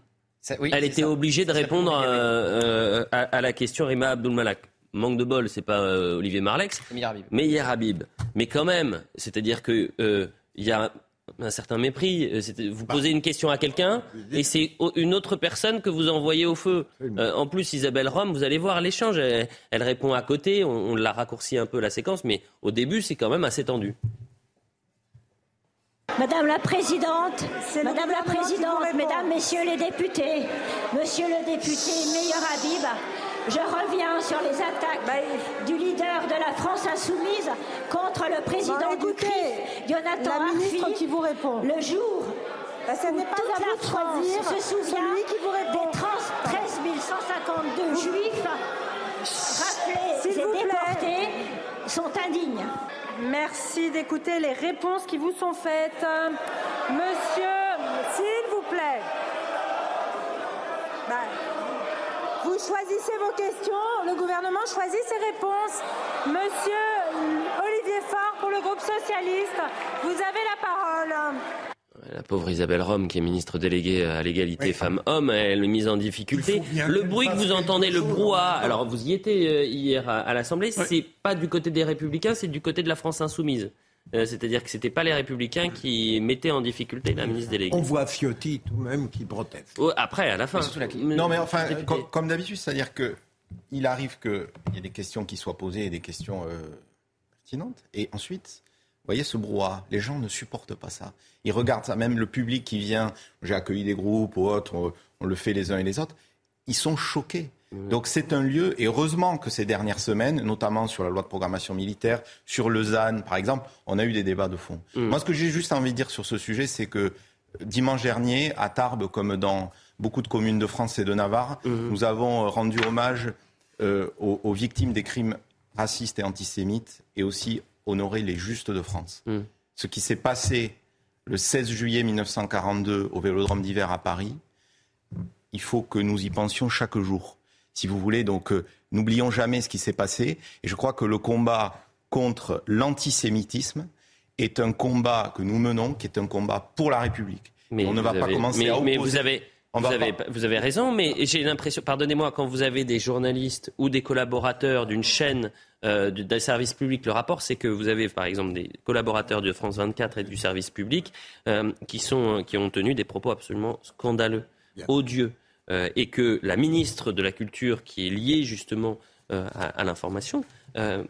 elle était obligée de répondre à, la question Rima Abdulmalak. Manque de bol, c'est pas Olivier Marlex, mais Hier Habib. Mais quand même, c'est-à-dire que il y a un certain mépris. Euh, vous bah. posez une question à quelqu'un et c'est une autre personne que vous envoyez au feu. Euh, en plus, Isabelle Rome, vous allez voir l'échange. Elle, répond à côté. On, l'a raccourci un peu la séquence, mais au début, c'est quand même assez tendu.
Madame la Présidente, Madame la Présidente, Mesdames, Messieurs les députés, Monsieur le député Meilleur Habib, je reviens sur les attaques bah, du leader de la France insoumise contre le président bah, du CRIF, Jonathan
la ministre qui vous répond.
Le jour
bah, pas
toute la France se souvient
qui vous répond.
des 13 152 juifs rappelés et déportés sont indignes.
Merci d'écouter les réponses qui vous sont faites. Monsieur, s'il vous plaît. Vous choisissez vos questions, le gouvernement choisit ses réponses. Monsieur Olivier Faure pour le groupe socialiste, vous avez la parole.
La pauvre Isabelle Rome, qui est ministre déléguée à l'égalité femmes-hommes, elle est mise en difficulté. Le bruit que vous entendez, le brouhaha, alors vous y étiez euh, hier à, l'Assemblée, c'est pas du côté des Républicains, c'est du côté de la France Insoumise. Euh, c'est-à-dire que ce n'était pas les Républicains qui mettaient en difficulté la ministre déléguée.
On voit Ciotti tout de même qui proteste.
Oh, après, à la fin.
Non, mais enfin, comme, d'habitude, c'est-à-dire qu'il arrive qu'il y ait des questions qui soient posées et des questions euh, pertinentes. Et ensuite, voyez ce brouhaha, les gens ne supportent pas ça. Ils regardent ça, même le public qui vient, j'ai accueilli des groupes ou autres, on le fait les uns et les autres, ils sont choqués. Donc c'est un lieu, et heureusement que ces dernières semaines, notamment sur la loi de programmation militaire, sur le ZAN par exemple, on a eu des débats de fond. Mm. Moi ce que j'ai juste envie de dire sur ce sujet, c'est que dimanche dernier, à Tarbes, comme dans beaucoup de communes de France et de Navarre, mm. nous avons rendu hommage euh, aux, victimes des crimes racistes et antisémites et aussi honoré les justes de France. Mm. Ce qui s'est passé le 16 juillet 1942 au Vélodrome d'hiver à Paris, il faut que nous y pensions chaque jour si vous voulez. Donc, euh, n'oublions jamais ce qui s'est passé. Et je crois que le combat contre l'antisémitisme est un combat que nous menons, qui est un combat pour la République.
Mais on ne va pas commencer à opposer. Mais vous avez, vous avez, vous avez, raison, mais j'ai l'impression, pardonnez-moi, quand vous avez des journalistes ou des collaborateurs d'une chaîne euh, d'un service public, le rapport, c'est que vous avez par exemple des collaborateurs de France 24 et du service public euh, qui, sont, qui ont tenu des propos absolument scandaleux, odieux. Euh, et que la ministre de la Culture, qui est liée justement à, l'information, euh,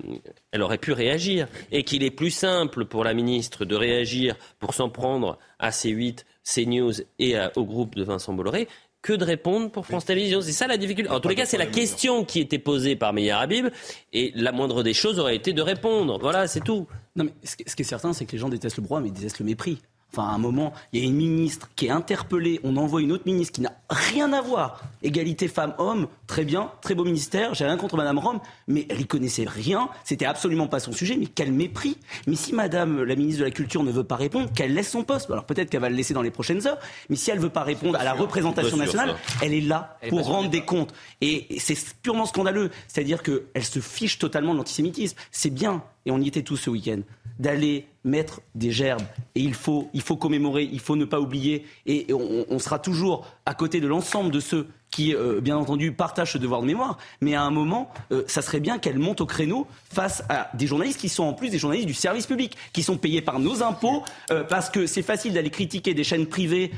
elle aurait pu réagir. Et qu'il est plus simple pour la ministre de réagir pour s'en prendre à C8, CNews et au groupe de Vincent Bolloré que de répondre pour France Télévisions. C'est ça la difficulté. En tous les cas, c'est la question qui était posée par Meir Habib et la moindre des choses aurait été de répondre. Voilà, c'est tout.
Non, mais ce qui est certain, c'est que les gens détestent le droit, mais ils détestent le mépris. Enfin, à un moment, il y a une ministre qui est interpellée, on envoie une autre ministre qui n'a rien à voir. Égalité femmes-hommes, très bien, très beau ministère, j'ai rien contre Madame Rome, mais elle y connaissait rien, c'était absolument pas son sujet, mais quel mépris. Mais si Madame la ministre de la Culture ne veut pas répondre, qu'elle laisse son poste. Alors peut-être qu'elle va le laisser dans les prochaines heures, mais si elle veut pas répondre à la représentation nationale, elle est là pour rendre des comptes. Et c'est purement scandaleux. C'est-à-dire qu'elle se fiche totalement de l'antisémitisme. C'est bien, et on y était tous ce week-end d'aller mettre des gerbes. Et il faut, il faut commémorer, il faut ne pas oublier. Et, on, sera toujours à côté de l'ensemble de ceux qui, euh, bien entendu, partagent ce devoir de mémoire. Mais à un moment, euh, ça serait bien qu'elle monte au créneau face à des journalistes qui sont en plus des journalistes du service public, qui sont payés par nos impôts, euh, parce que c'est facile d'aller critiquer des chaînes privées,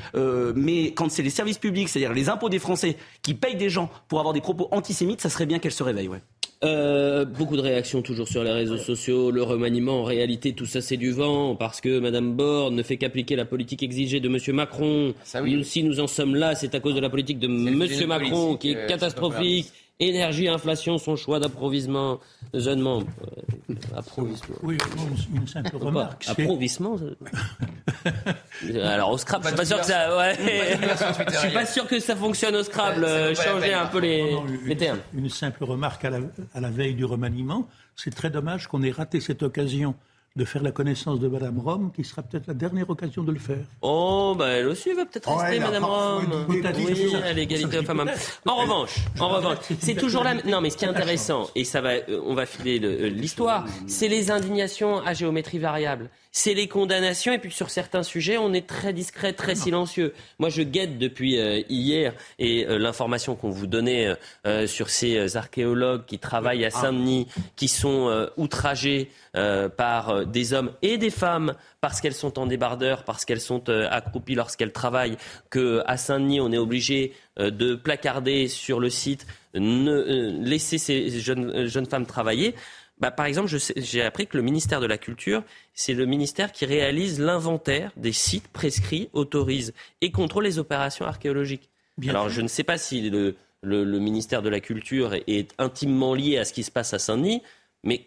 mais quand c'est les services publics, c'est-à-dire les impôts des Français, qui payent des gens pour avoir des propos antisémites, ça serait bien qu'elle se réveille.
Euh, beaucoup de réactions toujours sur les réseaux sociaux. Le remaniement, en réalité, tout ça c'est du vent parce que Madame Borne ne fait qu'appliquer la politique exigée de Monsieur Macron. Ça, oui. si nous en sommes là, c'est à cause de la politique de Monsieur Macron qui est euh, catastrophique. Énergie, inflation, son choix d'approvisionnement. Jeune membre. approvisionnement.
Oui, une simple remarque.
Approvissement Alors au Scrabble, je suis pas sûr que ça. Ouais. je suis pas sûr que ça fonctionne au Scrabble. changer un peu les, les termes.
Une simple remarque à la, à la veille du remaniement. C'est très dommage qu'on ait raté cette occasion de faire la connaissance de Madame Rome, qui sera peut-être la dernière occasion de le faire.
Oh, bah elle aussi va peut-être rester, Madame Rome. Oui, à l'égalité femmes En revanche, en revanche, c'est toujours là. Non, mais ce qui est intéressant, et ça va, euh, on va filer euh, l'histoire, c'est les indignations à géométrie variable c'est les condamnations. Et puis sur certains sujets, on est très discret, très silencieux. Moi, je guette depuis euh, hier et euh, l'information qu'on vous donnait euh, sur ces archéologues qui travaillent à Saint-Denis, qui sont outragés par des hommes et des femmes parce qu'elles sont en débardeur, parce qu'elles sont accroupies lorsqu'elles travaillent, que à Saint-Denis, on est obligé de placarder sur le site, ne, laisser ces jeunes, jeunes femmes travailler. Bah, par exemple, j'ai appris que le ministère de la Culture, c'est le ministère qui réalise l'inventaire des sites prescrits, autorise et contrôle les opérations archéologiques. Alors, je ne sais pas si le, ministère de la Culture est intimement lié à ce qui se passe à Saint-Denis, mais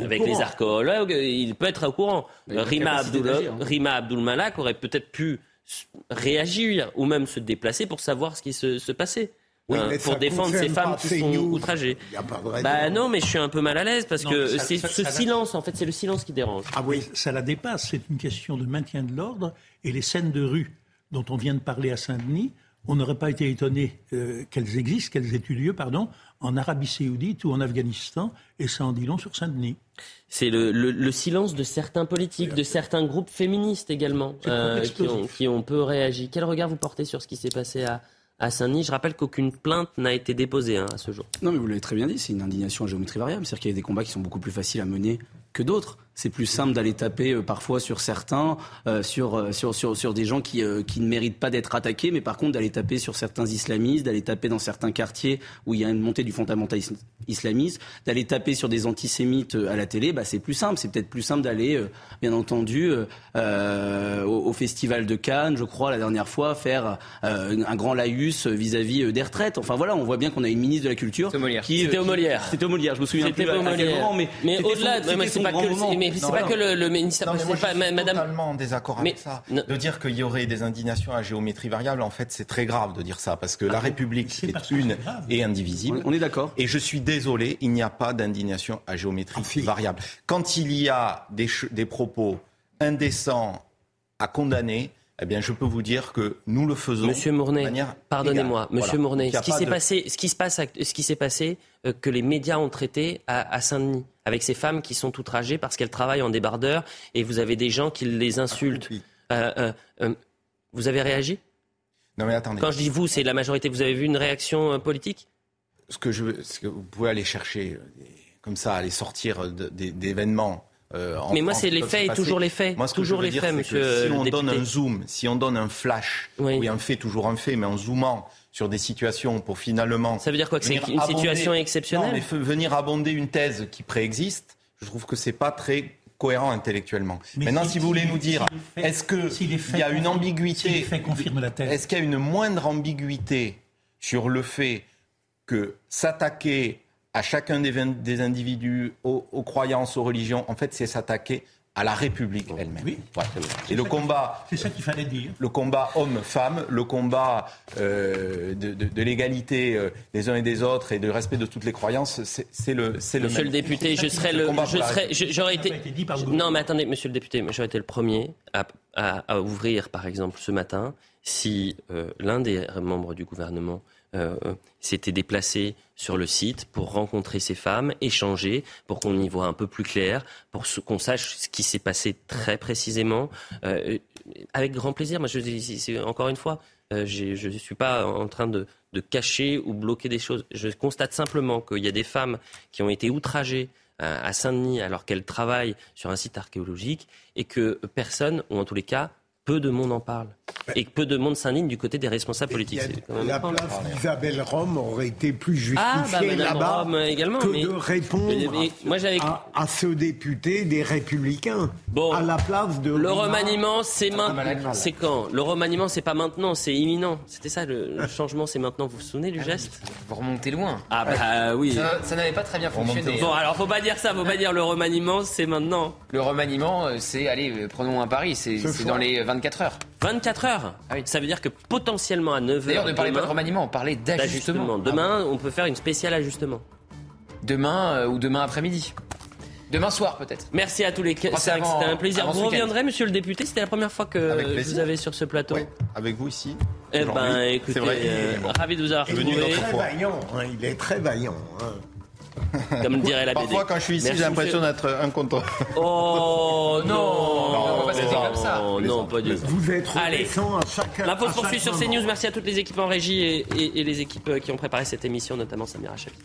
avec les archéologues, il peut être au courant. Rima, Abdul, hein. Rima aurait peut-être pu réagir ou même se déplacer pour savoir ce qui se passait. Hein, pour défendre ces femmes qui sont outragées. Bah non, mais je suis un peu mal à l'aise parce que c'est ce silence, en fait, c'est le silence qui dérange.
Ah oui, ça la dépasse. C'est une question de maintien de l'ordre et les scènes de rue dont on vient de parler à Saint-Denis. On n'aurait pas été étonné euh, qu'elles existent, qu'elles aient eu lieu, pardon, en Arabie Saoudite ou en Afghanistan, et ça en dit long sur Saint-Denis.
C'est le, silence de certains politiques, de certains groupes féministes également, euh, qui, ont, qui ont peu réagi. Quel regard vous portez sur ce qui s'est passé à, à Saint-Denis. Je rappelle qu'aucune plainte n'a été déposée hein, à ce jour.
Non, mais vous l'avez très bien dit, c'est une indignation à géométrie variable. C'est-à-dire qu'il y a des combats qui sont beaucoup plus faciles à mener que d'autres. C'est plus simple d'aller taper euh, parfois sur certains, euh, sur, euh, sur, sur, sur, des gens qui, qui ne méritent pas d'être attaqués, mais par contre d'aller taper sur certains islamistes, d'aller taper dans certains quartiers où il y a une montée du fondamentalisme islamiste, d'aller taper sur des antisémites à la télé, bah, c'est plus simple. C'est peut-être plus simple d'aller, bien entendu, au, Festival de Cannes, je crois, la dernière fois, faire un grand laïus vis-à-vis des retraites. Enfin voilà, on voit bien qu'on a une ministre de la Culture.
qui C'était au Molière.
C'était au Molière, je me souviens plus.
mais, mais au-delà, c'est pas, que, mais c'est pas que le, ministère.
Non, pas, madame... totalement en désaccord avec ça. De dire qu'il y aurait des indignations à géométrie variable, en fait, c'est très grave de dire ça parce que la ah, République est, une et indivisible.
On est d'accord.
Et je suis désolé, il n'y a pas d'indignation à géométrie ah, variable. Quand il y a des, des propos indécents à condamner, eh bien, je peux vous dire que nous le faisons.
Monsieur Mournet, pardonnez-moi, Monsieur Mournet, ce qui s'est passé, ce qui se passe, ce qui s'est passé, euh, que les médias ont traité à, Saint-Denis, avec ces femmes qui sont outragées parce qu'elles travaillent en débardeur, et vous avez des gens qui les insultent. Euh, euh, vous avez réagi?
Non, mais attendez.
Quand je dis vous, c'est la majorité. Vous avez vu une réaction politique?
Ce que, je, ce que vous pouvez aller chercher, comme ça, aller sortir d'événements
euh, mais moi, c'est les faits et toujours les faits. Moi, ce toujours les faits, monsieur.
si on donne un zoom, si on donne un flash, oui. un fait, toujours un fait, mais en zoomant sur des situations pour finalement.
Ça veut dire quoi que c'est une situation exceptionnelle
Non, mais venir abonder une thèse qui préexiste, je trouve que c'est pas très cohérent intellectuellement. Maintenant, si, vous voulez nous dire, est-ce qu'il y a une ambiguïté Est-ce qu'il y a une moindre ambiguïté sur le fait que s'attaquer à chacun des, individus, aux, croyances, aux religions, en fait, c'est s'attaquer à la République elle-même.
Oui.
Et le combat.
C'est ça qu'il fallait dire.
Le combat homme-femme, le combat euh, de, l'égalité euh, des uns et des autres et du respect de toutes les croyances, c'est le, c'est
le. Monsieur le député, je serais le, j'aurais été. non, mais attendez, Monsieur le député, j'aurais été le premier à, ouvrir, par exemple, ce matin, si euh, l'un des membres du gouvernement euh, euh, s'était déplacé sur le site pour rencontrer ces femmes, échanger, pour qu'on y voit un peu plus clair, pour qu'on sache ce qui s'est passé très précisément. Euh, avec grand plaisir. Moi, encore une fois, je ne suis pas en train de, de, cacher ou bloquer des choses. Je constate simplement qu'il y a des femmes qui ont été outragées à Saint-Denis alors qu'elles travaillent sur un site archéologique et que personne, ou en tous les cas, peu de monde en parle. Et peu de monde s'indigne du côté des responsables politiques.
la place d'Isabelle Rome aurait été plus ah, bah, justifiée là-bas que de répondre moi, à, à, ce député des Républicains.
Bon,
à la place de
le remaniement, c'est maintenant. C'est quand? Le remaniement, c'est pas maintenant, c'est imminent. C'était ça le, changement, c'est maintenant. Vous vous souvenez du geste?
Vous remontez loin.
Ah bah oui.
Ça, n'avait pas très bien fonctionné.
Bon, alors faut pas dire ça, faut pas dire le remaniement, c'est maintenant.
Le remaniement, euh, c'est allez, euh, prenons un pari, c'est dans les 24 heures.
24 heures ah Ça veut dire que potentiellement à 9 h
D'ailleurs, ne parlez pas de remaniement, on parlait d'ajustement.
Demain, on peut faire une spéciale ajustement.
Demain euh, ou demain après-midi Demain soir peut-être.
Merci à tous les cinq, c'était un plaisir. Vous reviendrez, monsieur le député, c'était la première fois que vous avez sur ce plateau. Oui,
avec vous ici.
Eh ben, écoutez, euh, ravi de vous avoir
retrouvé. Il est très vaillant, hein, il est très vaillant. Hein.
Comme dirait la
BD. Parfois, quand je suis ici, j'ai l'impression d'être un contre.
Oh non, non, pas comme ça. Non, pas du tout.
Vous êtes Allez, à chaque
L'info se poursuit sur CNews. Merci à toutes les équipes en régie et, et, les équipes qui ont préparé cette émission, notamment Samira Chapi.